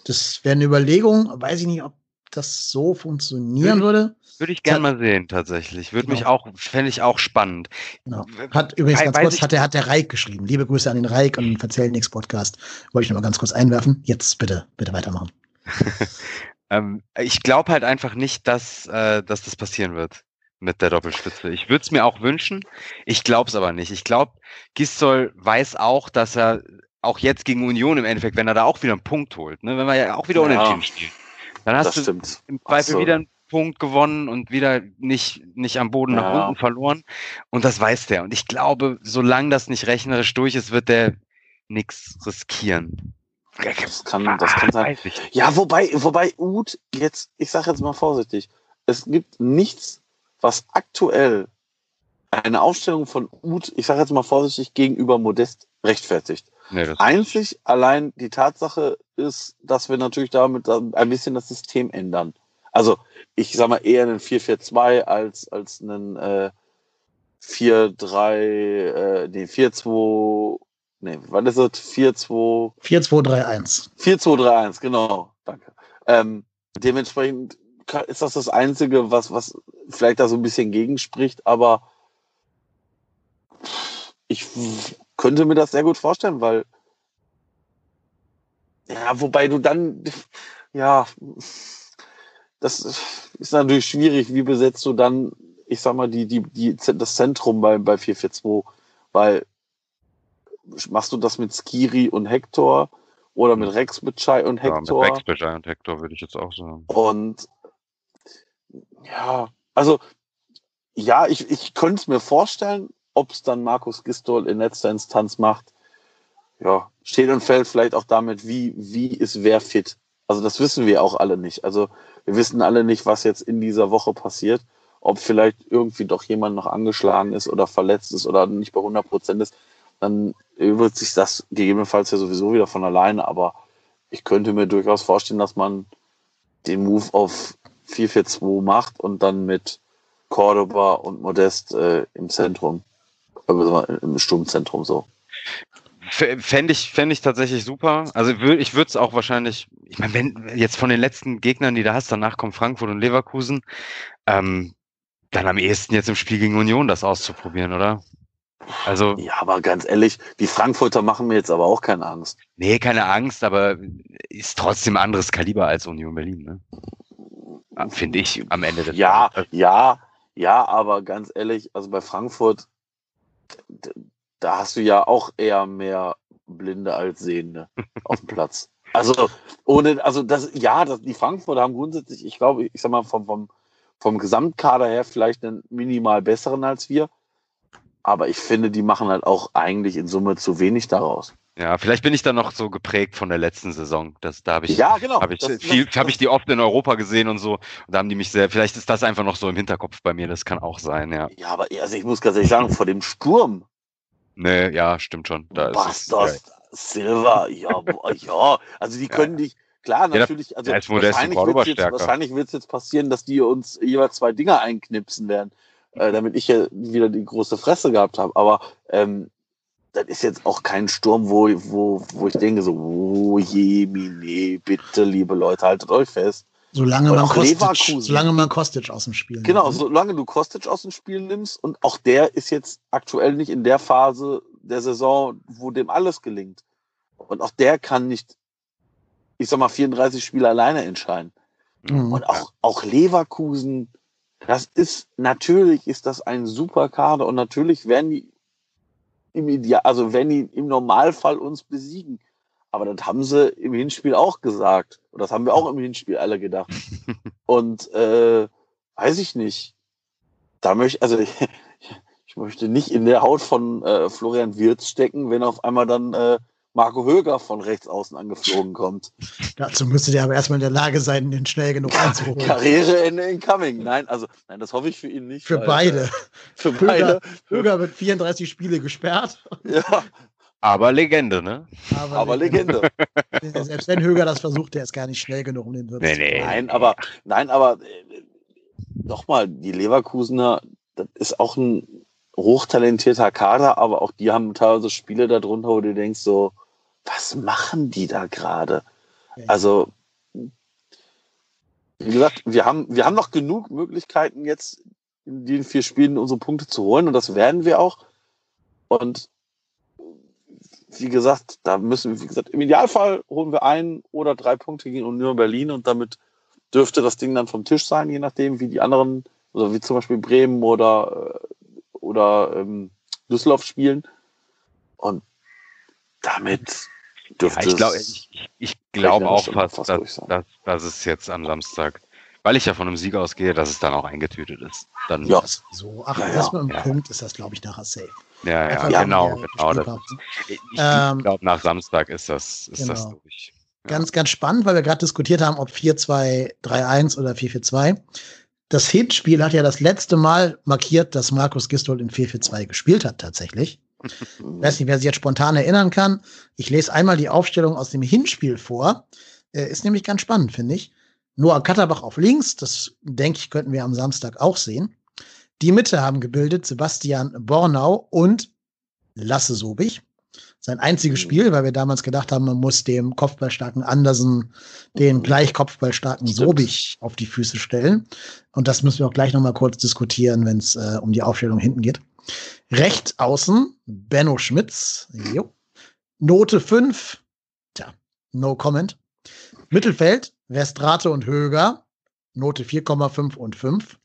Das wäre eine Überlegung, weiß ich nicht, ob das so funktionieren würde. Würde ich gerne mal sehen, tatsächlich. Würde genau. mich auch, fände ich auch spannend. Genau. Hat übrigens ganz kurz, hat der, hat der Reik geschrieben. Liebe Grüße an den Reik und den Verzählen Nix Podcast. Wollte ich noch mal ganz kurz einwerfen. Jetzt bitte, bitte weitermachen. ähm, ich glaube halt einfach nicht, dass, äh, dass das passieren wird mit der Doppelspitze. Ich würde es mir auch wünschen. Ich glaube es aber nicht. Ich glaube, Gistol weiß auch, dass er auch jetzt gegen Union im Endeffekt, wenn er da auch wieder einen Punkt holt, ne, wenn wir ja auch wieder ja. unentschieden spielen, dann hast das du stimmt. im Zweifel so. wieder einen Punkt gewonnen und wieder nicht, nicht am Boden ja. nach unten verloren. Und das weiß der. Und ich glaube, solange das nicht rechnerisch durch ist, wird der nichts riskieren. Das kann, das kann sein. Ja, wobei, wobei Uth jetzt, ich sage jetzt mal vorsichtig, es gibt nichts, was aktuell eine Aufstellung von Uth, ich sage jetzt mal vorsichtig, gegenüber Modest rechtfertigt. Nee, Einzig allein die Tatsache ist, dass wir natürlich damit ein bisschen das System ändern. Also ich sag mal eher einen 4-4-2 als, als einen äh, 4-3, äh, nee, 4-2, nee, wann ist es? 4-2. 4-2-3-1. 4-2-3-1, genau, danke. Ähm, dementsprechend ist das das Einzige, was, was vielleicht da so ein bisschen gegenspricht, aber ich könnte mir das sehr gut vorstellen, weil ja, wobei du dann ja, das ist natürlich schwierig. Wie besetzt du dann, ich sag mal, die, die, die, das Zentrum bei, bei 442? Weil machst du das mit Skiri und Hector oder mit Rex Bitschei und Hector? Ja, mit Rex Bitschei und Hector würde ich jetzt auch sagen. Und ja, also ja, ich, ich könnte es mir vorstellen, ob es dann Markus Gistol in letzter Instanz macht. Ja, steht und fällt vielleicht auch damit, wie, wie ist wer fit. Also das wissen wir auch alle nicht. Also wir wissen alle nicht, was jetzt in dieser Woche passiert. Ob vielleicht irgendwie doch jemand noch angeschlagen ist oder verletzt ist oder nicht bei 100 Prozent ist. Dann wird sich das gegebenenfalls ja sowieso wieder von alleine. Aber ich könnte mir durchaus vorstellen, dass man den Move auf 4-4-2 macht und dann mit Cordoba und Modest äh, im Zentrum, im Sturmzentrum so. Fände ich, fänd ich tatsächlich super. Also ich würde es auch wahrscheinlich, ich meine, wenn jetzt von den letzten Gegnern, die du hast, danach kommen Frankfurt und Leverkusen, ähm, dann am ehesten jetzt im Spiel gegen Union das auszuprobieren, oder? Also. Ja, aber ganz ehrlich, die Frankfurter machen mir jetzt aber auch keine Angst. Nee, keine Angst, aber ist trotzdem anderes Kaliber als Union Berlin, ne? Finde ich am Ende des Ja, Tages. ja, ja, aber ganz ehrlich, also bei Frankfurt, da hast du ja auch eher mehr Blinde als Sehende auf dem Platz. Also ohne, also das, ja, das, die Frankfurter haben grundsätzlich, ich glaube, ich sag mal, vom, vom, vom Gesamtkader her vielleicht einen minimal besseren als wir. Aber ich finde, die machen halt auch eigentlich in Summe zu wenig daraus. Ja, vielleicht bin ich da noch so geprägt von der letzten Saison. Das, da habe ich, ja, genau. hab ich, das, viel, das, hab ich die oft in Europa gesehen und so. Und da haben die mich sehr, vielleicht ist das einfach noch so im Hinterkopf bei mir. Das kann auch sein, ja. Ja, aber also ich muss ganz ehrlich sagen, vor dem Sturm, Nee, ja, stimmt schon. Da Bastos, ist es, Silva, ja, ja. Also die können ja. dich, klar, natürlich, also wahrscheinlich wird es jetzt, jetzt passieren, dass die uns jeweils zwei Dinger einknipsen werden, äh, damit ich ja wieder die große Fresse gehabt habe. Aber ähm, das ist jetzt auch kein Sturm, wo, wo, wo ich denke so, oh je, mine, bitte, liebe Leute, haltet euch fest. Solange man, Kostic, solange man Kostic aus dem Spiel nimmt. Genau, solange du Kostic aus dem Spiel nimmst und auch der ist jetzt aktuell nicht in der Phase der Saison, wo dem alles gelingt. Und auch der kann nicht, ich sag mal, 34 Spiele alleine entscheiden. Mhm. Und auch, auch Leverkusen, das ist, natürlich ist das ein super Kader und natürlich werden die im Ideal, also wenn die im Normalfall uns besiegen. Aber das haben sie im Hinspiel auch gesagt. Und das haben wir auch im Hinspiel alle gedacht. Und äh, weiß ich nicht. Da möchte, also ich, ich möchte nicht in der Haut von äh, Florian Wirz stecken, wenn auf einmal dann äh, Marco Höger von rechts außen angeflogen kommt. Dazu müsste der aber erstmal in der Lage sein, den schnell genug einzuholen. Karriereende incoming. Nein, also, nein, das hoffe ich für ihn nicht. Für weil, beide. Äh, für Höger, beide. Höger wird 34 Spiele gesperrt. Ja, aber Legende, ne? Aber, aber Legende. Legende. Selbst wenn Höger das versucht, der ist gar nicht schnell genug, um den Wirt nee, nee, Nein, aber, nein, aber äh, nochmal, die Leverkusener, das ist auch ein hochtalentierter Kader, aber auch die haben teilweise Spiele darunter, wo du denkst so, was machen die da gerade? Also, wie gesagt, wir haben, wir haben noch genug Möglichkeiten jetzt in den vier Spielen unsere Punkte zu holen und das werden wir auch. Und wie gesagt, da müssen wir, wie gesagt, im Idealfall holen wir ein oder drei Punkte gegen Union Berlin und damit dürfte das Ding dann vom Tisch sein, je nachdem, wie die anderen, also wie zum Beispiel Bremen oder, äh, oder ähm, Düsseldorf spielen. Und damit dürfte ja, ich glaube ich, ich glaube auch fast, fast dass, dass, dass es jetzt am Samstag weil ich ja von einem Sieg ausgehe, dass es dann auch eingetütet ist. Dann ja. So, ach, ja, erstmal im ja. Punkt ist das, glaube ich, nachher safe. Ja, ja, ja genau, genau. Das, ich, ähm, glaube, nach Samstag ist das, ist genau. das durch. Ja. Ganz, ganz spannend, weil wir gerade diskutiert haben, ob 4-2-3-1 oder 4-4-2. Das Hinspiel hat ja das letzte Mal markiert, dass Markus Gistol in 4-4-2 gespielt hat, tatsächlich. Ich weiß nicht, wer sich jetzt spontan erinnern kann. Ich lese einmal die Aufstellung aus dem Hinspiel vor. Äh, ist nämlich ganz spannend, finde ich. Noah Katterbach auf links, das denke ich, könnten wir am Samstag auch sehen. Die Mitte haben gebildet Sebastian Bornau und Lasse Sobich. Sein einziges mhm. Spiel, weil wir damals gedacht haben, man muss dem kopfballstarken Andersen den mhm. gleich kopfballstarken Sobich auf die Füße stellen. Und das müssen wir auch gleich nochmal kurz diskutieren, wenn es äh, um die Aufstellung hinten geht. Rechts außen Benno Schmitz. Jo. Note 5. Tja, no comment. Mittelfeld Westrate und Höger. Note 4,5 und 5.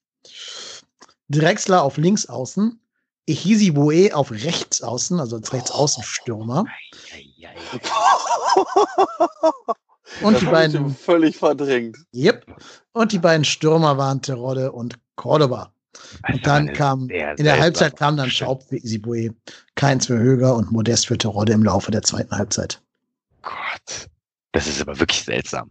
Drexler auf links außen. Ehisi auf rechts außen, also als rechts Außenstürmer. Und Das die beiden, völlig verdrängt. yep. Und die beiden Stürmer waren Terodde und Cordoba. Und dann kam, in der Halbzeit kam dann Schaub für Isibue, Keins für Höger und Modest für Terodde im Laufe der zweiten Halbzeit. Gott, das ist aber wirklich seltsam.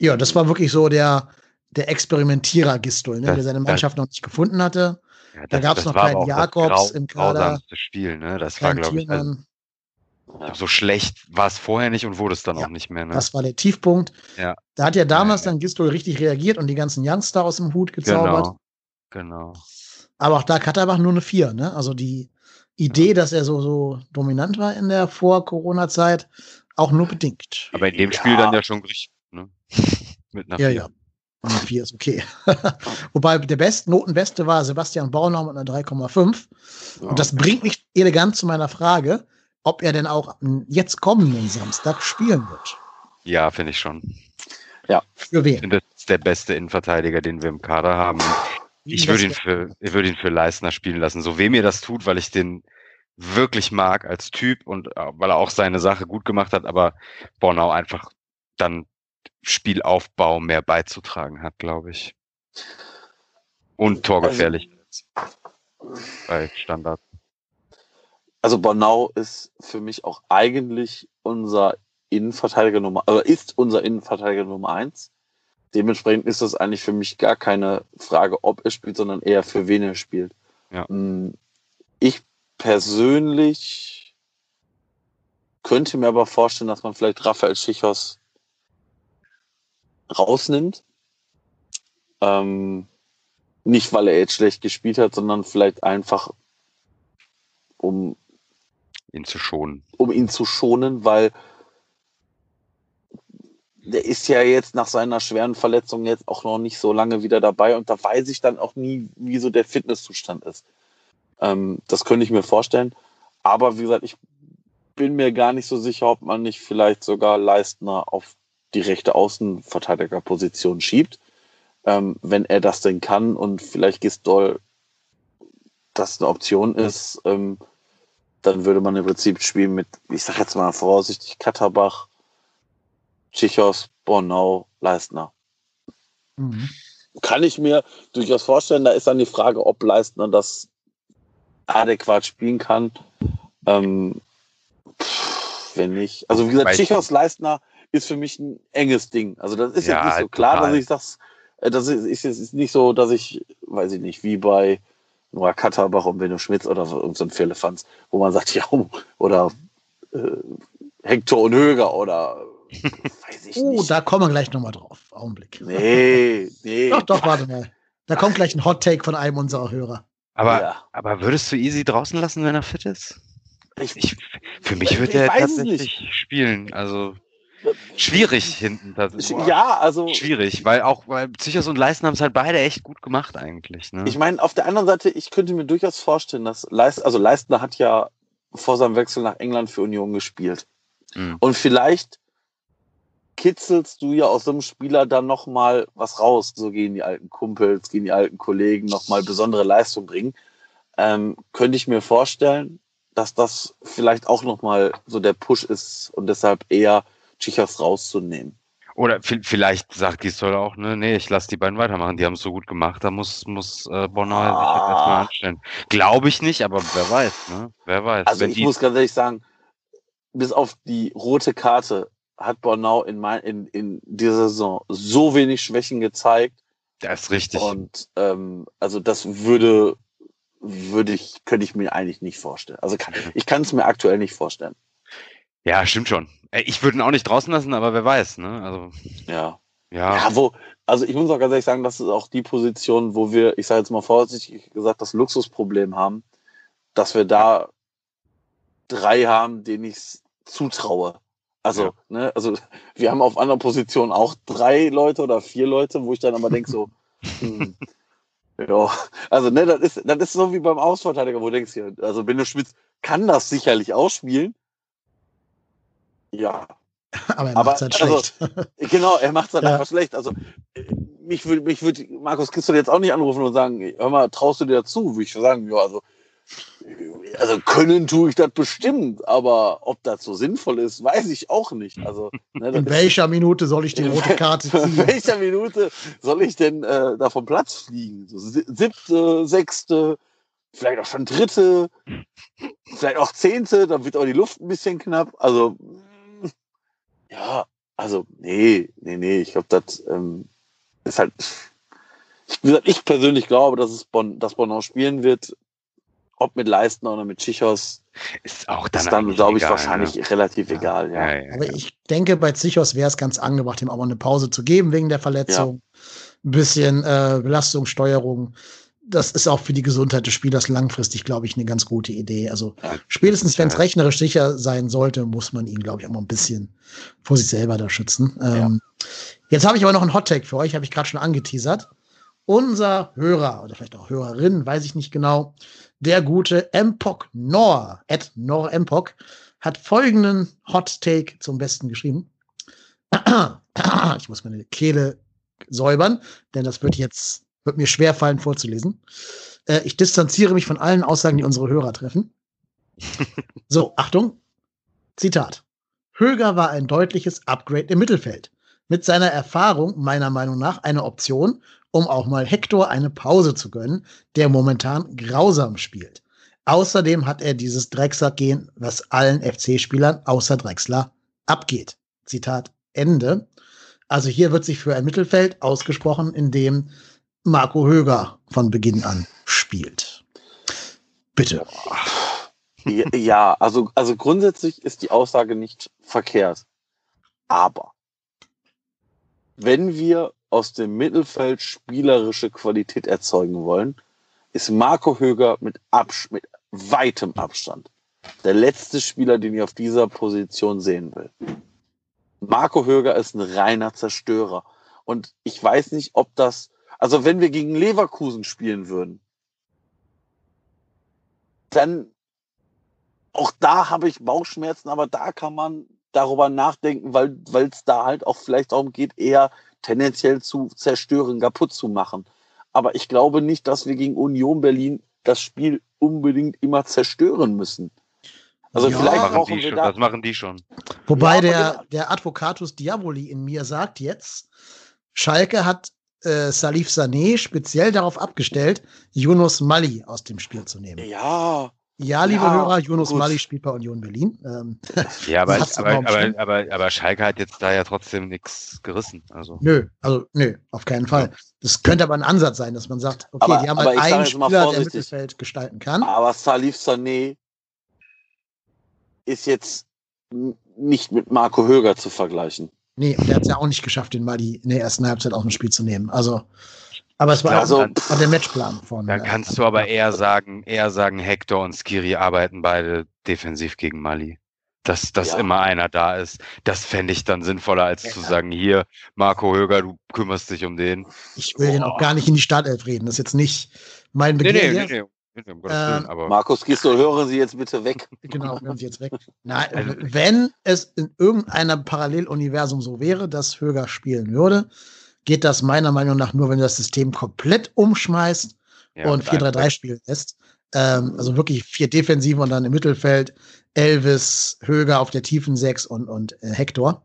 Ja, das war wirklich so der, der Experimentierer Gistol, ne, Das- der seine das- Mannschaft noch nicht gefunden hatte. Ja, Da das- gab's das noch keinen das Jakobs im Kader. grausamste Spiel, ne? Das war, glaube ich, also, so schlecht war es vorher nicht und wurde es dann Ja, auch nicht mehr, ne? Das war der Tiefpunkt. Ja. Da hat ja damals ja. dann Gistol richtig reagiert und die ganzen Youngster aus dem Hut gezaubert. Genau. Genau. Aber auch da Katterbach nur eine 4, ne? Also die Idee, dass er so, so dominant war in der Vor-Corona-Zeit, auch nur bedingt. Aber in dem Ja. Spiel dann ja schon richtig, ne? Mit einer Ja, Vier. ja. Und eine 4 ist okay. Wobei der Best, Notenbeste war Sebastian Bornau mit einer 3,5. Ja. Und das bringt mich elegant zu meiner Frage, ob er denn auch jetzt kommenden Samstag spielen wird. Ja, finde ich schon. Für Ich wen? finde, das ist der beste Innenverteidiger, den wir im Kader haben. Ich würde ihn für, ich würde ihn für Leistner spielen lassen. So weh mir das tut, weil ich den wirklich mag als Typ und äh, weil er auch seine Sache gut gemacht hat, aber Bornau einfach dann Spielaufbau mehr beizutragen hat, glaube ich. Und torgefährlich bei Standard. Also Bornau ist für mich auch eigentlich unser Innenverteidiger Nummer, also ist unser Innenverteidiger Nummer eins. Dementsprechend ist das eigentlich für mich gar keine Frage, ob er spielt, sondern eher für wen er spielt. Ja. Mm, Ich persönlich könnte mir aber vorstellen, dass man vielleicht Raphael Schichos rausnimmt. Ähm, nicht, weil er jetzt schlecht gespielt hat, sondern vielleicht einfach, um ihn zu schonen. um ihn zu schonen, weil der ist ja jetzt nach seiner schweren Verletzung jetzt auch noch nicht so lange wieder dabei und da weiß ich dann auch nie, wie so der Fitnesszustand ist. Ähm, das könnte ich mir vorstellen. Aber wie gesagt, ich bin mir gar nicht so sicher, ob man nicht vielleicht sogar Leistner auf die rechte Außenverteidigerposition schiebt, ähm, wenn er das denn kann und vielleicht Gistol das eine Option ist. Ähm, dann würde man im Prinzip spielen mit, ich sag jetzt mal vorsichtig, Katterbach, Tschichos, Bornau, Leistner. Mhm. Kann ich mir durchaus vorstellen. Da ist dann die Frage, ob Leistner das adäquat spielen kann. Ähm, pff, wenn nicht. Also wie gesagt, Tschichos, Leistner ist für mich ein enges Ding. Also das ist Ja, jetzt nicht so klar, total. dass ich das, äh, das ist, ist jetzt nicht so, dass ich, weiß ich nicht, wie bei Noah Katterbach und Benno Schmitz oder so so ein Firlefanz, wo man sagt, ja, oder äh, Hector und Höger oder weiß ich Oh, nicht. da kommen wir gleich nochmal drauf. Augenblick. Nee, nee. Doch, doch, warte mal. Da kommt gleich ein Hot Take von einem unserer Hörer. Aber, Ja. aber würdest du Easy draußen lassen, wenn er fit ist? Ich, Ich, für mich Ich würde er tatsächlich spielen. Also schwierig hinten. tatsächlich. Ja, also Schwierig, weil auch, weil Psychos und Leisten haben es halt beide echt gut gemacht eigentlich. Ne? ich meine, auf der anderen Seite, ich könnte mir durchaus vorstellen, dass Leist, also Leistner hat ja vor seinem Wechsel nach England für Union gespielt. Mhm. Und vielleicht kitzelst du ja aus so einem Spieler dann noch mal was raus. So gehen die alten Kumpels, gehen die alten Kollegen noch mal besondere Leistung bringen. Ähm, könnte ich mir vorstellen, dass das vielleicht auch noch mal so der Push ist und deshalb eher Tschichos rauszunehmen. Oder vi- vielleicht sagt Gisdol auch, ne, nee, ich lasse die beiden weitermachen. Die haben es so gut gemacht, da muss, muss äh, Bonner sich Ah. erstmal anstellen. Glaube ich nicht, aber wer weiß, ne? Wer weiß. Also Wenn ich muss ganz ehrlich sagen, bis auf die rote Karte hat Bornau in, mein, in, in dieser Saison so wenig Schwächen gezeigt. das ist richtig. Und ähm, also das würde, würde ich, könnte ich mir eigentlich nicht vorstellen. Also kann, ich kann es mir aktuell nicht vorstellen. Ja, stimmt schon. Ich würde ihn auch nicht draußen lassen, aber wer weiß, ne? Also, Ja. ja. Ja, wo, also ich muss auch ganz ehrlich sagen, das ist auch die Position, wo wir, ich sage jetzt mal vorsichtig gesagt, das Luxusproblem haben, dass wir da drei haben, denen ich zutraue. Also, Ja. ne, also wir haben auf anderen Positionen auch drei Leute oder vier Leute, wo ich dann aber denke so, hm, Ja, also ne, das ist, das ist so wie beim Ausverteidiger, wo du denkst, ja, also Benno Schmitz kann das sicherlich ausspielen. Ja. Aber er macht halt also, schlecht. Genau, er macht es halt Ja. einfach schlecht. Also mich würde mich würd Markus Kistel jetzt auch nicht anrufen und sagen, hör mal, traust du dir dazu? Würde ich sagen, ja, also, also können tue ich das bestimmt, aber ob das so sinnvoll ist, weiß ich auch nicht. Also, ne, In ist- welcher Minute soll ich die in rote Karte in ziehen? welcher Minute soll ich denn äh, da vom Platz fliegen? So, si- siebte, sechste, vielleicht auch schon dritte, vielleicht auch zehnte, dann wird auch die Luft ein bisschen knapp. Also, ja, also, nee, nee, nee, ich glaube, das ähm, ist halt. Ich, wie gesagt, ich persönlich glaube, dass es Bonn, dass Bonn auch spielen wird. Ob mit Leistner oder mit Schichos, Ist auch dann, ist dann, glaube ich, egal, wahrscheinlich ne? relativ egal. Ja. Ja, ja, Aber ja. ich denke, bei Zichos wäre es ganz angebracht, ihm auch mal eine Pause zu geben wegen der Verletzung. Ein bisschen äh, Belastungssteuerung. Das ist auch für die Gesundheit des Spielers langfristig, glaube ich, eine ganz gute Idee. Also Ja. spätestens, wenn es Ja. rechnerisch sicher sein sollte, muss man ihn, glaube ich, auch mal ein bisschen vor sich selber da schützen. Ähm, Jetzt habe ich aber noch einen Hot-Tag für euch, habe ich gerade schon angeteasert. Unser Hörer oder vielleicht auch Hörerin, weiß ich nicht genau, der gute Mpok Nor, at Nor Mpok, hat folgenden Hot Take zum Besten geschrieben. Ich muss meine Kehle säubern, denn das wird jetzt, wird mir schwer fallen vorzulesen. Äh, ich distanziere mich von allen Aussagen, die unsere Hörer treffen. So, Achtung. Zitat. Höger war ein deutliches Upgrade im Mittelfeld. Mit seiner Erfahrung meiner Meinung nach eine Option, um auch mal Hector eine Pause zu gönnen, der momentan grausam spielt. Außerdem hat er dieses Drecksack-Gen, was allen FC-Spielern außer Drexler abgeht. Zitat Ende. Also hier wird sich für ein Mittelfeld ausgesprochen, in dem Marco Höger von Beginn an spielt. Bitte. Ja, also, also grundsätzlich ist die Aussage nicht verkehrt. Aber wenn wir aus dem Mittelfeld spielerische Qualität erzeugen wollen, ist Marco Höger mit, Abs mit weitem Abstand der letzte Spieler, den ich auf dieser Position sehen will. Marco Höger ist ein reiner Zerstörer. Und ich weiß nicht, ob das, also wenn wir gegen Leverkusen spielen würden, dann auch da habe ich Bauchschmerzen, aber da kann man darüber nachdenken, weil weil es da halt auch vielleicht darum geht, eher tendenziell zu zerstören, kaputt zu machen. Aber ich glaube nicht, dass wir gegen Union Berlin das Spiel unbedingt immer zerstören müssen. Also Ja, vielleicht das, machen brauchen die wir schon, da. das machen die schon. Wobei Ja, der, genau. der Advocatus Diaboli in mir sagt jetzt, Schalke hat äh, Salif Sané speziell darauf abgestellt, Yunus Mali aus dem Spiel zu nehmen. Ja, Ja, liebe Ja, Hörer, gut. Mali spielt bei Union Berlin. Ähm, Ja, aber, aber, aber, aber, aber Schalke hat jetzt da ja trotzdem nichts gerissen. Also. nö, also nö, auf keinen Fall. Das könnte aber ein Ansatz sein, dass man sagt, okay, Aber- die haben aber halt einen Spieler, der. Mittelfeld gestalten kann. aber Salif Sané ist jetzt nicht mit Marco Höger zu vergleichen. Nee, und der hat es ja auch nicht geschafft, den Mali in der ersten Halbzeit aus dem Spiel zu nehmen. Also, aber es war Ja, Also, auch war der Matchplan von. Dann äh, kannst du aber eher sagen, eher sagen, Hector und Skiri arbeiten beide defensiv gegen Mali. Dass, dass Ja. immer einer da ist. Das fände ich dann sinnvoller, als zu sagen, hier, Marco Höger, du kümmerst dich um den. Ich will den auch gar nicht in die Startelf reden. Das ist jetzt nicht mein Begehr. nee, nee, nee. nee, um Ähm, Willen, aber Markus Gisdol, hören Sie jetzt bitte weg. Genau, hören Sie jetzt weg. Nein, Also- wenn es in irgendeinem Paralleluniversum so wäre, dass Höger spielen würde, geht das meiner Meinung nach nur, wenn du das System komplett umschmeißt ja, und mit einem 4-3-3 spielen lässt. Ähm, also wirklich vier Defensive und dann im Mittelfeld Elvis, Höger auf der tiefen Sechs und, und äh, Hector.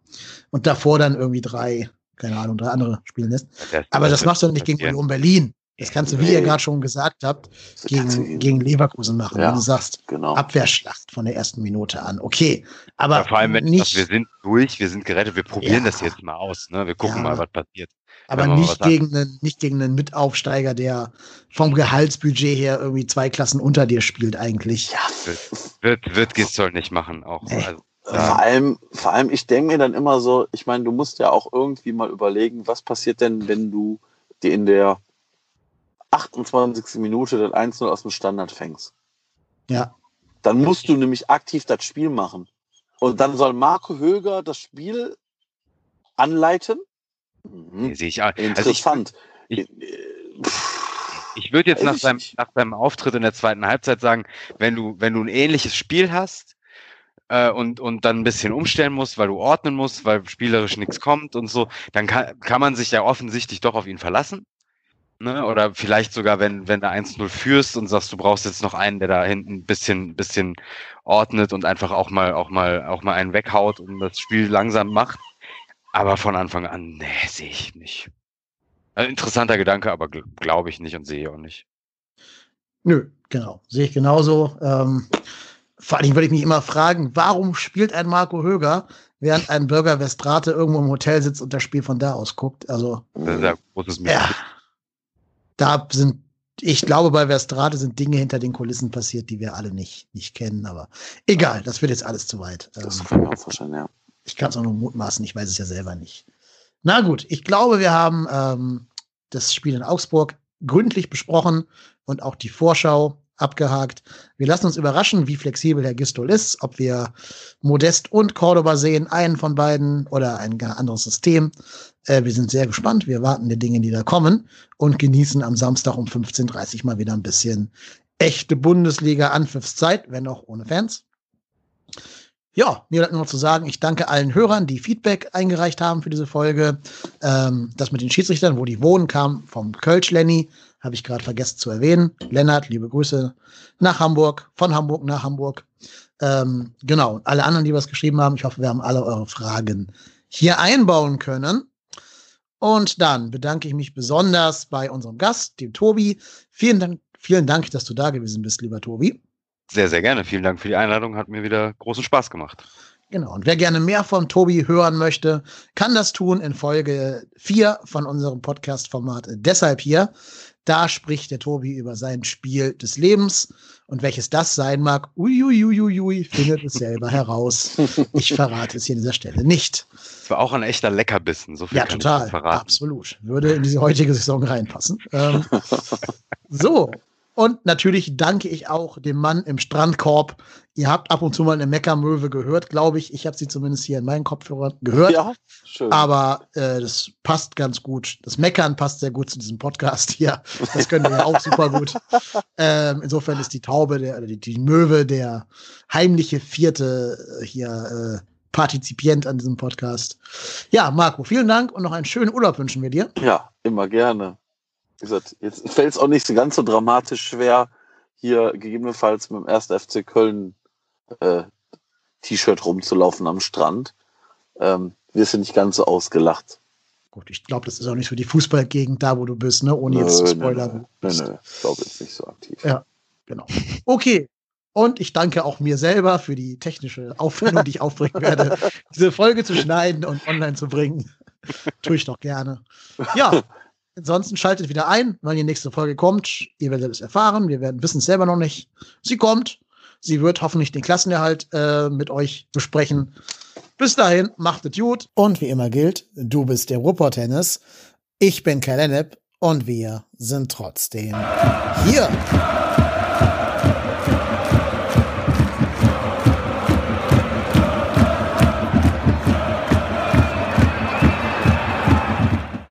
Und davor dann irgendwie drei, keine Ahnung, drei andere spielen lässt. Das- Aber das, machst du nicht gegen. Union Berlin. Das kannst du, wie ihr gerade schon gesagt habt, gegen, gegen Leverkusen machen. Ja. Wenn du sagst, Genau. Abwehrschlacht von der ersten Minute an. Okay, aber Ja, vor allem, wenn nicht, wir sind durch, wir sind gerettet, wir probieren Ja. das jetzt mal aus. Ne? Wir gucken mal, was passiert. Aber nicht gegen, einen, nicht gegen einen Mitaufsteiger, der vom Gehaltsbudget her irgendwie zwei Klassen unter dir spielt eigentlich. Ja, Wird, wird Gistol nicht machen. Auch. Nee. Also, vor allem, vor allem, ich denke mir dann immer so, ich meine, du musst ja auch irgendwie mal überlegen, was passiert denn, wenn du dir in der 28. Minute das 1-0 aus dem Standard fängst. Ja, Dann musst du nämlich aktiv das Spiel machen. Und dann soll Marco Höger das Spiel anleiten? Mhm. sehe ich. Also ich, Interessant. ich- pff, Ich würde jetzt nach seinem, nach seinem Auftritt in der zweiten Halbzeit sagen, wenn du, wenn du ein ähnliches Spiel hast, äh, und, und dann ein bisschen umstellen musst, weil du ordnen musst, weil spielerisch nichts kommt und so, dann kann, kann man sich ja offensichtlich doch auf ihn verlassen. Ne? Oder vielleicht sogar, wenn, wenn du 1-0 führst und sagst, du brauchst jetzt noch einen, der da hinten ein bisschen, bisschen ordnet und einfach auch mal, auch mal, auch mal einen weghaut und das Spiel langsam macht. Aber von Anfang an, nee, sehe ich nicht. Also interessanter Gedanke, aber gl glaube ich nicht und sehe ich auch nicht. Nö, genau. Sehe ich genauso. Ähm, vor allem würde ich mich immer fragen, warum spielt ein Marco Höger, während ein Bürger Westrate irgendwo im Hotel sitzt und das Spiel von da aus guckt? Also, das ist ja, großes ja, da sind, ich glaube, bei Verstrate sind Dinge hinter den Kulissen passiert, die wir alle nicht, nicht kennen, aber egal, das wird jetzt alles zu weit. Das Ähm, kann man auch vorstellen, ja. Ich kann es auch nur mutmaßen, ich weiß es ja selber nicht. Na gut, ich glaube, wir haben ähm, das Spiel in Augsburg gründlich besprochen und auch die Vorschau abgehakt. Wir lassen uns überraschen, wie flexibel Herr Gistol ist, ob wir Modest und Cordoba sehen, einen von beiden oder ein anderes System. Äh, wir sind sehr gespannt. Wir warten die Dinge, die da kommen und genießen am Samstag um 15.30 Uhr mal wieder ein bisschen echte Bundesliga-Anpfiffszeit, wenn auch ohne Fans. Ja, mir bleibt nur noch zu sagen, ich danke allen Hörern, die Feedback eingereicht haben für diese Folge. Ähm, das mit den Schiedsrichtern, wo die wohnen, kam vom Kölsch Lenny, habe ich gerade vergessen zu erwähnen. Lennart, liebe Grüße nach Hamburg, von Hamburg nach Hamburg. Ähm, genau, alle anderen, die was geschrieben haben, ich hoffe, wir haben alle eure Fragen hier einbauen können. Und dann bedanke ich mich besonders bei unserem Gast, dem Tobi. Vielen Dank, vielen Dank, dass du da gewesen bist, lieber Tobi. Sehr, sehr gerne. Vielen Dank für die Einladung. Hat mir wieder großen Spaß gemacht. Genau. Und wer gerne mehr von Tobi hören möchte, kann das tun in Folge 4 von unserem Podcast-Format. Deshalb hier. Da spricht der Tobi über sein Spiel des Lebens. Und welches das sein mag, uiuiuiui, findet es selber heraus. Ich verrate es hier an dieser Stelle nicht. Es war auch ein echter Leckerbissen. So viel Ja, kann total. ich verraten. Absolut. Würde in diese heutige Saison reinpassen. Ähm, so. Und natürlich danke ich auch dem Mann im Strandkorb. Ihr habt ab und zu mal eine Meckermöwe gehört, glaube ich. Ich habe sie zumindest hier in meinen Kopfhörern gehört. Ja, schön. Aber äh, das passt ganz gut. Das Meckern passt sehr gut zu diesem Podcast hier. Das könnt ihr ja auch super gut. Ähm, insofern ist die Taube, der, oder die, die Möwe, der heimliche vierte äh, hier äh, Partizipient an diesem Podcast. Ja, Marco, vielen Dank und noch einen schönen Urlaub wünschen wir dir. Ja, immer gerne. Wie gesagt, jetzt fällt es auch nicht so ganz so dramatisch schwer, hier gegebenenfalls mit dem 1. FC Köln äh, T-Shirt rumzulaufen am Strand. Ähm, wirst du nicht ganz so ausgelacht. Gut, ich glaube, das ist auch nicht so die Fußballgegend da, wo du bist, ne? Ohne jetzt zu Nö, spoilern. Nö, nö, nö. Ich glaube jetzt nicht so aktiv. Ja. Genau. Okay. Und ich danke auch mir selber für die technische Aufwendung, die ich aufbringen werde, diese Folge zu schneiden und online zu bringen. Tue ich doch gerne. Ja, ansonsten schaltet wieder ein, wann die nächste Folge kommt. Ihr werdet es erfahren. Wir werden wissen es selber noch nicht. Sie kommt. Sie wird hoffentlich den Klassenerhalt äh, mit euch besprechen. Bis dahin, macht es gut. Und wie immer gilt, du bist der Ruhrpott-Tennis. Ich bin Kai Lennep und wir sind trotzdem hier.